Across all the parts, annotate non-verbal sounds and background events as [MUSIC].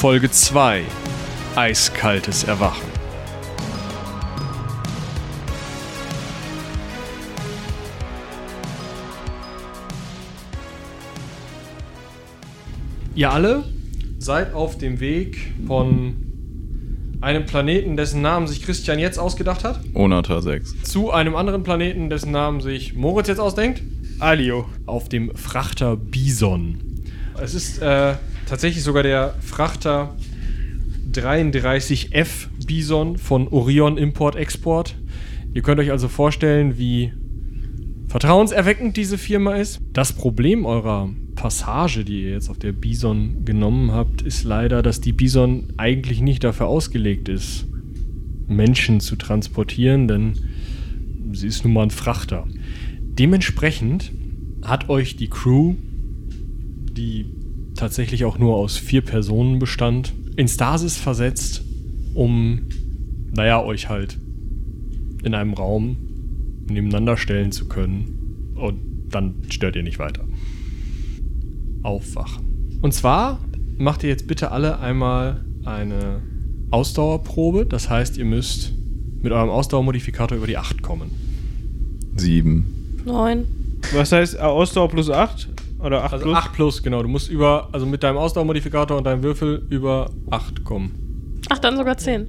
Folge 2 Eiskaltes Erwachen. Ihr alle seid auf dem Weg von einem Planeten, dessen Namen sich Christian jetzt ausgedacht hat, Onata 6. zu einem anderen Planeten, dessen Namen sich Moritz jetzt ausdenkt. Alio. auf dem Frachter Bison. Es ist äh, tatsächlich sogar der Frachter 33F Bison von Orion Import Export. Ihr könnt euch also vorstellen, wie vertrauenserweckend diese Firma ist. Das Problem eurer Passage, die ihr jetzt auf der Bison genommen habt, ist leider, dass die Bison eigentlich nicht dafür ausgelegt ist, Menschen zu transportieren, denn sie ist nun mal ein Frachter. Dementsprechend hat euch die Crew, die tatsächlich auch nur aus vier Personen bestand, in Stasis versetzt, um, naja, euch halt in einem Raum nebeneinander stellen zu können. Und dann stört ihr nicht weiter. Aufwachen. Und zwar macht ihr jetzt bitte alle einmal eine Ausdauerprobe. Das heißt, ihr müsst mit eurem Ausdauermodifikator über die 8 kommen. 7. Neun. Was heißt äh, Ausdauer plus 8? Oder 8 Also plus? 8 plus, genau. Du musst über, also mit deinem Ausdauermodifikator und deinem Würfel über 8 kommen. Ach, dann sogar zehn.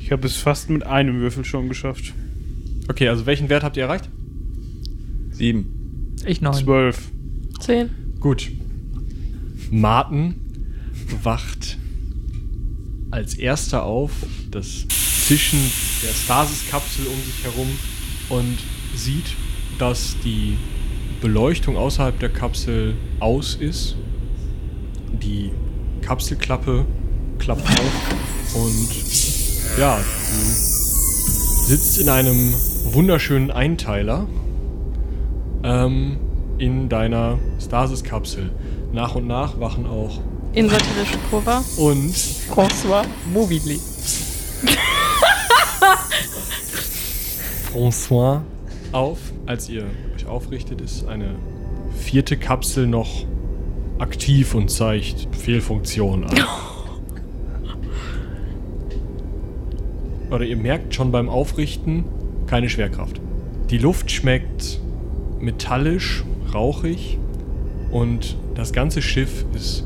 Ich habe es fast mit einem Würfel schon geschafft. Okay, also welchen Wert habt ihr erreicht? 7. Ich neun. 12. Zehn. Gut. Martin wacht als erster auf, das Zischen der Stasis-Kapsel um sich herum und sieht, dass die Beleuchtung außerhalb der Kapsel aus ist. Die Kapselklappe klappt auf und ja, du sitzt in einem wunderschönen Einteiler ähm, in deiner Stasis-Kapsel. Nach und nach wachen auch Insatirische Kurve. und François Mobili. François auf. Als ihr aufrichtet, ist eine vierte Kapsel noch aktiv und zeigt Fehlfunktion an. [LAUGHS] Oder ihr merkt schon beim Aufrichten keine Schwerkraft. Die Luft schmeckt metallisch, rauchig und das ganze Schiff ist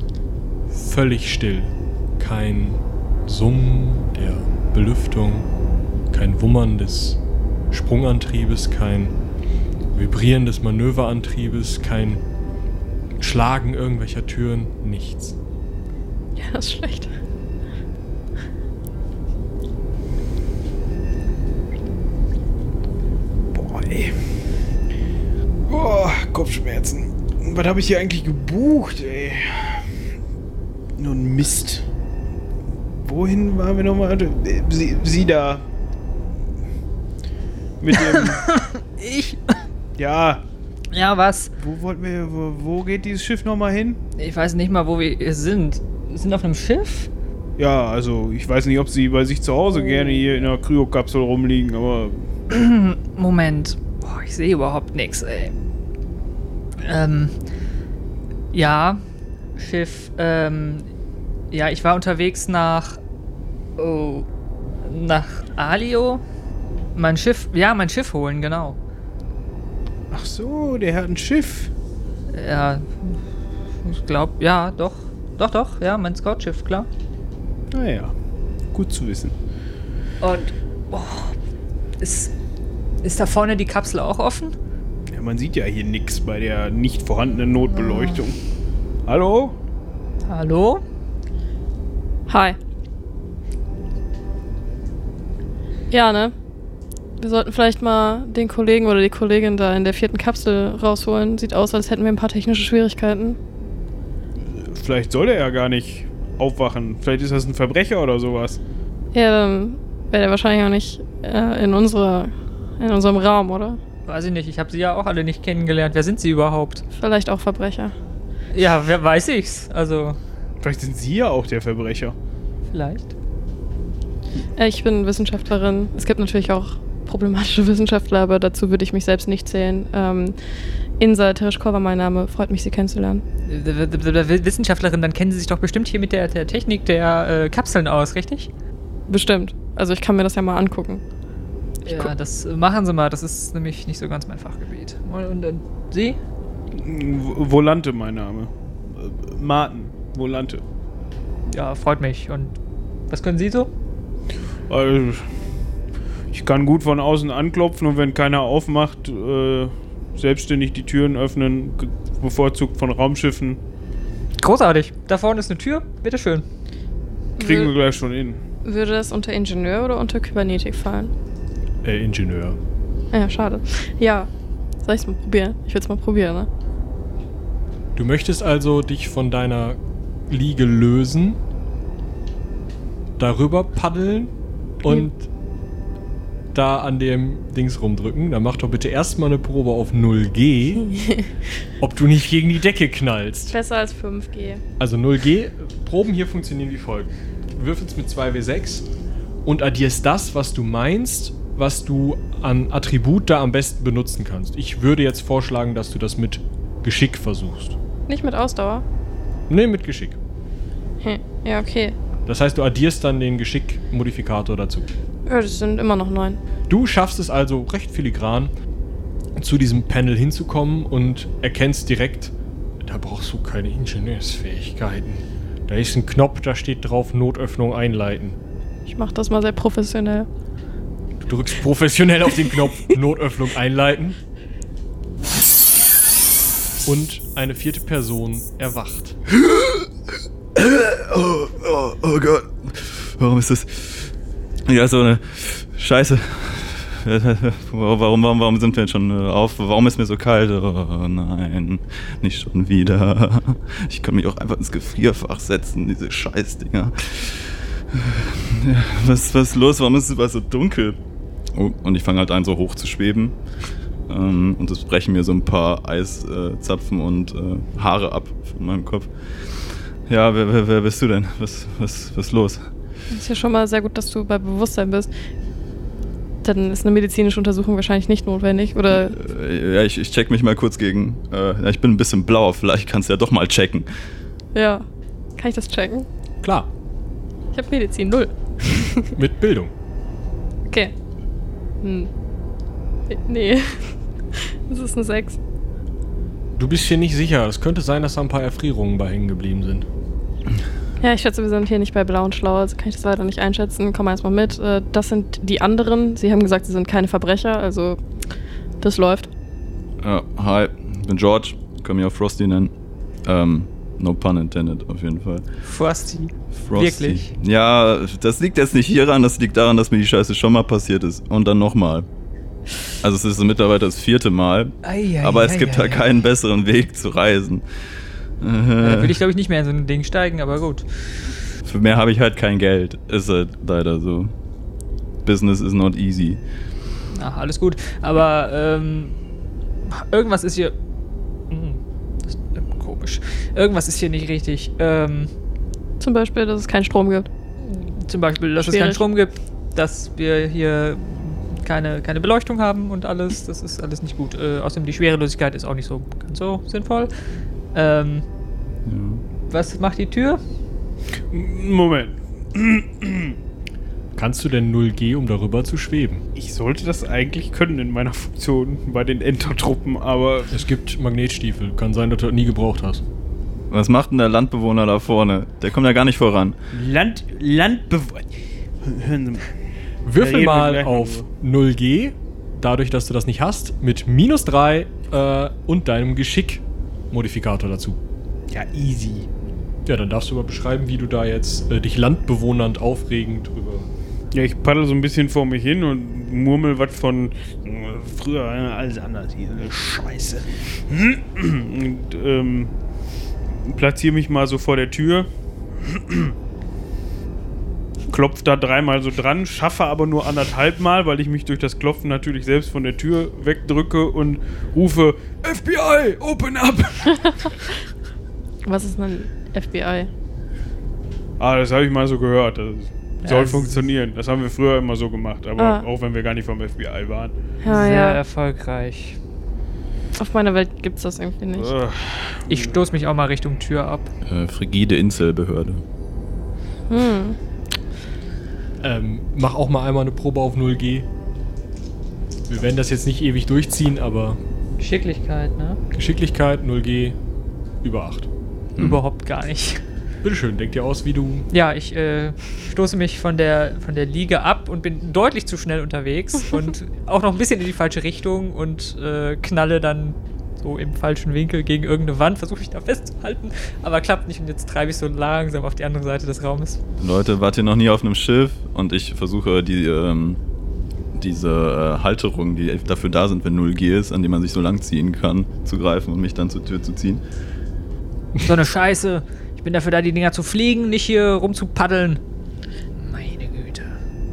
völlig still. Kein Summen der Belüftung, kein Wummern des Sprungantriebes, kein Vibrieren des Manöverantriebes, kein Schlagen irgendwelcher Türen, nichts. Ja, das ist schlecht. Boah, ey. Boah, Kopfschmerzen. Was habe ich hier eigentlich gebucht, ey? Nur ein Mist. Wohin waren wir nochmal? Sie, sie da. Mit dem. [LAUGHS] Ich? Ja, Ja, was? wo wollten wir. Wo, wo geht dieses Schiff nochmal hin? Ich weiß nicht mal, wo wir sind. Wir sind auf einem Schiff? Ja, also ich weiß nicht, ob sie bei sich zu Hause gerne hier in einer Kryokapsel rumliegen, aber [CLEARS THROAT] Moment. Boah, ich sehe überhaupt nichts, ey. Ähm. Ja. Schiff, ähm. Ja, ich war unterwegs nach. Oh. Nach Alio. Mein Schiff. Ja, mein Schiff holen, genau. Ach so, der hat ein Schiff. Ja. Ich glaube, ja, doch. Doch, doch, ja, mein Scoutschiff, klar. Naja, gut zu wissen. Und. Oh, ist. Ist da vorne die Kapsel auch offen? Ja, man sieht ja hier nichts bei der nicht vorhandenen Notbeleuchtung. Hallo? Hallo? Hi. Ja, ne? Wir sollten vielleicht mal den Kollegen oder die Kollegin da in der vierten Kapsel rausholen. Sieht aus, als hätten wir ein paar technische Schwierigkeiten. Vielleicht soll er ja gar nicht aufwachen. Vielleicht ist das ein Verbrecher oder sowas. Ja, dann wäre der wahrscheinlich auch nicht äh, in, unserer, in unserem Raum, oder? Weiß ich nicht, ich habe sie ja auch alle nicht kennengelernt. Wer sind sie überhaupt? Vielleicht auch Verbrecher. Ja, wer weiß ich's? Also, Vielleicht sind Sie ja auch der Verbrecher. vielleicht. Äh, ich bin Wissenschaftlerin. Es gibt natürlich auch problematische Wissenschaftler, aber dazu würde ich mich selbst nicht zählen. Ähm, Insa Tereshkova mein Name. Freut mich, Sie kennenzulernen. Wissenschaftlerin, dann kennen Sie sich doch bestimmt hier mit der, der Technik der äh, Kapseln aus, richtig? Bestimmt. Also ich kann mir das ja mal angucken. Ja, das äh, machen Sie mal. Das ist nämlich nicht so ganz mein Fachgebiet. Und, und, und Sie? Volante, mein Name. Äh, Martin, Volante. Ja, freut mich. Und was können Sie so? Also, ich kann gut von außen anklopfen und wenn keiner aufmacht, äh, selbstständig die Türen öffnen, bevorzugt von Raumschiffen. Großartig. Da vorne ist eine Tür. Bitteschön. Kriegen wir gleich schon hin. Würde das unter Ingenieur oder unter Kybernetik fallen? Äh, Ingenieur. Ja, schade. Ja. Soll ich's mal probieren? Ich will's mal probieren, ne? Du möchtest also dich von deiner Liege lösen, darüber paddeln und da an dem Dings rumdrücken. Dann mach doch bitte erstmal eine Probe auf 0G, [LAUGHS] ob du nicht gegen die Decke knallst. Besser als 5G. Also 0G, Proben hier funktionieren wie folgt. Du würfelst mit 2W6 und addierst das, was du meinst, was du an Attribut da am besten benutzen kannst. Ich würde jetzt vorschlagen, dass du das mit Geschick versuchst. Nicht mit Ausdauer? Nee, mit Geschick. Hm. Ja, okay. Das heißt, du addierst dann den Geschick-Modifikator dazu. Ja, das sind immer noch neun. Du schaffst es also recht filigran, zu diesem Panel hinzukommen und erkennst direkt, da brauchst du keine Ingenieursfähigkeiten. Da ist ein Knopf, da steht drauf Notöffnung einleiten. Ich mach das mal sehr professionell. Du drückst professionell auf den Knopf [LAUGHS] Notöffnung einleiten. Und eine vierte Person erwacht. Oh, oh, oh Gott. Warum ist das? Ja, so eine Scheiße. Warum, warum, warum sind wir jetzt schon äh, auf? Warum ist mir so kalt? Oh nein, nicht schon wieder. Ich kann mich auch einfach ins Gefrierfach setzen, diese Scheißdinger. Was, was ist los? Warum ist es so dunkel? Oh, und ich fange halt an, so hoch zu schweben. Ähm, und es brechen mir so ein paar Eiszapfen und äh, Haare ab von meinem Kopf. Ja, wer, wer, wer bist du denn? Was, was, was ist los? Ist ja schon mal sehr gut, dass du bei Bewusstsein bist. Dann ist eine medizinische Untersuchung wahrscheinlich nicht notwendig. Oder Äh, ja, ich, ich check mich mal kurz gegen. Äh, ich bin ein bisschen blau, vielleicht kannst du ja doch mal checken. ja. Kann ich das checken? Klar, Ich habe Medizin, null. [LAUGHS] mit Bildung. Okay. Hm. Nee. [LAUGHS] Das ist eine 6. Du bist hier nicht sicher. Es könnte sein, dass da ein paar Erfrierungen bei hängen geblieben sind. Ja, ich schätze, wir sind hier nicht bei Blau und Schlau, also kann ich das leider nicht einschätzen. Komm erstmal mit. Äh, Das sind die anderen. Sie haben gesagt, sie sind keine Verbrecher, also das läuft. Ja, hi, ich bin George, kann mich auch Frosty nennen. Ähm, no pun intended, auf jeden Fall. Frosty. Frosty. Wirklich? Ja, das liegt jetzt nicht hieran, das liegt daran, dass mir die Scheiße schon mal passiert ist. Und dann nochmal. Also es ist mittlerweile das vierte Mal. Ei, ei, aber es ei, gibt ei, halt ei. keinen besseren Weg zu reisen. Äh, würde ich, glaube ich, nicht mehr in so ein Ding steigen, aber gut. Für mehr habe ich halt kein Geld. Ist halt leider so. Business is not easy. Ach, alles gut. Aber ähm, irgendwas ist hier. Hm, das ist ähm, komisch. Irgendwas ist hier nicht richtig. Ähm, Zum Beispiel, dass es keinen Strom gibt. zum Beispiel, dass es Schwierig. keinen Strom gibt, dass wir hier keine, keine Beleuchtung haben und alles. Das ist alles nicht gut. Äh, außerdem die Schwerelosigkeit ist auch nicht so ganz so sinnvoll. Ähm. Was macht die Tür? Moment. Kannst du denn 0G, um darüber zu schweben? Ich sollte das eigentlich können in meiner Funktion bei den Entertruppen, aber Es gibt Magnetstiefel. Kann sein, dass du das nie gebraucht hast. Was macht denn der Landbewohner da vorne? Der kommt ja gar nicht voran. Land, Landbewohner. Hören Sie mal. Würfel mal auf 0G, dadurch, dass du das nicht hast, mit minus 3 äh, und deinem Geschick-Modifikator dazu. Ja, easy. Ja, dann darfst du mal beschreiben, wie du da jetzt äh, dich landbewohnernd aufregend drüber. Ja, ich paddel so ein bisschen vor mich hin und murmel was von äh, früher war alles anders hier. eine Scheiße. Und ähm, platziere mich mal so vor der Tür. Klopf da dreimal so dran, schaffe aber nur anderthalb Mal, weil ich mich durch das Klopfen natürlich selbst von der Tür wegdrücke und rufe FBI, open up! [LAUGHS] Was ist denn FBI? Ah, das habe ich mal so gehört. Das soll Ja, es- funktionieren. Das haben wir früher immer so gemacht, aber Ah. auch wenn wir gar nicht vom FBI waren. Ja, Sehr ja. erfolgreich. Auf meiner Welt gibt's das irgendwie nicht. Ugh. Ich stoße mich auch mal Richtung Tür ab. Äh, frigide Inselbehörde. Hm. Ähm, mach auch mal einmal eine Probe auf 0G. Wir werden das jetzt nicht ewig durchziehen, aber Geschicklichkeit, ne? Geschicklichkeit 0G über 8. Hm. Überhaupt gar nicht. Bitteschön, denk dir aus, wie du. Ja, ich äh, stoße mich von der, von der Liege ab und bin deutlich zu schnell unterwegs [LAUGHS] und auch noch ein bisschen in die falsche Richtung und äh, knalle dann so im falschen Winkel gegen irgendeine Wand, versuche mich da festzuhalten, aber klappt nicht und jetzt treibe ich so langsam auf die andere Seite des Raumes. Leute, wart ihr noch nie auf einem Schiff und ich versuche die, ähm, diese äh, Halterungen, die dafür da sind, wenn 0G ist, an die man sich so lang ziehen kann, zu greifen und mich dann zur Tür zu ziehen. So eine Scheiße. Ich bin dafür da, die Dinger zu fliegen, nicht hier rumzupaddeln. Meine Güte.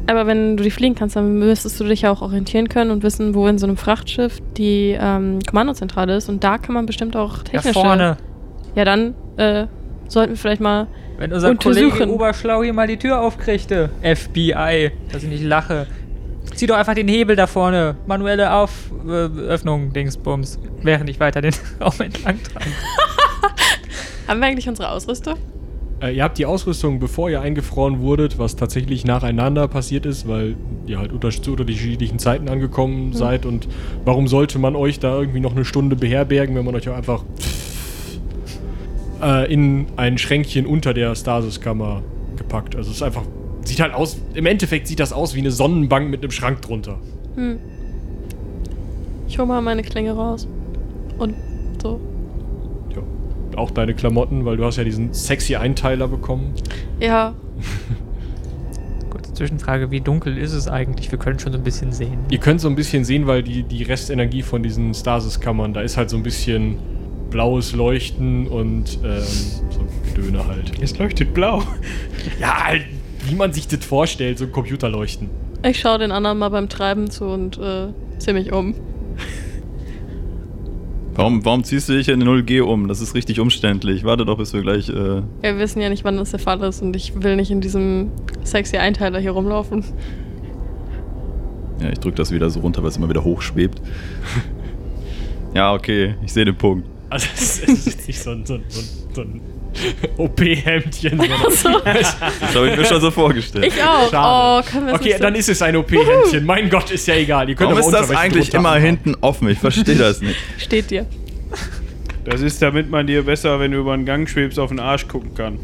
Aber wenn du die fliegen kannst, dann müsstest du dich ja auch orientieren können und wissen, wo in so einem Frachtschiff die ähm, Kommandozentrale ist. Und da kann man bestimmt auch Da technische... vorne. Ja, dann äh, sollten wir vielleicht mal... Wenn unser. Kollege Oberschlau hier mal die Tür aufkriegte. FBI, dass ich nicht lache. Zieh doch einfach den Hebel da vorne. Manuelle Auföffnung, Dingsbums. Während ich weiter den [LAUGHS] Raum entlang trage. Haben wir eigentlich unsere Ausrüstung? Äh, ihr habt die Ausrüstung, bevor ihr eingefroren wurdet, was tatsächlich nacheinander passiert ist, weil ihr halt unter, zu unterschiedlichen Zeiten angekommen seid. Und warum sollte man euch da irgendwie noch eine Stunde beherbergen, wenn man euch auch einfach äh, in ein Schränkchen unter der Stasiskammer gepackt? Also es ist einfach. Sieht halt aus. Im Endeffekt sieht das aus wie eine Sonnenbank mit einem Schrank drunter. Hm. Ich hol mal meine Klinge raus. Und so. Auch deine Klamotten, weil du hast ja diesen sexy Einteiler bekommen. Ja, [LAUGHS] Kurze Zwischenfrage, wie dunkel ist es eigentlich? Wir können schon so ein bisschen sehen. Ihr könnt so ein bisschen sehen, weil die, die Restenergie von diesen Stasiskammern, da ist halt so ein bisschen blaues Leuchten und ähm, so Gedöne halt. Es leuchtet blau. [LAUGHS] Ja, halt, wie man sich das vorstellt, so ein Computerleuchten. ich schaue den anderen mal beim Treiben zu und äh, zieh mich um. Warum, warum ziehst du dich in 0G um? Das ist richtig umständlich. Warte doch, bis wir gleich. Äh, Ja, wir wissen ja nicht, wann das der Fall ist und ich will nicht in diesem sexy Einteiler hier rumlaufen. ja, ich drück das wieder so runter, weil es immer wieder hochschwebt. ja, okay, ich sehe den Punkt. Also es ist nicht so ein, so ein, so ein [LAUGHS] OP-Hemdchen, sondern... [LAUGHS] Das habe ich mir schon so vorgestellt. Ich auch. Schade. Oh, können wir es Okay, so- dann ist es ein OP-Hemdchen. Mein Gott, ist ja egal. Ihr könnt Warum ist das eigentlich immer anhaben. hinten offen? Ich verstehe das nicht. [LAUGHS] Steht dir. Das ist, damit man dir besser, wenn du über den Gang schwebst, auf den Arsch gucken kann.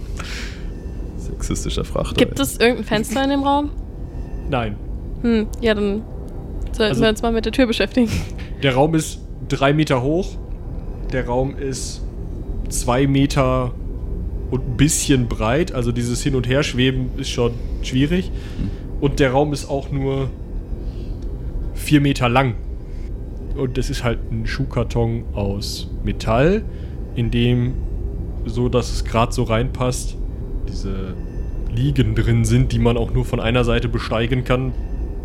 Sexistischer Frachter. Gibt es irgendein Fenster in dem Raum? Nein. Hm, ja, dann sollten Also- wir uns mal mit der Tür beschäftigen. Der Raum ist drei Meter hoch. Der Raum ist zwei Meter und ein bisschen breit. Also dieses Hin- und Herschweben ist schon schwierig. Und der Raum ist auch nur vier Meter lang. Und das ist halt ein Schuhkarton aus Metall, in dem, so dass es gerade so reinpasst, diese Liegen drin sind, die man auch nur von einer Seite besteigen kann.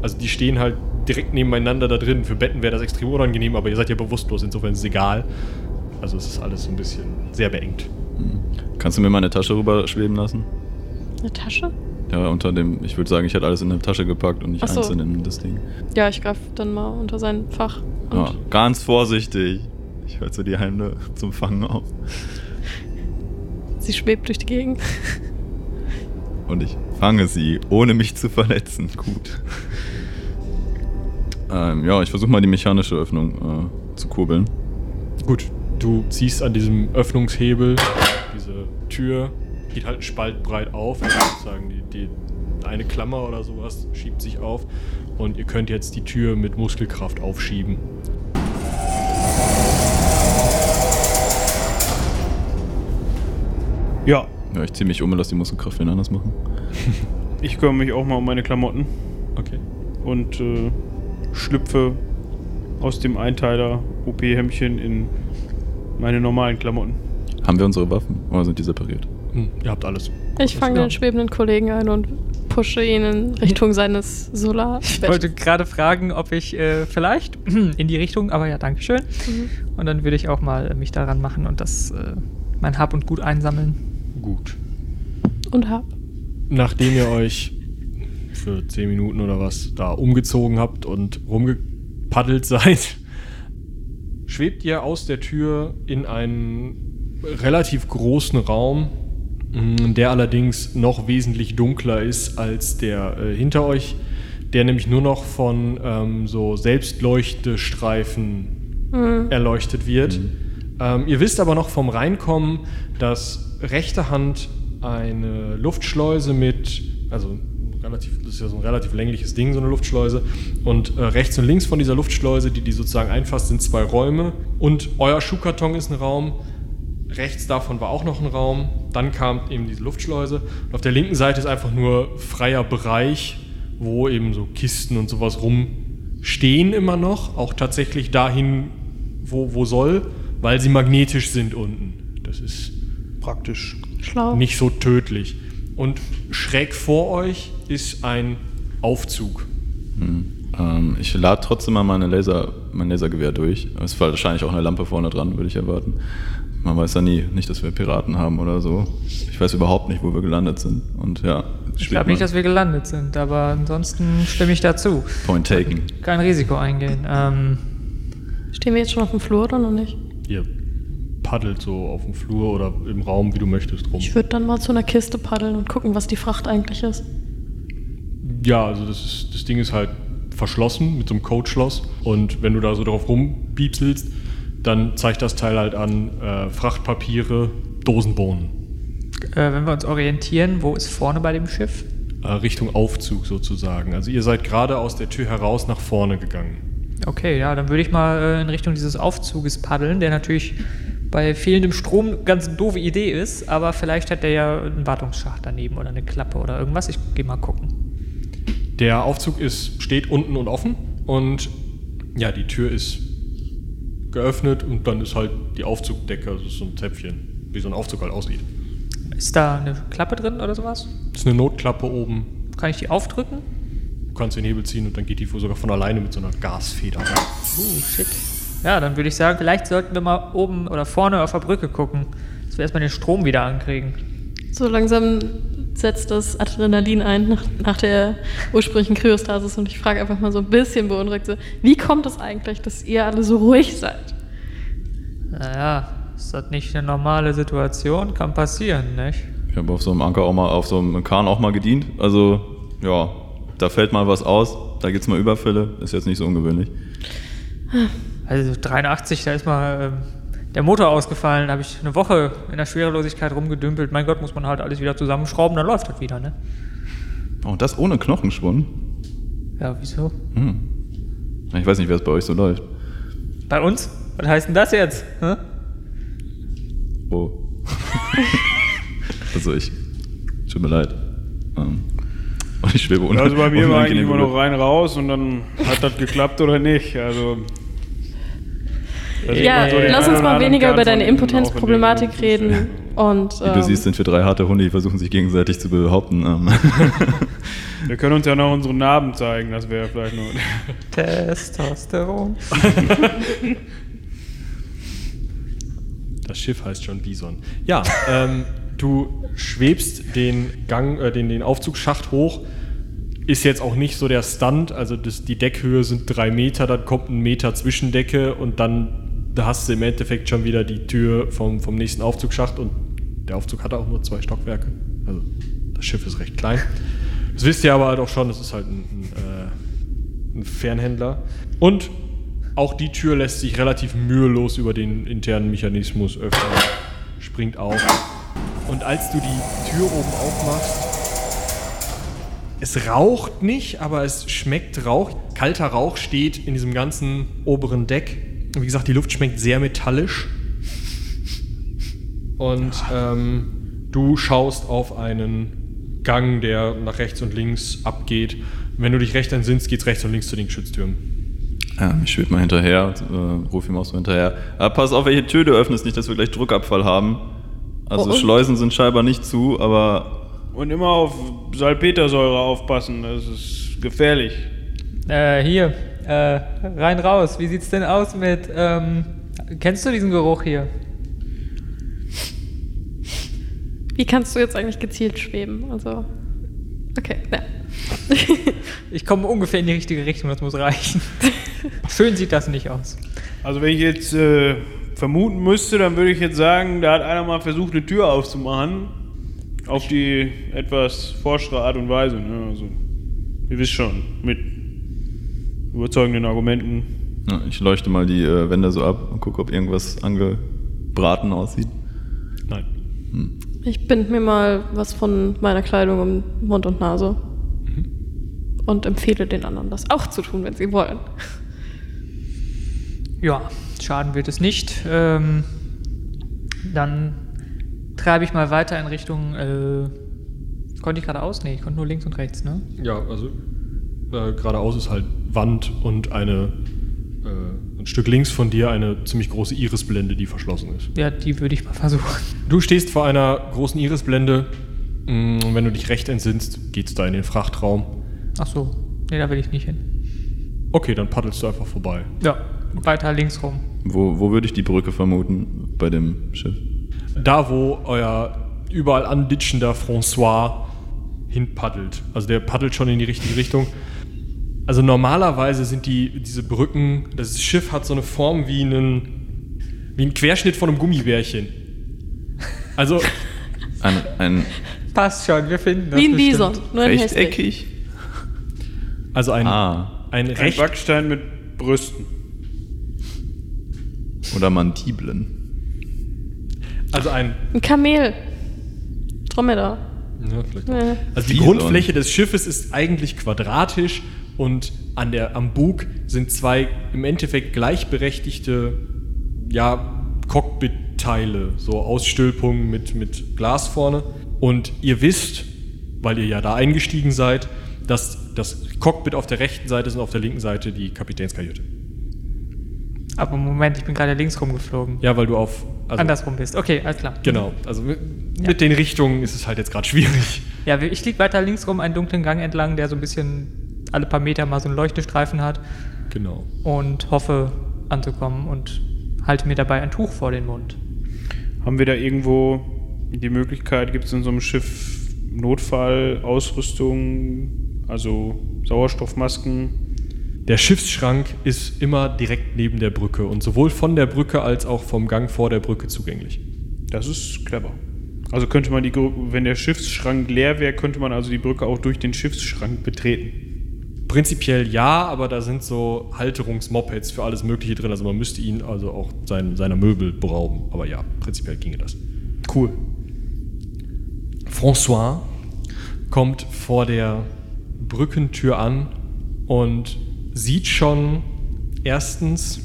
Also die stehen halt direkt nebeneinander da drin. Für Betten wäre das extrem unangenehm, aber ihr seid ja bewusstlos, insofern ist es egal. Also es ist alles so ein bisschen sehr beengt. Kannst du mir meine Tasche rüberschweben lassen? Eine Tasche? Ja, unter dem, ich würde sagen, ich hätte alles in eine Tasche gepackt und nicht Ach so. einzeln in das Ding. Ja, ich greife dann mal unter sein Fach. Und Ja, ganz vorsichtig. Ich halte so die Hände zum Fangen auf. sie schwebt durch die Gegend. Und ich fange sie, ohne mich zu verletzen. Gut. ähm, ja, ich versuche mal die mechanische Öffnung äh, zu kurbeln. Gut, du ziehst an diesem Öffnungshebel, diese Tür geht halt einen Spalt breit auf, also sozusagen die, die eine Klammer oder sowas schiebt sich auf und ihr könnt jetzt die Tür mit Muskelkraft aufschieben. Ja, Ja, ich ziehe mich um und lasse die Muskelkraft wieder anders machen. [LAUGHS] ich kümmere mich auch mal um meine Klamotten Okay. und äh, schlüpfe aus dem Einteiler OP-Hemdchen in meine normalen Klamotten. Haben wir unsere Waffen oder sind die separiert? Hm, ihr habt alles. Ich fange Ja. den schwebenden Kollegen ein und pushe ihn in Richtung seines Solar. Ich wollte gerade fragen, ob ich äh, vielleicht [CLEARS THROAT] in die Richtung, aber ja, Dankeschön. Mhm. Und dann würde ich auch mal äh, mich daran machen und das äh, mein Hab und Gut einsammeln. Gut. Und hab. Nachdem ihr euch für 10 Minuten oder was da umgezogen habt und rumgepaddelt [LAUGHS] seid, schwebt ihr aus der Tür in einen relativ großen Raum, mh, der allerdings noch wesentlich dunkler ist als der äh, hinter euch, der nämlich nur noch von ähm, so Selbstleuchtestreifen erleuchtet wird. Ähm, ihr wisst aber noch vom Reinkommen, dass rechte Hand eine Luftschleuse mit, also relativ, das ist ja so ein relativ längliches Ding, so eine Luftschleuse. Und äh, rechts und links von dieser Luftschleuse, die die sozusagen einfasst, sind zwei Räume. Und euer Schuhkarton ist ein Raum. Rechts davon war auch noch ein Raum. Dann kam eben diese Luftschleuse. Und auf der linken Seite ist einfach nur freier Bereich, wo eben so Kisten und sowas rumstehen immer noch. Auch tatsächlich dahin, wo, wo soll, weil sie magnetisch sind unten. Das ist Praktisch. Schlau. nicht so tödlich. Und schräg vor euch ist ein Aufzug. Ähm, ich lade trotzdem mal meine Laser, mein Lasergewehr durch. Es ist wahrscheinlich auch eine Lampe vorne dran, würde ich erwarten. Man weiß ja nie, nicht, dass wir Piraten haben oder so. Ich weiß überhaupt nicht, wo wir gelandet sind. Und ja, Ich glaube nicht, dass wir gelandet sind, aber ansonsten stimme ich dazu. Point taken. Kein Risiko eingehen. Ähm, Stehen wir jetzt schon auf dem Flur oder noch nicht? Ihr paddelt so auf dem Flur oder im Raum, wie du möchtest, rum. Ich würde dann mal zu einer Kiste paddeln und gucken, was die Fracht eigentlich ist. Ja, also das, ist, das Ding ist halt verschlossen mit so einem Codeschloss. Und wenn du da so drauf rumbiepselst, dann zeigt das Teil halt an äh, Frachtpapiere, Dosenbohnen. äh, wenn wir uns orientieren, wo ist vorne bei dem Schiff? Äh, Richtung Aufzug sozusagen. Also ihr seid gerade aus der Tür heraus nach vorne gegangen. Okay, ja, dann würde ich mal äh, in Richtung dieses Aufzuges paddeln, der natürlich bei fehlendem Strom eine ganz doofe Idee ist, aber vielleicht hat der ja einen Wartungsschacht daneben oder eine Klappe oder irgendwas. Ich gehe mal gucken. Der Aufzug ist, steht unten und offen und ja, die Tür ist geöffnet und dann ist halt die Aufzugdecke, also so ein Zäpfchen, wie so ein Aufzug halt aussieht. Ist da eine Klappe drin oder sowas? Das ist eine Notklappe oben. Kann ich die aufdrücken? Du kannst den Hebel ziehen und dann geht die sogar von alleine mit so einer Gasfeder. Uh, schick. Ja, dann würde ich sagen, vielleicht sollten wir mal oben oder vorne auf der Brücke gucken, dass wir erstmal den Strom wieder ankriegen. So langsam setzt das Adrenalin ein nach, nach der ursprünglichen Kryostasis und ich frage einfach mal so ein bisschen beunruhigt, so, wie kommt es eigentlich, dass ihr alle so ruhig seid? Naja, ist das nicht eine normale Situation? Kann passieren, nicht? Ich habe auf so einem Anker auch mal, auf so einem Kahn auch mal gedient. Also, ja, da fällt mal was aus. Da gibt's mal Überfälle. Ist jetzt nicht so ungewöhnlich. Also 83, da ist mal ähm, der Motor ausgefallen, da habe ich eine Woche in der Schwerelosigkeit rumgedümpelt. Mein Gott, muss man halt alles wieder zusammenschrauben, dann läuft das wieder, ne? Oh, und das ohne Knochenschwund? Ja, wieso? Hm. Ich weiß nicht, wer es bei euch so läuft. Bei uns? Was heißt denn das jetzt? Hä? Oh. [LAUGHS] also ich. Tut mir leid. Ähm, und ich schwebe Also bei mir war eigentlich immer noch rein raus und dann hat das geklappt oder nicht. Also. Sieht Ja, so lass uns mal weniger über deine Impotenzproblematik reden und Wie du ähm, siehst, sind wir drei harte Hunde, die versuchen sich gegenseitig zu behaupten. Ähm, Wir können uns ja noch unsere Narben zeigen, das wäre vielleicht noch. [LAUGHS] Testosteron. Das Schiff heißt schon Bison. Ja, ähm, du schwebst den Gang, äh, den, den Aufzugsschacht hoch. Ist jetzt auch nicht so der Stunt, also das, die Deckhöhe sind drei Meter, dann kommt ein Meter Zwischendecke und dann da hast du im Endeffekt schon wieder die Tür vom, vom nächsten Aufzugsschacht und der Aufzug hat auch nur zwei Stockwerke. Also das Schiff ist recht klein. Das wisst ihr aber halt auch schon, das ist halt ein, ein, äh, ein Fernhändler. Und auch die Tür lässt sich relativ mühelos über den internen Mechanismus öffnen. Springt auf. Und als du die Tür oben aufmachst, es raucht nicht, aber es schmeckt Rauch. Kalter Rauch steht in diesem ganzen oberen Deck. Wie gesagt, die Luft schmeckt sehr metallisch. Und ähm, du schaust auf einen Gang, der nach rechts und links abgeht. Wenn du dich recht entsinnst, geht's rechts und links zu den Geschütztürmen. ja, ich schwebe mal hinterher äh, ruf ihm auch so hinterher. Ah, pass auf, welche Tür du öffnest, nicht, dass wir gleich Druckabfall haben. Also oh. Schleusen sind scheinbar nicht zu, aber Und immer auf Salpetersäure aufpassen, das ist gefährlich. Äh, hier, äh, rein raus. Wie sieht's denn aus mit, ähm, kennst du diesen Geruch hier? wie kannst du jetzt eigentlich gezielt schweben? Also, okay, ja. [LAUGHS] Ich komme ungefähr in die richtige Richtung, das muss reichen. [LAUGHS] Schön sieht das nicht aus. Also wenn ich jetzt äh, vermuten müsste, dann würde ich jetzt sagen, da hat einer mal versucht, eine Tür aufzumachen. Auf die etwas forschere Art und Weise. Ne? Also, ihr wisst schon, mit überzeugenden Argumenten. Ja, ich leuchte mal die äh, Wände so ab und gucke, ob irgendwas angebraten aussieht. Nein. Ich bind mir mal was von meiner Kleidung um Mund und Nase. Und empfehle den anderen, das auch zu tun, wenn sie wollen. Ja, schaden wird es nicht. Ähm, dann treibe ich mal weiter in Richtung. Äh, konnte ich geradeaus? Nee, ich konnte nur links und rechts, ne? Ja, also äh, geradeaus ist halt Wand und eine äh, ein Stück links von dir eine ziemlich große Irisblende, die verschlossen ist. Ja, die würde ich mal versuchen. Du stehst vor einer großen Irisblende mm, und wenn du dich recht entsinnst, geht's da in den Frachtraum. Ach so, nee, da will ich nicht hin. Okay, dann paddelst du einfach vorbei. Ja, weiter links rum. Wo, wo würde ich die Brücke vermuten bei dem Schiff? Da, wo euer überall anditschender François hinpaddelt. Also der paddelt schon in die richtige Richtung. Also normalerweise sind die, diese Brücken, das Schiff hat so eine Form wie einen, wie ein Querschnitt von einem Gummibärchen. Also, [LAUGHS] Ein, ein Passt schon, wir finden das Wie ein. Bison, nur ein rechteckig? also ein, Ah. ein Ein Backstein mit Brüsten. Oder Mandibeln. also ein, Ein Kamel. Dromedar. ja, vielleicht auch. Ja. Also die Bison. Grundfläche des Schiffes ist eigentlich quadratisch und an der, am Bug sind zwei im Endeffekt gleichberechtigte ja, Cockpit-Teile, so Ausstülpungen mit, mit Glas vorne. Und ihr wisst, weil ihr ja da eingestiegen seid, dass das Cockpit auf der rechten Seite ist und auf der linken Seite die Kapitänskajüte. Aber Moment, ich bin gerade links rumgeflogen. Ja, weil du auf. Also, Andersrum bist. Okay, alles klar. Genau. Also mit, mit den Richtungen ist es halt jetzt gerade schwierig. Ja, ich fliege weiter links rum einen dunklen Gang entlang, der so ein bisschen alle paar Meter mal so einen Leuchtestreifen hat Genau. und hoffe anzukommen und halte mir dabei ein Tuch vor den Mund. Haben wir da irgendwo die Möglichkeit, gibt es in so einem Schiff Notfallausrüstung, also Sauerstoffmasken? Der Schiffsschrank ist immer direkt neben der Brücke und sowohl von der Brücke als auch vom Gang vor der Brücke zugänglich. Das ist clever. Also könnte man die, wenn der Schiffsschrank leer wäre, könnte man also die Brücke auch durch den Schiffsschrank betreten. Prinzipiell ja, aber da sind so Halterungsmopeds für alles Mögliche drin. Also man müsste ihn also auch sein, seiner Möbel berauben. Aber ja, prinzipiell ginge das. Cool. François kommt vor der Brückentür an und sieht schon erstens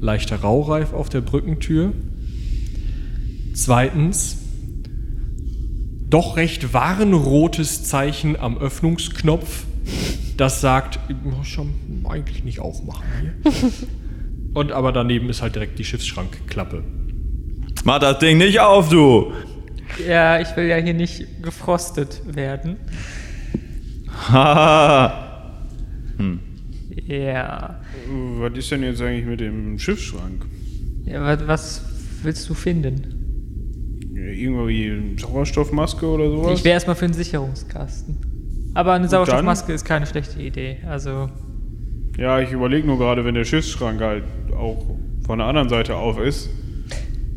leichter Raureif auf der Brückentür. Zweitens doch recht warnrotes Zeichen am Öffnungsknopf, das sagt, "Oh, schon eigentlich nicht aufmachen hier. [LAUGHS] Und aber daneben ist halt direkt die Schiffsschrankklappe. Mach das Ding nicht auf, du! Ja, ich will ja hier nicht gefrostet werden. Haha! Ja. Was ist denn jetzt eigentlich mit dem Schiffsschrank? ja was, willst du finden? Ja, Irgendwie eine Sauerstoffmaske oder sowas? Ich wäre erstmal für einen Sicherungskasten. Aber eine? Sauerstoffmaske ist keine schlechte Idee. Also, Ja, ich überlege nur gerade, wenn der Schiffsschrank halt auch von der anderen Seite auf ist,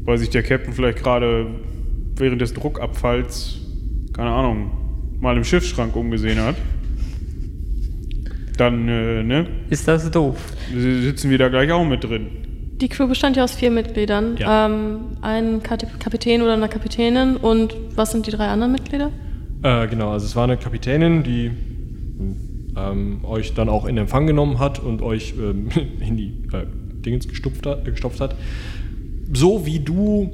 weil sich der Captain vielleicht gerade während des Druckabfalls, keine Ahnung, mal im Schiffsschrank umgesehen hat. Dann, äh, ne, ist das doof. sitzen wir da gleich auch mit drin. Die Crew bestand ja aus vier Mitgliedern. Ja. Ähm, ein Kapitän oder eine Kapitänin und was sind die drei anderen Mitglieder? Äh, genau, also es war eine Kapitänin, die ähm, euch dann auch in Empfang genommen hat und euch ähm, [LAUGHS] in die äh, Dingens gestopft hat, äh, gestopft hat. So wie du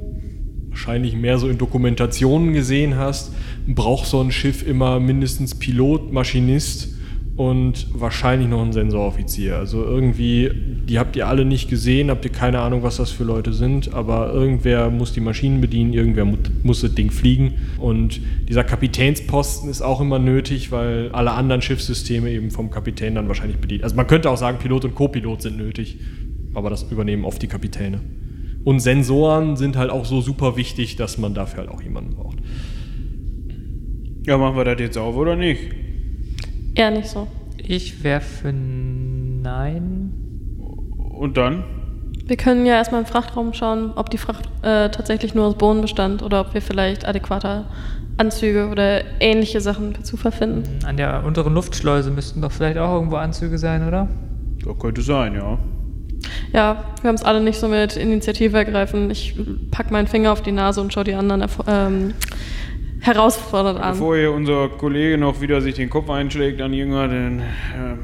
wahrscheinlich mehr so in Dokumentationen gesehen hast, braucht so ein Schiff immer mindestens Pilot, Maschinist und wahrscheinlich noch ein Sensoroffizier. Also irgendwie, die habt ihr alle nicht gesehen, habt ihr keine Ahnung, was das für Leute sind, aber irgendwer muss die Maschinen bedienen, irgendwer mu muss das Ding fliegen. Und dieser Kapitänsposten ist auch immer nötig, weil alle anderen Schiffssysteme eben vom Kapitän dann wahrscheinlich bedient. Also man könnte auch sagen, Pilot und Co-Pilot sind nötig, aber das übernehmen oft die Kapitäne. Und Sensoren sind halt auch so super wichtig, dass man dafür halt auch jemanden braucht. Ja, machen wir das jetzt auf oder nicht? Eher nicht so. Ich werfe Nein. Und dann? Wir können ja erstmal im Frachtraum schauen, ob die Fracht äh, tatsächlich nur aus Bohnen bestand oder ob wir vielleicht adäquate Anzüge oder ähnliche Sachen per Zufall finden. An der unteren Luftschleuse müssten doch vielleicht auch irgendwo Anzüge sein, oder? Das könnte sein, ja. Ja, wir haben es alle nicht so mit Initiative ergreifen. Ich pack meinen Finger auf die Nase und schaue die anderen ähm, herausfordert an. Bevor hier unser Kollege noch wieder sich den Kopf einschlägt an irgendwas, dann, ähm,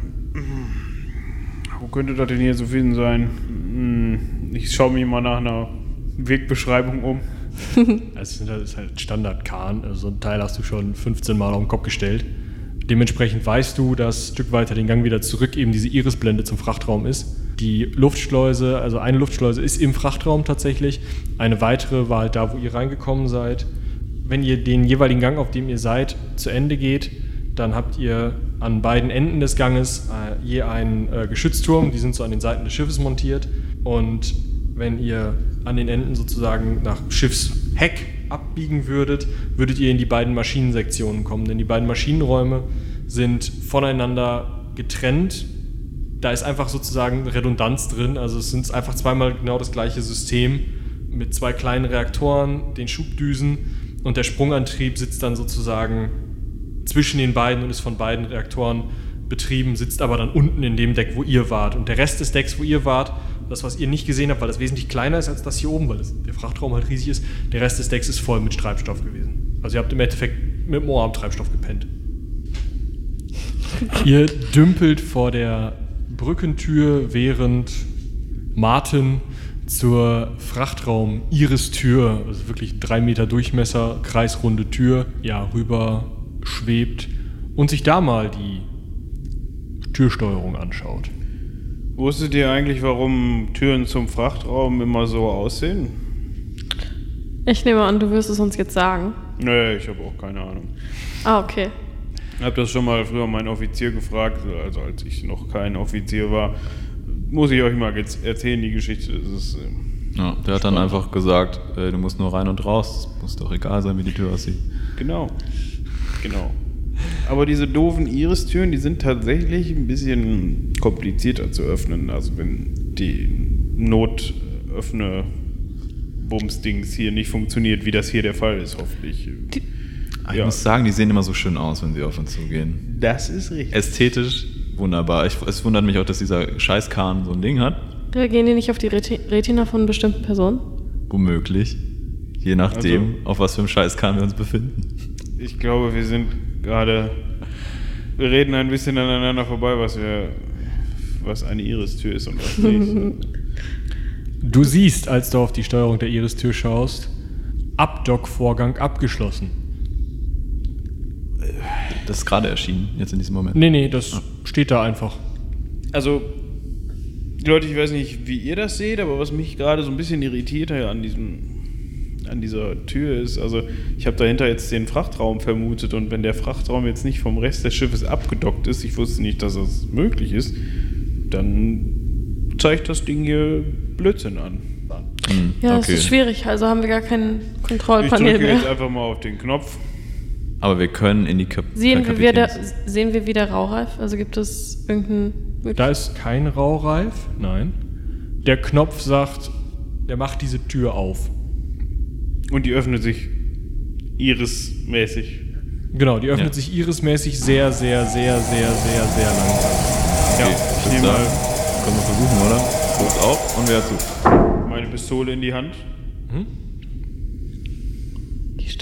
wo könnte das denn hier zu finden sein? Hm, Ich schaue mich mal nach einer Wegbeschreibung um. Es ist halt- ist halt Standard Kahn. Also so ein Teil hast du schon 15 Mal auf den Kopf gestellt. Dementsprechend weißt du, dass ein Stück weiter den Gang wieder zurück eben diese Irisblende zum Frachtraum ist. Die Luftschleuse, also eine Luftschleuse ist im Frachtraum tatsächlich. Eine weitere war halt da, wo ihr reingekommen seid. Wenn ihr den jeweiligen Gang, auf dem ihr seid, zu Ende geht, dann habt ihr an beiden Enden des Ganges äh, je einen äh, Geschützturm. Die sind so an den Seiten des Schiffes montiert. Und wenn ihr an den Enden sozusagen nach Schiffsheck abbiegen würdet, würdet ihr in die beiden Maschinensektionen kommen. Denn die beiden Maschinenräume sind voneinander getrennt. Da ist einfach sozusagen Redundanz drin. Also es sind einfach zweimal genau das gleiche System mit zwei kleinen Reaktoren, den Schubdüsen und der Sprungantrieb sitzt dann sozusagen zwischen den beiden und ist von beiden Reaktoren betrieben, sitzt aber dann unten in dem Deck, wo ihr wart. Und der Rest des Decks, wo ihr wart, das, was ihr nicht gesehen habt, weil das wesentlich kleiner ist als das hier oben, weil das, der Frachtraum halt riesig ist, der Rest des Decks ist voll mit Treibstoff gewesen. Also ihr habt im Endeffekt mit dem Ohr am Treibstoff gepennt. [LAUGHS] ihr dümpelt vor der Brückentür, während Martin zur Frachtraum Iris-Tür, also wirklich drei Meter Durchmesser, kreisrunde Tür, ja, rüber schwebt und sich da mal die Türsteuerung anschaut. Wusstet ihr eigentlich, warum Türen zum Frachtraum immer so aussehen? Ich nehme an, du wirst es uns jetzt sagen. Nee, ich habe auch keine Ahnung. Ah, okay. Ich habe das schon mal früher meinen Offizier gefragt, also als ich noch kein Offizier war. Muss ich euch mal jetzt erzählen, die Geschichte. Das ist, äh, Ja, der hat dann einfach gesagt, äh, du musst nur rein und raus. Es muss doch egal sein, wie die Tür aussieht. genau. Genau. Aber diese doofen Iris-Türen, die sind tatsächlich ein bisschen komplizierter zu öffnen. Also wenn die Notöffne Bumsdings hier nicht funktioniert, wie das hier der Fall ist, hoffentlich. Aber ich Ja. muss sagen, die sehen immer so schön aus, wenn sie auf uns zugehen. Das ist richtig. Ästhetisch wunderbar. Ich, es wundert mich auch, dass dieser Scheißkahn so ein Ding hat. Reagieren die nicht auf die Reti Retina von bestimmten Personen? Womöglich. Je nachdem, Also- auf was für einem Scheißkahn wir uns befinden. Ich glaube, wir sind gerade. Wir reden ein bisschen aneinander vorbei, was wir. was eine Iris-Tür ist und was nicht. [LAUGHS] Du siehst, als du auf die Steuerung der Iris-Tür schaust, Abdock-Vorgang abgeschlossen. Das ist gerade erschienen, jetzt in diesem Moment. Nee, nee, das steht da einfach. Also, Leute, ich weiß nicht, wie ihr das seht, aber was mich gerade so ein bisschen irritiert hier an diesem an dieser Tür ist, also ich habe dahinter jetzt den Frachtraum vermutet und wenn der Frachtraum jetzt nicht vom Rest des Schiffes abgedockt ist, ich wusste nicht, dass das möglich ist, dann zeigt das Ding hier Blödsinn an. Hm, Ja, okay. es ist schwierig, also haben wir gar kein Ich Kontrollpanel drücke jetzt mehr. einfach mal auf den Knopf. Aber wir können in die Kap Sehen wir, wieder, sehen wir wieder Raureif? Also gibt es irgendeinen... Da ist kein Raureif, nein. Der Knopf sagt, der macht diese Tür auf. Und die öffnet sich irismäßig. Genau, die öffnet Ja. sich irismäßig sehr, sehr, sehr, sehr, sehr, sehr langsam. Ja, Okay, ich ich nehme mal Können wir versuchen, oder? Guckt auf und wer zu. meine Pistole in die Hand. Ich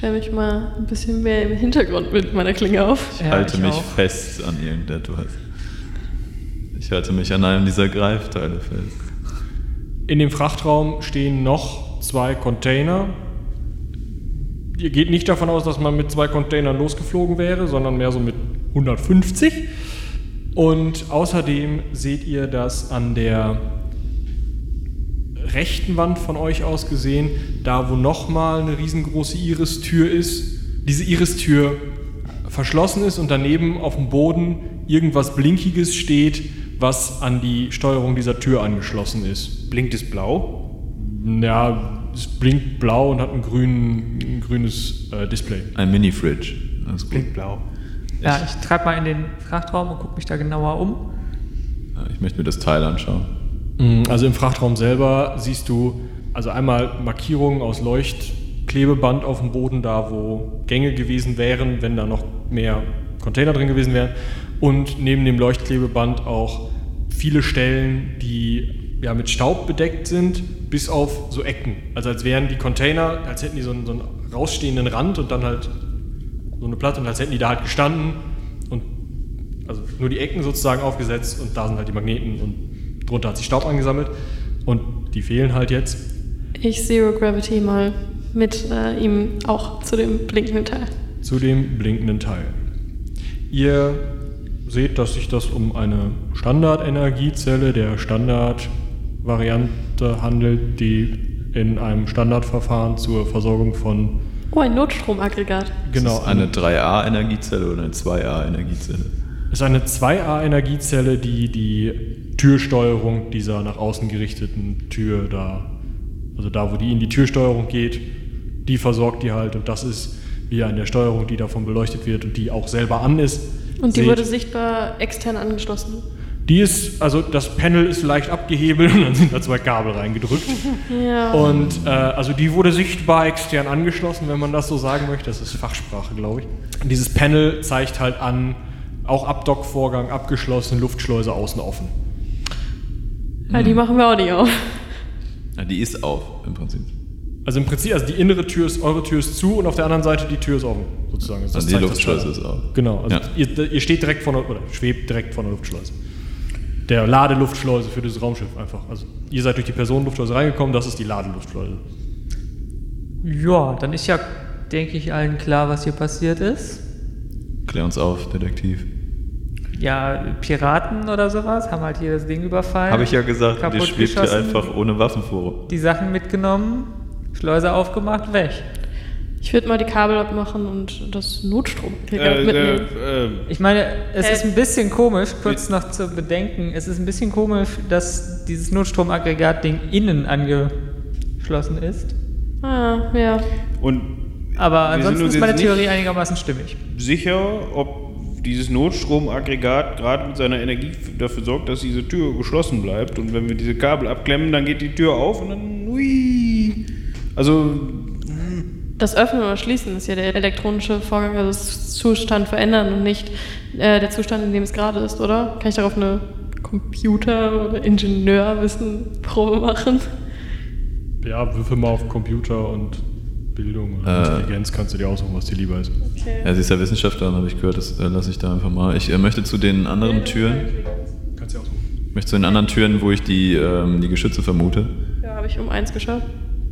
stelle mich mal ein bisschen mehr im Hintergrund mit meiner Klinge auf. Ich Ja, halte ich mich auch. fest an irgendetwas. Ich halte mich an einem dieser Greifteile fest. In dem Frachtraum stehen noch zwei Container. Ihr geht nicht davon aus, dass man mit zwei Containern losgeflogen wäre, sondern mehr so mit 150. Und außerdem seht ihr, dass an der rechten Wand von euch aus gesehen, da wo nochmal eine riesengroße Iris-Tür ist, diese Iris-Tür verschlossen ist und daneben auf dem Boden irgendwas Blinkiges steht, was an die Steuerung dieser Tür angeschlossen ist. Blinkt es blau? Ja, es blinkt blau und hat ein, grün, ein grünes äh, Display. Ein Mini-Fridge. Blinkt blau. Ja, ich treibe mal in den Frachtraum und gucke mich da genauer um. Ich möchte mir das Teil anschauen. Mm, Also im Frachtraum selber siehst du also einmal Markierungen aus Leuchtklebeband auf dem Boden, da wo Gänge gewesen wären, wenn da noch mehr Container drin gewesen wären. Und neben dem Leuchtklebeband auch viele Stellen, die ja mit Staub bedeckt sind, bis auf so Ecken. Also als wären die Container, als hätten die so einen, so einen rausstehenden Rand und dann halt so eine Platte und als hätten die da halt gestanden und also nur die Ecken sozusagen aufgesetzt und da sind halt die Magneten und drunter hat sich Staub angesammelt und die fehlen halt jetzt. Ich Zero Gravity mal mit äh, ihm auch zu dem blinkenden Teil. zu dem blinkenden Teil. Ihr seht, dass sich das um eine Standardenergiezelle der Standardvariante handelt, die in einem Standardverfahren zur Versorgung von Oh, ein Notstromaggregat. genau Ist eine 3A-Energiezelle oder eine 2A-Energiezelle? ist eine 2A-Energiezelle, die die Türsteuerung dieser nach außen gerichteten Tür da, also da, wo die in die Türsteuerung geht, die versorgt die halt und das ist wie an der Steuerung, die davon beleuchtet wird und die auch selber an ist. Und die Seht- wurde sichtbar extern angeschlossen. Die ist, also das Panel ist leicht abgehebelt [LAUGHS] und dann sind da zwei Kabel reingedrückt. [LAUGHS] Ja. Und äh, also die wurde sichtbar extern angeschlossen, wenn man das so sagen möchte. Das ist Fachsprache, glaube ich. Und dieses Panel zeigt halt an, auch Abdockvorgang abgeschlossen, Luftschleuse außen offen. Ja, die machen wir auch nicht auf. Ja, die ist auf, im Prinzip. Also im Prinzip, also die innere Tür ist, eure Tür ist zu und auf der anderen Seite die Tür ist offen, sozusagen. Also das Also die Luftschleuse ist auf. Genau, also Ja. ihr, ihr steht direkt vor der, oder schwebt direkt vor der Luftschleuse. Der Ladeluftschleuse für dieses Raumschiff einfach. Also ihr seid durch die Personenluftschleuse reingekommen, das ist die Ladeluftschleuse. Ja, dann ist ja, denke ich, allen klar, was hier passiert ist. Klär uns auf, Detektiv. Ja, Piraten oder sowas haben halt hier das Ding überfallen. Habe ich ja gesagt, die kaputt schwebt hier einfach ohne Waffen vor. Die Sachen mitgenommen, Schleuse aufgemacht, weg. Ich würde mal die Kabel abmachen und das Notstromaggregat Äh, mitnehmen. äh, äh, Ich meine, es Äh, ist ein bisschen komisch, kurz noch zu bedenken, es ist ein bisschen komisch, dass dieses Notstromaggregat-Ding innen angeschlossen ist. ah, ja. und Aber ansonsten ist meine Theorie einigermaßen stimmig. sicher, ob dieses Notstromaggregat gerade mit seiner Energie dafür sorgt, dass diese Tür geschlossen bleibt. Und wenn wir diese Kabel abklemmen, dann geht die Tür auf und dann. Ui. Also. Das Öffnen oder Schließen ist ja der elektronische Vorgang, also das Zustand verändern und nicht äh, der Zustand, in dem es gerade ist, oder? Kann ich darauf eine Computer- oder Ingenieurwissen-Probe machen? Ja, würfel mal auf Computer und Bildung oder Äh. Intelligenz, kannst du dir aussuchen, was dir lieber ist. Okay. Ja, sie ist ja Wissenschaftlerin, habe ich gehört, das äh, lasse ich da einfach mal. Ich äh, möchte zu den anderen Türen, Kannst du dir aussuchen. ich möchte zu den anderen Türen, wo ich die, ähm, die Geschütze vermute. Ja, habe ich um eins geschafft.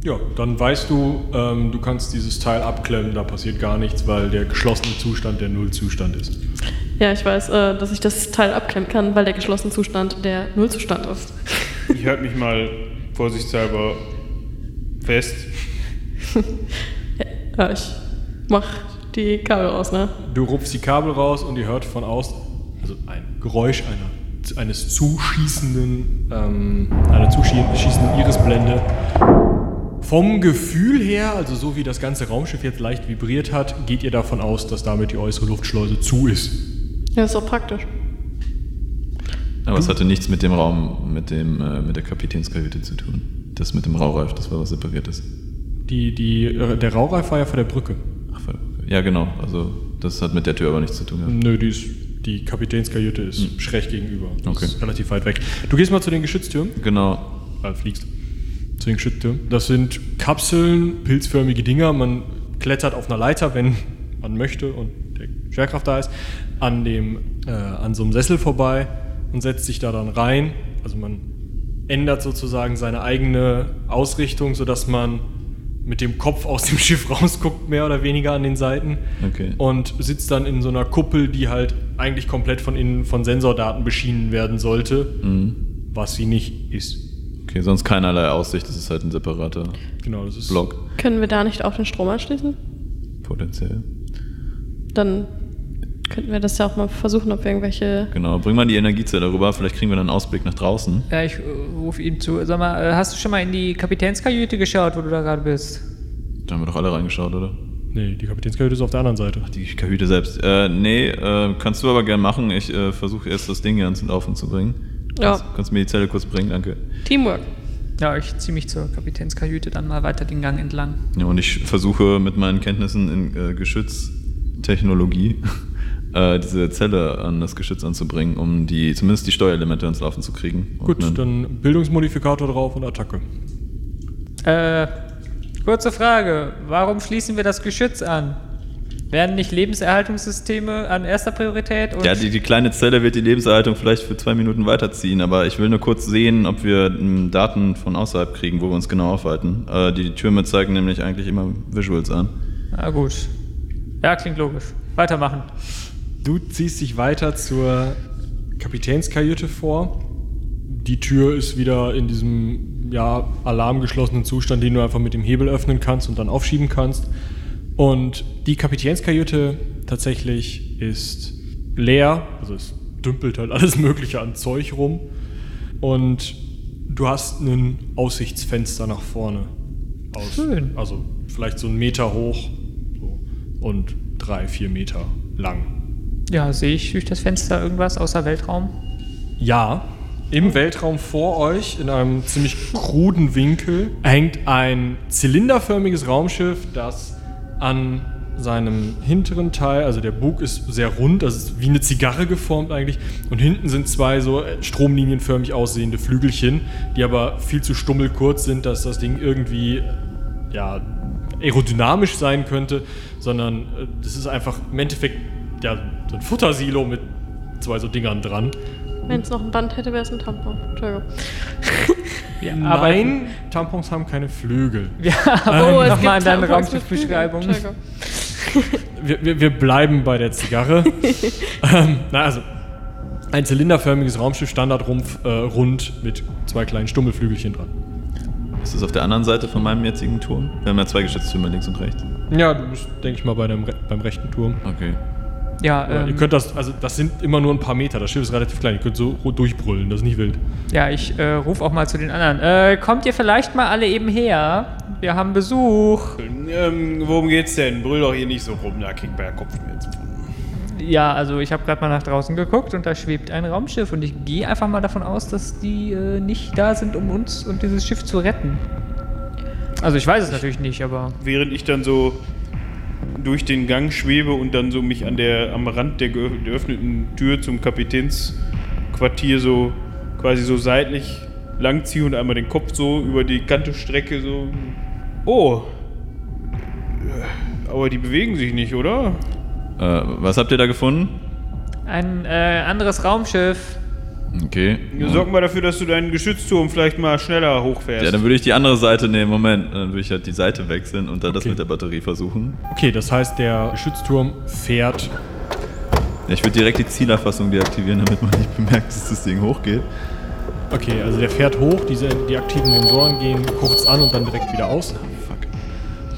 Ja, dann weißt du, ähm, du kannst dieses Teil abklemmen, da passiert gar nichts, weil der geschlossene Zustand der Nullzustand ist. Ja, ich weiß, äh, dass ich das Teil abklemmen kann, weil der geschlossene Zustand der Nullzustand ist. Ich halte mich mal vorsichtshalber fest. [LAUGHS] Ja, ich mach die Kabel raus, ne? Du rupfst die Kabel raus und ihr hört von außen, also ein Geräusch einer, eines zuschießenden, ähm, einer zuschießenden Irisblende. Vom Gefühl her, also so wie das ganze Raumschiff jetzt leicht vibriert hat, geht ihr davon aus, dass damit die äußere Luftschleuse zu ist. Ja, ist auch praktisch. Aber es hatte nichts mit dem Raum, mit, dem, äh, mit der Kapitänskajüte zu tun. Das mit dem Raureif, das war was Separiertes. Die, die, äh, der Raureif war ja vor der Brücke. Ach. Ja, genau. Also, das hat mit der Tür aber nichts zu tun. gehabt. Nö, die, ist, die Kapitänskajüte ist schräg gegenüber. Das Okay. ist relativ weit weg. Du gehst mal zu den Geschütztüren. Genau. äh, fliegst zu den Geschütztürmen. Das sind Kapseln, pilzförmige Dinger. Man klettert auf einer Leiter, wenn man möchte und der Schwerkraft da ist, an, dem, äh, an so einem Sessel vorbei und setzt sich da dann rein. Also man ändert sozusagen seine eigene Ausrichtung, sodass man mit dem Kopf aus dem [LAUGHS] Schiff rausguckt, mehr oder weniger an den Seiten. Okay. Und sitzt dann in so einer Kuppel, die halt eigentlich komplett von innen von Sensordaten beschienen werden sollte, Mhm. was sie nicht ist. Okay, sonst keinerlei Aussicht, das ist halt ein separater Genau, das ist Block, Können wir da nicht auch den Strom anschließen? potenziell. Dann könnten wir das ja auch mal versuchen, ob wir irgendwelche. Genau, bring mal die Energiezelle rüber, vielleicht kriegen wir dann einen Ausblick nach draußen. Ja, ich äh, rufe ihm zu. Sag mal, äh, hast du schon mal in die Kapitänskajüte geschaut, wo du da gerade bist? Da haben wir doch alle reingeschaut, oder? Nee, die Kapitänskajüte ist auf der anderen Seite. Die Kajüte selbst. Äh, nee, äh, kannst du aber gern machen. Ich äh, versuche erst das Ding hier ans Laufen zu bringen. Ja. Kannst, kannst du mir die Zelle kurz bringen, danke. Teamwork. Ja, ich ziehe mich zur Kapitänskajüte dann mal weiter den Gang entlang. Ja, und ich versuche mit meinen Kenntnissen in äh, Geschütztechnologie äh, diese Zelle an das Geschütz anzubringen, um die zumindest die Steuerelemente ins Laufen zu kriegen. Und Gut, dann- dann Bildungsmodifikator drauf und Attacke. Äh, kurze Frage. Warum schließen wir das Geschütz an? Werden nicht Lebenserhaltungssysteme an erster Priorität? Und Ja, die, die kleine Zelle wird die Lebenserhaltung vielleicht für zwei Minuten weiterziehen, aber ich will nur kurz sehen, ob wir m, Daten von außerhalb kriegen, wo wir uns genau aufhalten. Äh, die Türme zeigen nämlich eigentlich immer Visuals an. Na gut. Ja, klingt logisch. Weitermachen. Du ziehst dich weiter zur Kapitänskajüte vor. Die Tür ist wieder in diesem ja, alarmgeschlossenen Zustand, den du einfach mit dem Hebel öffnen kannst und dann aufschieben kannst. Und die Kapitänskajüte tatsächlich ist leer, also es dümpelt halt alles Mögliche an Zeug rum. Und du hast ein Aussichtsfenster nach vorne. Aus, Schön. Also vielleicht so einen Meter hoch so, und drei, vier Meter lang. Ja, sehe ich durch das Fenster irgendwas außer Weltraum? Ja, im Weltraum vor euch, in einem ziemlich kruden Winkel, hängt ein zylinderförmiges Raumschiff, das an seinem hinteren Teil, also der Bug ist sehr rund, das ist wie eine Zigarre geformt eigentlich, und hinten sind zwei so äh, stromlinienförmig aussehende Flügelchen, die aber viel zu stummelkurz sind, dass das Ding irgendwie ja, aerodynamisch sein könnte, sondern äh, das ist einfach im Endeffekt ja, so ein Futtersilo mit zwei so Dingern dran. Wenn es noch ein Band hätte, wäre es ein Tampon. Entschuldigung. [LAUGHS] Wir Nein, Tampons haben keine Flügel. Wir Oh, arbeiten es nochmal gibt deine Raumschiffbeschreibung. [LAUGHS] Wir, wir, wir bleiben bei der Zigarre. [LAUGHS] ähm, na, also ein zylinderförmiges Raumschiff, Standardrumpf, äh, rund mit zwei kleinen Stummelflügelchen dran. Ist das auf der anderen Seite von meinem jetzigen Turm? Wir haben ja zwei Geschütztürme links und rechts. Ja, du bist, denke ich mal, bei dem, Re- beim rechten Turm. Okay. Ja, ähm, Ihr könnt das, also das sind immer nur ein paar Meter. Das Schiff ist relativ klein. Ihr könnt so durchbrüllen, das ist nicht wild. ja, ich äh, rufe auch mal zu den anderen. Äh, kommt ihr vielleicht mal alle eben her? Wir haben Besuch. Ähm, worum geht's denn? Brüll doch hier nicht so rum, da kriegt man ja Kopfschmerzen von. Ja, also ich habe gerade mal nach draußen geguckt und da schwebt ein Raumschiff und ich gehe einfach mal davon aus, dass die äh, nicht da sind, um uns und dieses Schiff zu retten. Also ich weiß es natürlich nicht, aber Während ich dann so durch den Gang schwebe und dann so mich an der, am Rand der geöff- geöffneten Tür zum Kapitänsquartier so quasi so seitlich langziehe und einmal den Kopf so über die Kante strecke, so. Oh. Aber die bewegen sich nicht, oder? Äh, was habt ihr da gefunden? ein äh, anderes Raumschiff. Okay. Sorg mal dafür, dass du deinen Geschützturm vielleicht mal schneller hochfährst. Ja, dann würde ich die andere Seite nehmen. Moment, dann würde ich halt die Seite wechseln und dann das Okay. mit der Batterie versuchen. Okay, das heißt, der Geschützturm fährt. Ja, ich würde direkt die Zielerfassung deaktivieren, damit man nicht bemerkt, dass das Ding hochgeht. Okay, also der fährt hoch, diese, die aktiven Sensoren gehen kurz an und dann direkt wieder aus. Fuck.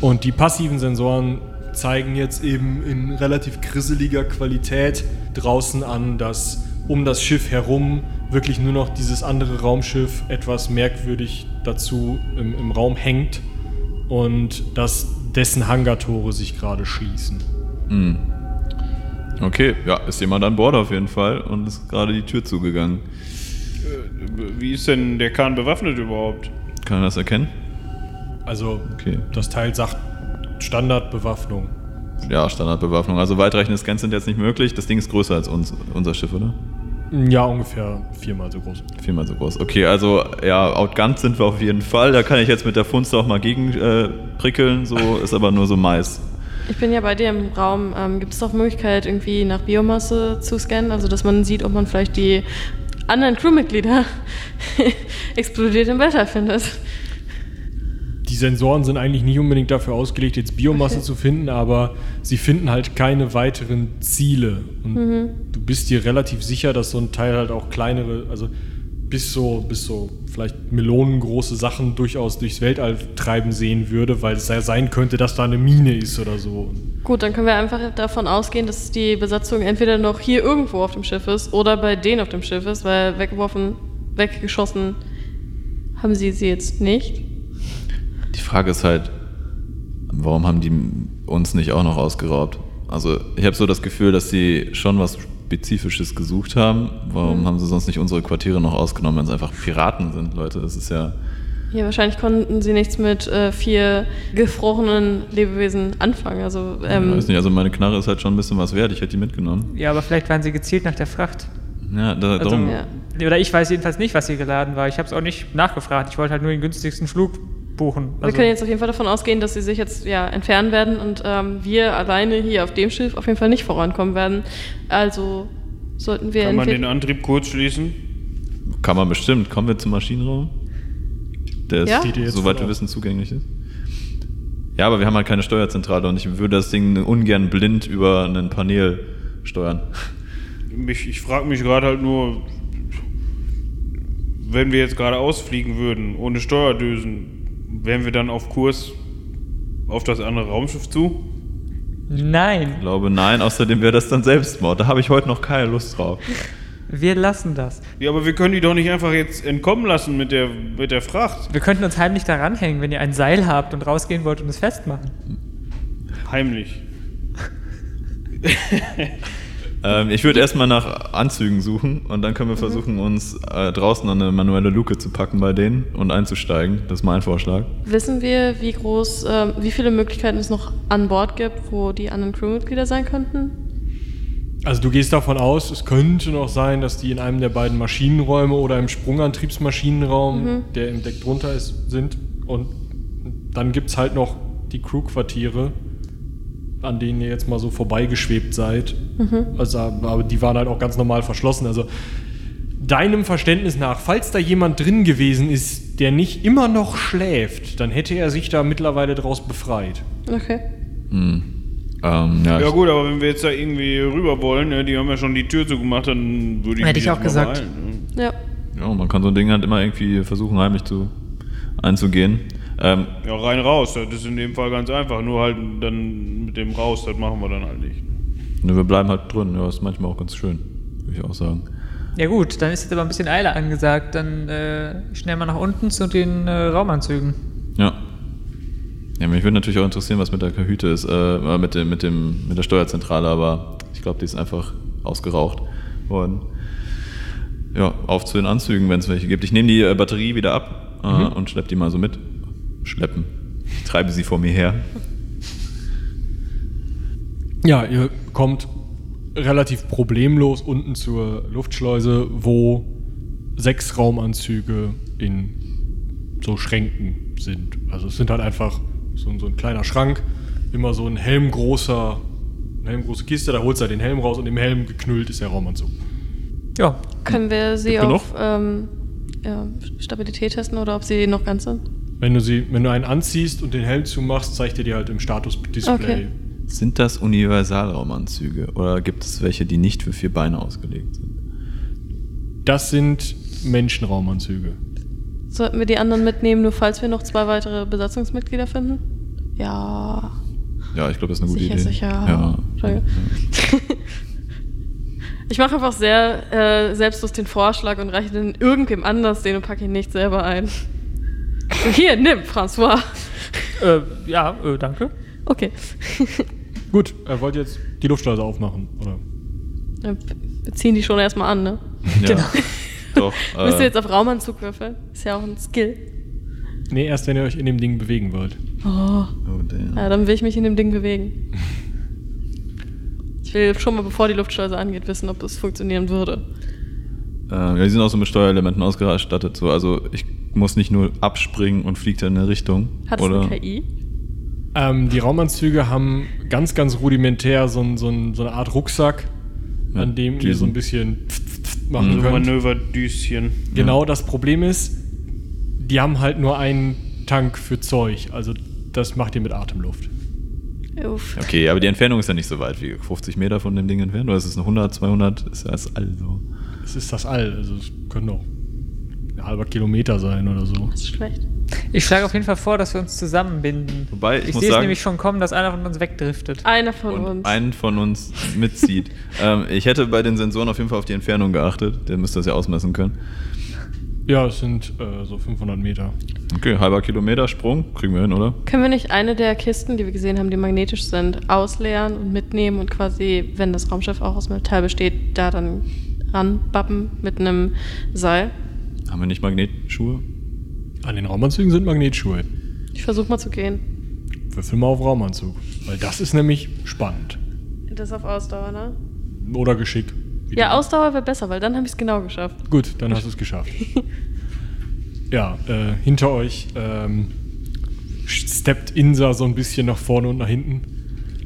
Und die passiven Sensoren zeigen jetzt eben in relativ grisseliger Qualität draußen an, dass um das Schiff herum wirklich nur noch dieses andere Raumschiff etwas merkwürdig dazu im, im Raum hängt und dass dessen Hangartore sich gerade schließen. Hm. Okay, ja, ist jemand an Bord auf jeden Fall und ist gerade die Tür zugegangen. Äh, Wie ist denn der Kahn bewaffnet überhaupt? Kann er das erkennen? Also Okay. das Teil sagt Standardbewaffnung. Ja, Standardbewaffnung. Also weitreichende Scans sind jetzt nicht möglich. Das Ding ist größer als uns, unser Schiff, oder? Ja, ungefähr viermal so groß. Viermal so groß. Okay, also ja, outgunned sind wir auf jeden Fall. Da kann ich jetzt mit der Funste auch mal gegen äh, prickeln. So [LAUGHS] ist aber nur so Mais. Ich bin ja bei dir im Raum. Ähm, Gibt es doch Möglichkeit, irgendwie nach Biomasse zu scannen? Also, dass man sieht, ob man vielleicht die anderen Crewmitglieder [LAUGHS] explodiert im Weltall findet. Die Sensoren sind eigentlich nicht unbedingt dafür ausgelegt, jetzt Biomasse Okay. zu finden, aber sie finden halt keine weiteren Ziele. Und du bist dir relativ sicher, dass so ein Teil halt auch kleinere, also bis so, bis so vielleicht millionengroße Sachen durchaus durchs Weltall treiben sehen würde, weil es ja sein könnte, dass da eine Mine ist oder so. Gut, dann können wir einfach davon ausgehen, dass die Besatzung entweder noch hier irgendwo auf dem Schiff ist oder bei denen auf dem Schiff ist, weil weggeworfen, weggeschossen haben sie sie jetzt nicht. Die Frage ist halt, warum haben die uns nicht auch noch ausgeraubt? Also ich habe so das Gefühl, dass sie schon was Spezifisches gesucht haben. Warum haben sie sonst nicht unsere Quartiere noch ausgenommen, wenn es einfach Piraten sind, Leute? Das ist ja. Ja, wahrscheinlich konnten sie nichts mit äh, vier gefrorenen Lebewesen anfangen. Also, ich ähm, weiß nicht, also meine Knarre ist halt schon ein bisschen was wert. Ich hätte die mitgenommen. Ja, aber vielleicht waren sie gezielt nach der Fracht. Ja, da, Also, darum. ja. Oder ich weiß jedenfalls nicht, was hier geladen war. Ich habe es auch nicht nachgefragt. Ich wollte halt nur den günstigsten Flug buchen. wir können jetzt auf jeden Fall davon ausgehen, dass sie sich jetzt ja entfernen werden und ähm, wir alleine hier auf dem Schiff auf jeden Fall nicht vorankommen werden. Also sollten wir Kann man den Antrieb kurz schließen? Kann man bestimmt. Kommen wir zum Maschinenraum? Der ist, Ja? Soweit wir wissen, zugänglich ist. Ja, aber wir haben halt keine Steuerzentrale und ich würde das Ding ungern blind über ein Panel steuern. Mich, ich frage mich gerade halt nur, wenn wir jetzt gerade ausfliegen würden, ohne Steuerdösen, wären wir dann auf Kurs auf das andere Raumschiff zu? Nein, Ich glaube, nein. Außerdem wäre das dann Selbstmord. Da habe ich heute noch keine Lust drauf. wir lassen das. Ja, aber wir können die doch nicht einfach jetzt entkommen lassen mit der, mit der Fracht. Wir könnten uns heimlich daran hängen, wenn ihr ein Seil habt und rausgehen wollt und es festmachen. Heimlich. [LAUGHS] Ähm, ich würde erstmal nach Anzügen suchen und dann können wir versuchen, uns äh, draußen an eine manuelle Luke zu packen bei denen und einzusteigen. Das ist mein Vorschlag. Wissen wir, wie groß, ähm, wie viele Möglichkeiten es noch an Bord gibt, wo die anderen Crewmitglieder sein könnten? Also du gehst davon aus, es könnte noch sein, dass die in einem der beiden Maschinenräume oder im Sprungantriebsmaschinenraum, der im Deck drunter ist, sind. Und dann gibt es halt noch die Crewquartiere, an denen ihr jetzt mal so vorbeigeschwebt seid. Also, aber die waren halt auch ganz normal verschlossen. Also deinem Verständnis nach, falls da jemand drin gewesen ist, der nicht immer noch schläft, dann hätte er sich da mittlerweile draus befreit. Okay. Ähm, ja, Ja gut, aber wenn wir jetzt da irgendwie rüber wollen, ne, die haben ja schon die Tür zugemacht, dann würde ich Hätte mich ich auch gesagt. beeilen, ne? Ja. ja, man kann so ein Ding halt immer irgendwie versuchen, heimlich zu, einzugehen. Ähm, Ja, rein raus, das ist in dem Fall ganz einfach. Nur halt dann mit dem raus, das machen wir dann halt nicht. ne, wir bleiben halt drin. Ja, ist manchmal auch ganz schön, würde ich auch sagen. Ja gut, dann ist jetzt aber ein bisschen Eile angesagt. Dann äh, schnell mal nach unten zu den äh, Raumanzügen. Ja. Ja, mich würde natürlich auch interessieren, was mit der Kahüte ist, äh, mit, dem, mit, dem, mit der Steuerzentrale, aber ich glaube, die ist einfach ausgeraucht worden. Ja, auf zu den Anzügen, wenn es welche gibt. Ich nehme die äh, Batterie wieder ab äh, und schleppe die mal so mit. Schleppen. Ich treibe sie vor mir her. Ja, ihr kommt relativ problemlos unten zur Luftschleuse, wo sechs Raumanzüge in so Schränken sind. Also es sind halt einfach so, so ein kleiner Schrank, immer so ein helmgroßer, eine helmgroße Kiste, da holst du halt den Helm raus und im Helm geknüllt ist der Raumanzug. Ja, Können wir sie Gibt auf ähm, ja, Stabilität testen oder ob sie noch ganz sind? Wenn du sie, wenn du einen anziehst und den Helm zumachst, zeigt er dir halt im Status-Display. Okay. Sind das Universalraumanzüge oder gibt es welche, die nicht für vier Beine ausgelegt sind? Das sind Menschenraumanzüge. Sollten wir die anderen mitnehmen, nur falls wir noch zwei weitere Besatzungsmitglieder finden? Ja. Ja, ich glaube, das ist eine gute Sicher, Idee. sicher. Ja. Entschuldigung. Ich mache einfach sehr äh, selbstlos den Vorschlag und reiche den irgendwem anders den und packe ihn nicht selber ein. Hier, nimm, François. äh, ja, äh, danke. Okay. [LAUGHS] Gut, er wollte jetzt die Luftschleuse aufmachen, oder? Äh, Wir ziehen die schon erstmal an, ne? Ja. Genau. [LAUGHS] Doch. [LAUGHS] Müsst ihr Äh, jetzt auf Raumanzug würfeln? Ist ja auch ein Skill. Nee, erst wenn ihr euch in dem Ding bewegen wollt. Oh. oh, damn. Ja, dann will ich mich in dem Ding bewegen. Ich will schon mal, bevor die Luftschleuse angeht, wissen, ob das funktionieren würde. Äh, ja, die sind auch so mit Steuerelementen ausgestattet. So. Also ich muss nicht nur abspringen und fliegt in eine Richtung. Hat es oder eine KI? Ähm, die Raumanzüge haben ganz, ganz rudimentär so, ein, so, ein, so eine Art Rucksack, Ja, an dem ihr so ein bisschen pft, pft, pft machen So könnt. Manöverdüschen. Genau, das Problem ist, die haben halt nur einen Tank für Zeug. Also das macht ihr mit Atemluft. Uff. Okay, aber die Entfernung ist ja nicht so weit wie 50 Meter von dem Ding entfernt. Oder ist es eine 100, 200? Ist ja das all so. Es ist das All. Also es können auch ein halber Kilometer sein oder so. Das ist schlecht. Ich schlage auf jeden Fall vor, dass wir uns zusammenbinden. Wobei, ich ich muss sehe es sagen- nämlich schon kommen, dass einer von uns wegdriftet. Einer von und uns. einen von uns mitzieht. [LAUGHS] ähm, ich hätte bei den Sensoren auf jeden Fall auf die Entfernung geachtet. Der müsste das ja ausmessen können. Ja, es sind äh, so 500 Meter. Okay, halber Kilometer Sprung, kriegen wir hin, oder? Können wir nicht eine der Kisten, die wir gesehen haben, die magnetisch sind, ausleeren und mitnehmen und quasi, wenn das Raumschiff auch aus Metall besteht, da dann ranbappen mit einem Seil? Haben wir nicht Magnetschuhe? An den Raumanzügen sind Magnetschuhe. Ich versuche mal zu gehen. Würfel mal auf Raumanzug. Weil das ist nämlich spannend. Das auf Ausdauer, ne? Oder Geschick. Ja, Ausdauer wäre besser, weil dann habe ich es genau geschafft. Gut, dann hast du es [LAUGHS] geschafft. ja, äh, hinter euch ähm, steppt Insa so ein bisschen nach vorne und nach hinten.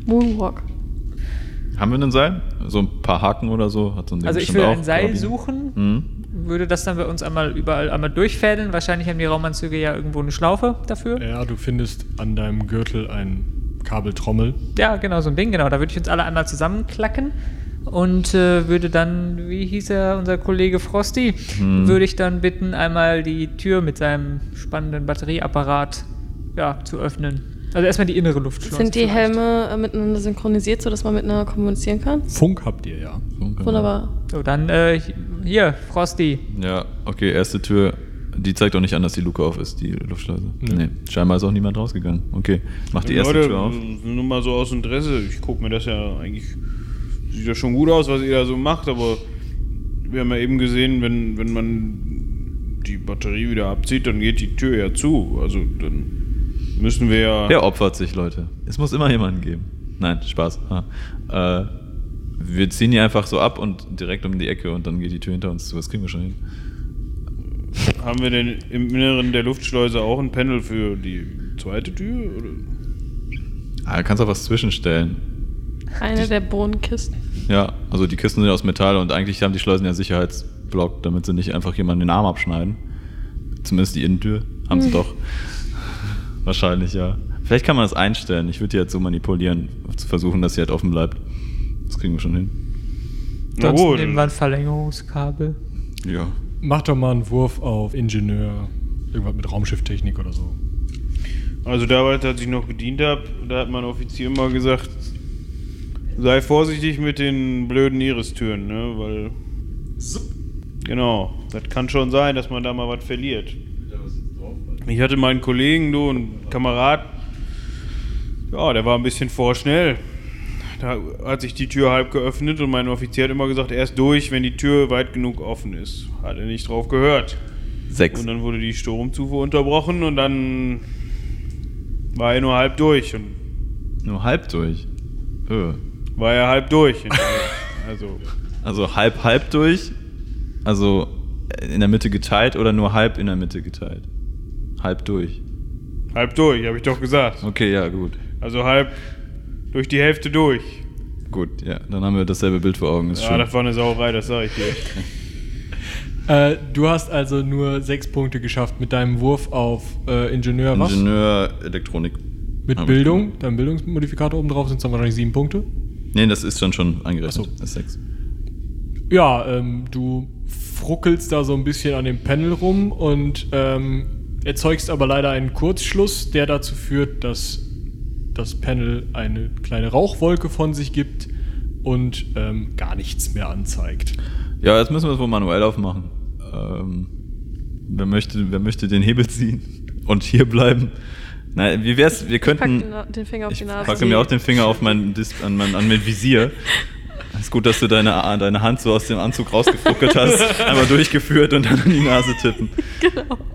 Moonwalk. Haben wir ein Seil? So ein paar Haken oder so? Hat so ein Ding Also ich würde auch. ein Seil Karabiner. suchen, Mhm. würde das dann bei uns einmal überall einmal durchfädeln. Wahrscheinlich haben die Raumanzüge ja irgendwo eine Schlaufe dafür. Ja, du findest an deinem Gürtel ein Kabeltrommel. Ja, genau, so ein Ding, genau. Da würde ich uns alle einmal zusammenklacken und äh, würde dann, wie hieß er, unser Kollege Frosty, Hm. würde ich dann bitten, einmal die Tür mit seinem spannenden Batterieapparat ja, zu öffnen. Also erstmal die innere Luftschleuse. Sind die vielleicht. Helme äh, miteinander synchronisiert, sodass man miteinander kommunizieren kann? Funk habt ihr ja. Wunderbar. So, dann äh, hier, Frosty. Ja, okay, erste Tür. Die zeigt auch nicht an, dass die Luke auf ist, die Luftschleuse. Nee. Nee, scheinbar ist auch niemand rausgegangen. Okay, mach die erste Leute, Tür auf. nur mal so aus Interesse. Ich gucke mir das ja eigentlich. Sieht ja schon gut aus, was ihr da so macht, aber wir haben ja eben gesehen, wenn, wenn man die Batterie wieder abzieht, dann geht die Tür ja zu. Also dann müssen wir ja. Der opfert sich, Leute. Es muss immer jemanden geben. Nein, Spaß. Äh, wir ziehen die einfach so ab und direkt um die Ecke und dann geht die Tür hinter uns zu. Das kriegen wir schon hin. Haben wir denn im Inneren der Luftschleuse auch ein Panel für die zweite Tür? Oder? Ah, da kannst du auch was zwischenstellen. Eine der Bohnenkisten. Ja, also die Kisten sind aus Metall und eigentlich haben die Schleusen ja Sicherheitsblock, damit sie nicht einfach jemanden den Arm abschneiden. Zumindest die Innentür. Haben sie doch. Wahrscheinlich, ja. Vielleicht kann man das einstellen. Ich würde die jetzt so manipulieren, zu versuchen, dass sie halt offen bleibt. Das kriegen wir schon hin. Na gut. nehmen wir ein Verlängerungskabel. Ja. Mach doch mal einen Wurf auf Ingenieur. Irgendwas mit Raumschifftechnik oder so. Also damals, als ich noch gedient habe, da hat mein Offizier immer gesagt, sei vorsichtig mit den blöden Iristüren, ne? Weil. Genau, das kann schon sein, dass man da mal was verliert. Ich hatte meinen Kollegen, du, einen Kamerad, ja, der war ein bisschen vorschnell. Da hat sich die Tür halb geöffnet und mein Offizier hat immer gesagt, erst durch, wenn die Tür weit genug offen ist. Hat er nicht drauf gehört. Sechs. Und dann wurde die Stromzufuhr unterbrochen und dann war er nur halb durch und Nur halb durch. Öh. war er halb durch. [LAUGHS] also Also halb, halb durch. Also in der Mitte geteilt oder nur halb in der Mitte geteilt? Halb durch. halb durch, habe ich doch gesagt. Okay, ja, gut. Also halb durch die Hälfte durch. Gut, ja. Dann haben wir dasselbe Bild vor Augen. Ist Ja, schön. das war eine Sauerei, das sage ich dir. [LAUGHS] Äh, du hast also nur sechs Punkte geschafft mit deinem Wurf auf äh, Ingenieur. Was? Ingenieur Elektronik. Mit Hab Bildung. gemacht. Dein Bildungsmodifikator oben drauf sind dann wahrscheinlich sieben Punkte. Nee, das ist dann schon eingerechnet. Ach so. Das ist sechs. Ja, ähm, du fruckelst da so ein bisschen an dem Panel rum und ähm, erzeugst aber leider einen Kurzschluss, der dazu führt, dass das Panel eine kleine Rauchwolke von sich gibt und ähm, gar nichts mehr anzeigt. Ja, jetzt müssen wir es wohl manuell aufmachen. Ähm, wer, möchte, wer möchte den Hebel ziehen und hier bleiben? Nein, wie wär's? Wir könnten. den, Na- den Finger auf Ich die Nase. packe mir auch den Finger auf mein, Dis an mein, an mein Visier. Ist gut, dass du deine, deine Hand so aus dem Anzug rausgefuckelt [LAUGHS] hast, einmal durchgeführt und dann an die Nase tippen.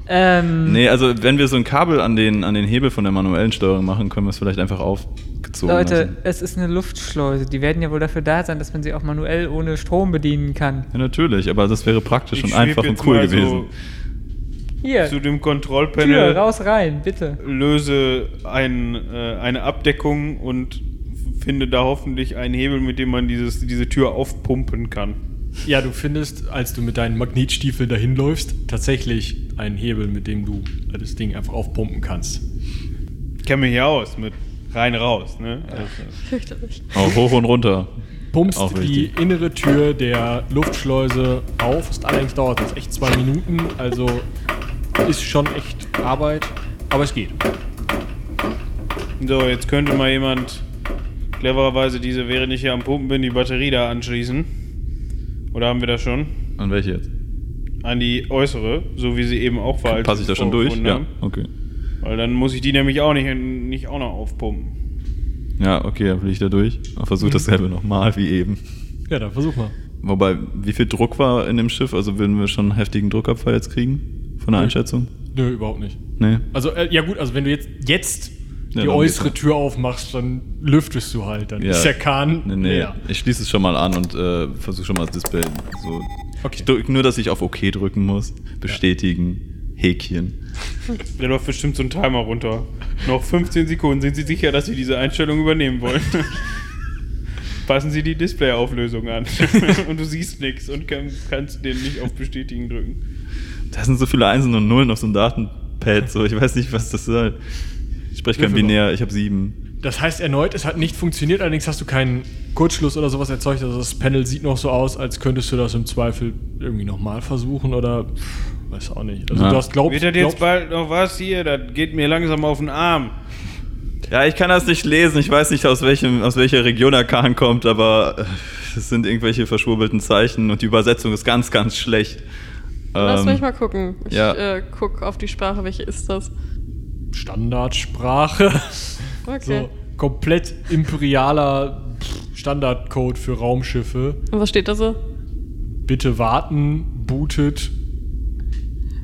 Ähm, Nee, also wenn wir so ein Kabel an den, an den Hebel von der manuellen Steuerung machen, können wir es vielleicht einfach aufgezogen Leute, lassen. es ist eine Luftschleuse. Die werden ja wohl dafür da sein, dass man sie auch manuell ohne Strom bedienen kann. Ja, natürlich, aber das wäre praktisch Ich und einfach und cool gewesen. Hier, So zu dem Tür, Kontrollpanel raus, rein, bitte. löse ein, äh, eine Abdeckung und finde da hoffentlich einen Hebel, mit dem man dieses, diese Tür aufpumpen kann. Ja, du findest, als du mit deinen Magnetstiefeln dahin läufst, tatsächlich einen Hebel, mit dem du das Ding einfach aufpumpen kannst. Ich kenne mich hier aus mit rein raus, ne? Also, Fürchterlich. Auch hoch und runter. Pumpst Auch die wichtig. innere Tür der Luftschleuse auf. Ist allerdings dauert das echt zwei Minuten, also ist schon echt Arbeit, aber es geht. So, jetzt könnte mal jemand clevererweise diese, während ich hier am Pumpen bin, die Batterie da anschließen. Oder haben wir das schon? Und welche jetzt? an die äußere, so wie sie eben auch war. als Passe ich da schon durch? Ja, okay. Weil dann muss ich die nämlich auch nicht, nicht auch noch aufpumpen. Ja, okay, dann will ich da durch. Und versuche dasselbe nochmal wie eben. Ja, dann versuch mal. Wobei, wie viel Druck war in dem Schiff? Also würden wir schon einen heftigen Druckabfall jetzt kriegen? Von der. Einschätzung? Nö, überhaupt nicht. Nee. Also, äh, ja gut, also wenn du jetzt, jetzt die äußere Tür aufmachst, dann lüftest du halt. Dann Ja. ist der Kahn Nee, nee. leer. Ich schließe es schon mal an und äh, versuche schon mal das Display so. Okay. Ich drück nur, dass ich auf OK drücken muss. Bestätigen. Häkchen. Da läuft bestimmt so ein Timer runter. Noch 15 Sekunden. Sind Sie sicher, dass Sie diese Einstellung übernehmen wollen? [LAUGHS] Passen Sie die Displayauflösung an. [LAUGHS] und du siehst nichts und kann, kannst den nicht auf Bestätigen drücken. Da sind so viele Einsen und Nullen auf so einem Datenpad. So, ich weiß nicht, was das soll. Ich spreche kein. Binär, ich habe sieben. Das heißt erneut, es hat nicht funktioniert, allerdings hast du keinen Kurzschluss oder sowas erzeugt. Also das Panel sieht noch so aus, als könntest du das im Zweifel irgendwie nochmal versuchen oder pff, weiß auch nicht. Also Ja. du hast glaubt, Wird das jetzt glaubst, bald noch was hier? Das geht mir langsam auf den Arm. Ja, ich kann das nicht lesen. Ich weiß nicht, aus, welchem, aus welcher Region der Kahn kommt, aber äh, es sind irgendwelche verschwurbelten Zeichen und die Übersetzung ist ganz, ganz schlecht. Lass Ähm, mich mal gucken. Ich ja. äh, guck auf die Sprache, welche ist das? Standardsprache. Okay. So komplett imperialer Standardcode für Raumschiffe. Und was steht da so? Bitte warten, bootet.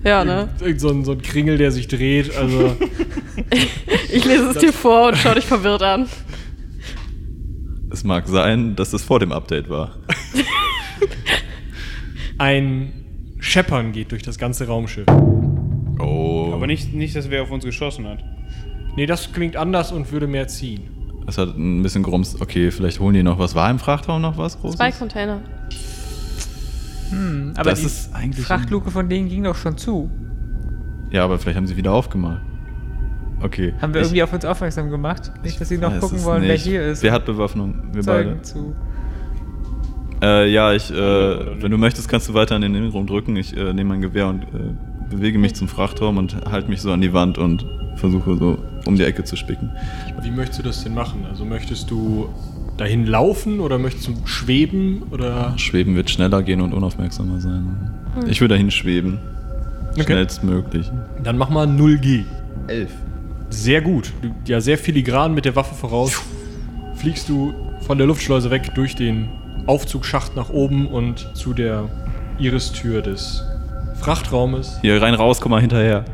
Ja, ne? Irgend so ein, so ein Kringel, der sich dreht. Also [LAUGHS] Ich lese es dir vor und schau dich verwirrt an. Es mag sein, dass es vor dem Update war. ein Scheppern geht durch das ganze Raumschiff. Oh. Aber nicht, nicht, dass wer auf uns geschossen hat. Nee, das klingt anders und würde mehr ziehen. Es hat ein bisschen grumst. Okay, vielleicht holen die noch was. War im Frachtraum noch was Großes? Zwei Container. Hm, aber Das die ist eigentlich- Frachtluke von denen ging doch schon zu. Ja, aber vielleicht haben sie wieder aufgemalt. Okay. Haben wir Ich- irgendwie auf uns aufmerksam gemacht? Nicht, dass sie noch gucken wollen, wer nicht. hier ist. Wer hat Bewaffnung? Wir Zeugen zu. beide. Äh, ja, ich, äh, wenn du möchtest, kannst du weiter an den Innenraum drücken. Ich äh, nehme mein Gewehr und äh, bewege mich zum Frachtraum und halte mich so an die Wand und versuche so um die Ecke zu spicken. Wie möchtest du das denn machen? Also möchtest du dahin laufen oder möchtest du schweben oder Schweben wird schneller gehen und unaufmerksamer sein. Ich würde dahin schweben. Okay. Schnellstmöglich. dann mach mal 0G. Elf. Sehr gut. Du, ja, sehr filigran mit der Waffe voraus. Fliegst du von der Luftschleuse weg durch den Aufzugsschacht nach oben und zu der Iristür des Frachtraumes. Hier rein, raus, komm mal hinterher.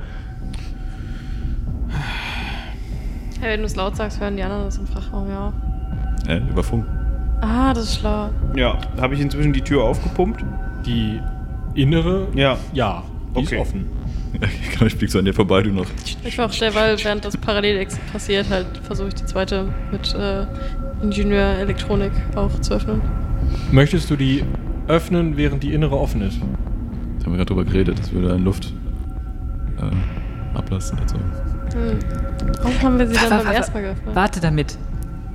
Hey, wenn du es laut sagst, hören die anderen das im Frachtraum, ja. Äh, über Funk. Ah, das ist schlau. Ja, habe ich inzwischen die Tür aufgepumpt? Die innere, Ja. ja, die Okay. ist offen. ich flieg so an dir vorbei, du noch. Ich war auch derweil, während das parallel ex- passiert, halt versuche ich die zweite mit äh, Ingenieur Elektronik auch zu öffnen. Möchtest du die öffnen, während die innere offen ist? Da haben wir gerade drüber geredet, das würde ein Luft äh, ablassen. Also. Hm. Warum haben wir sie dann beim ersten Mal geöffnet? Warte damit.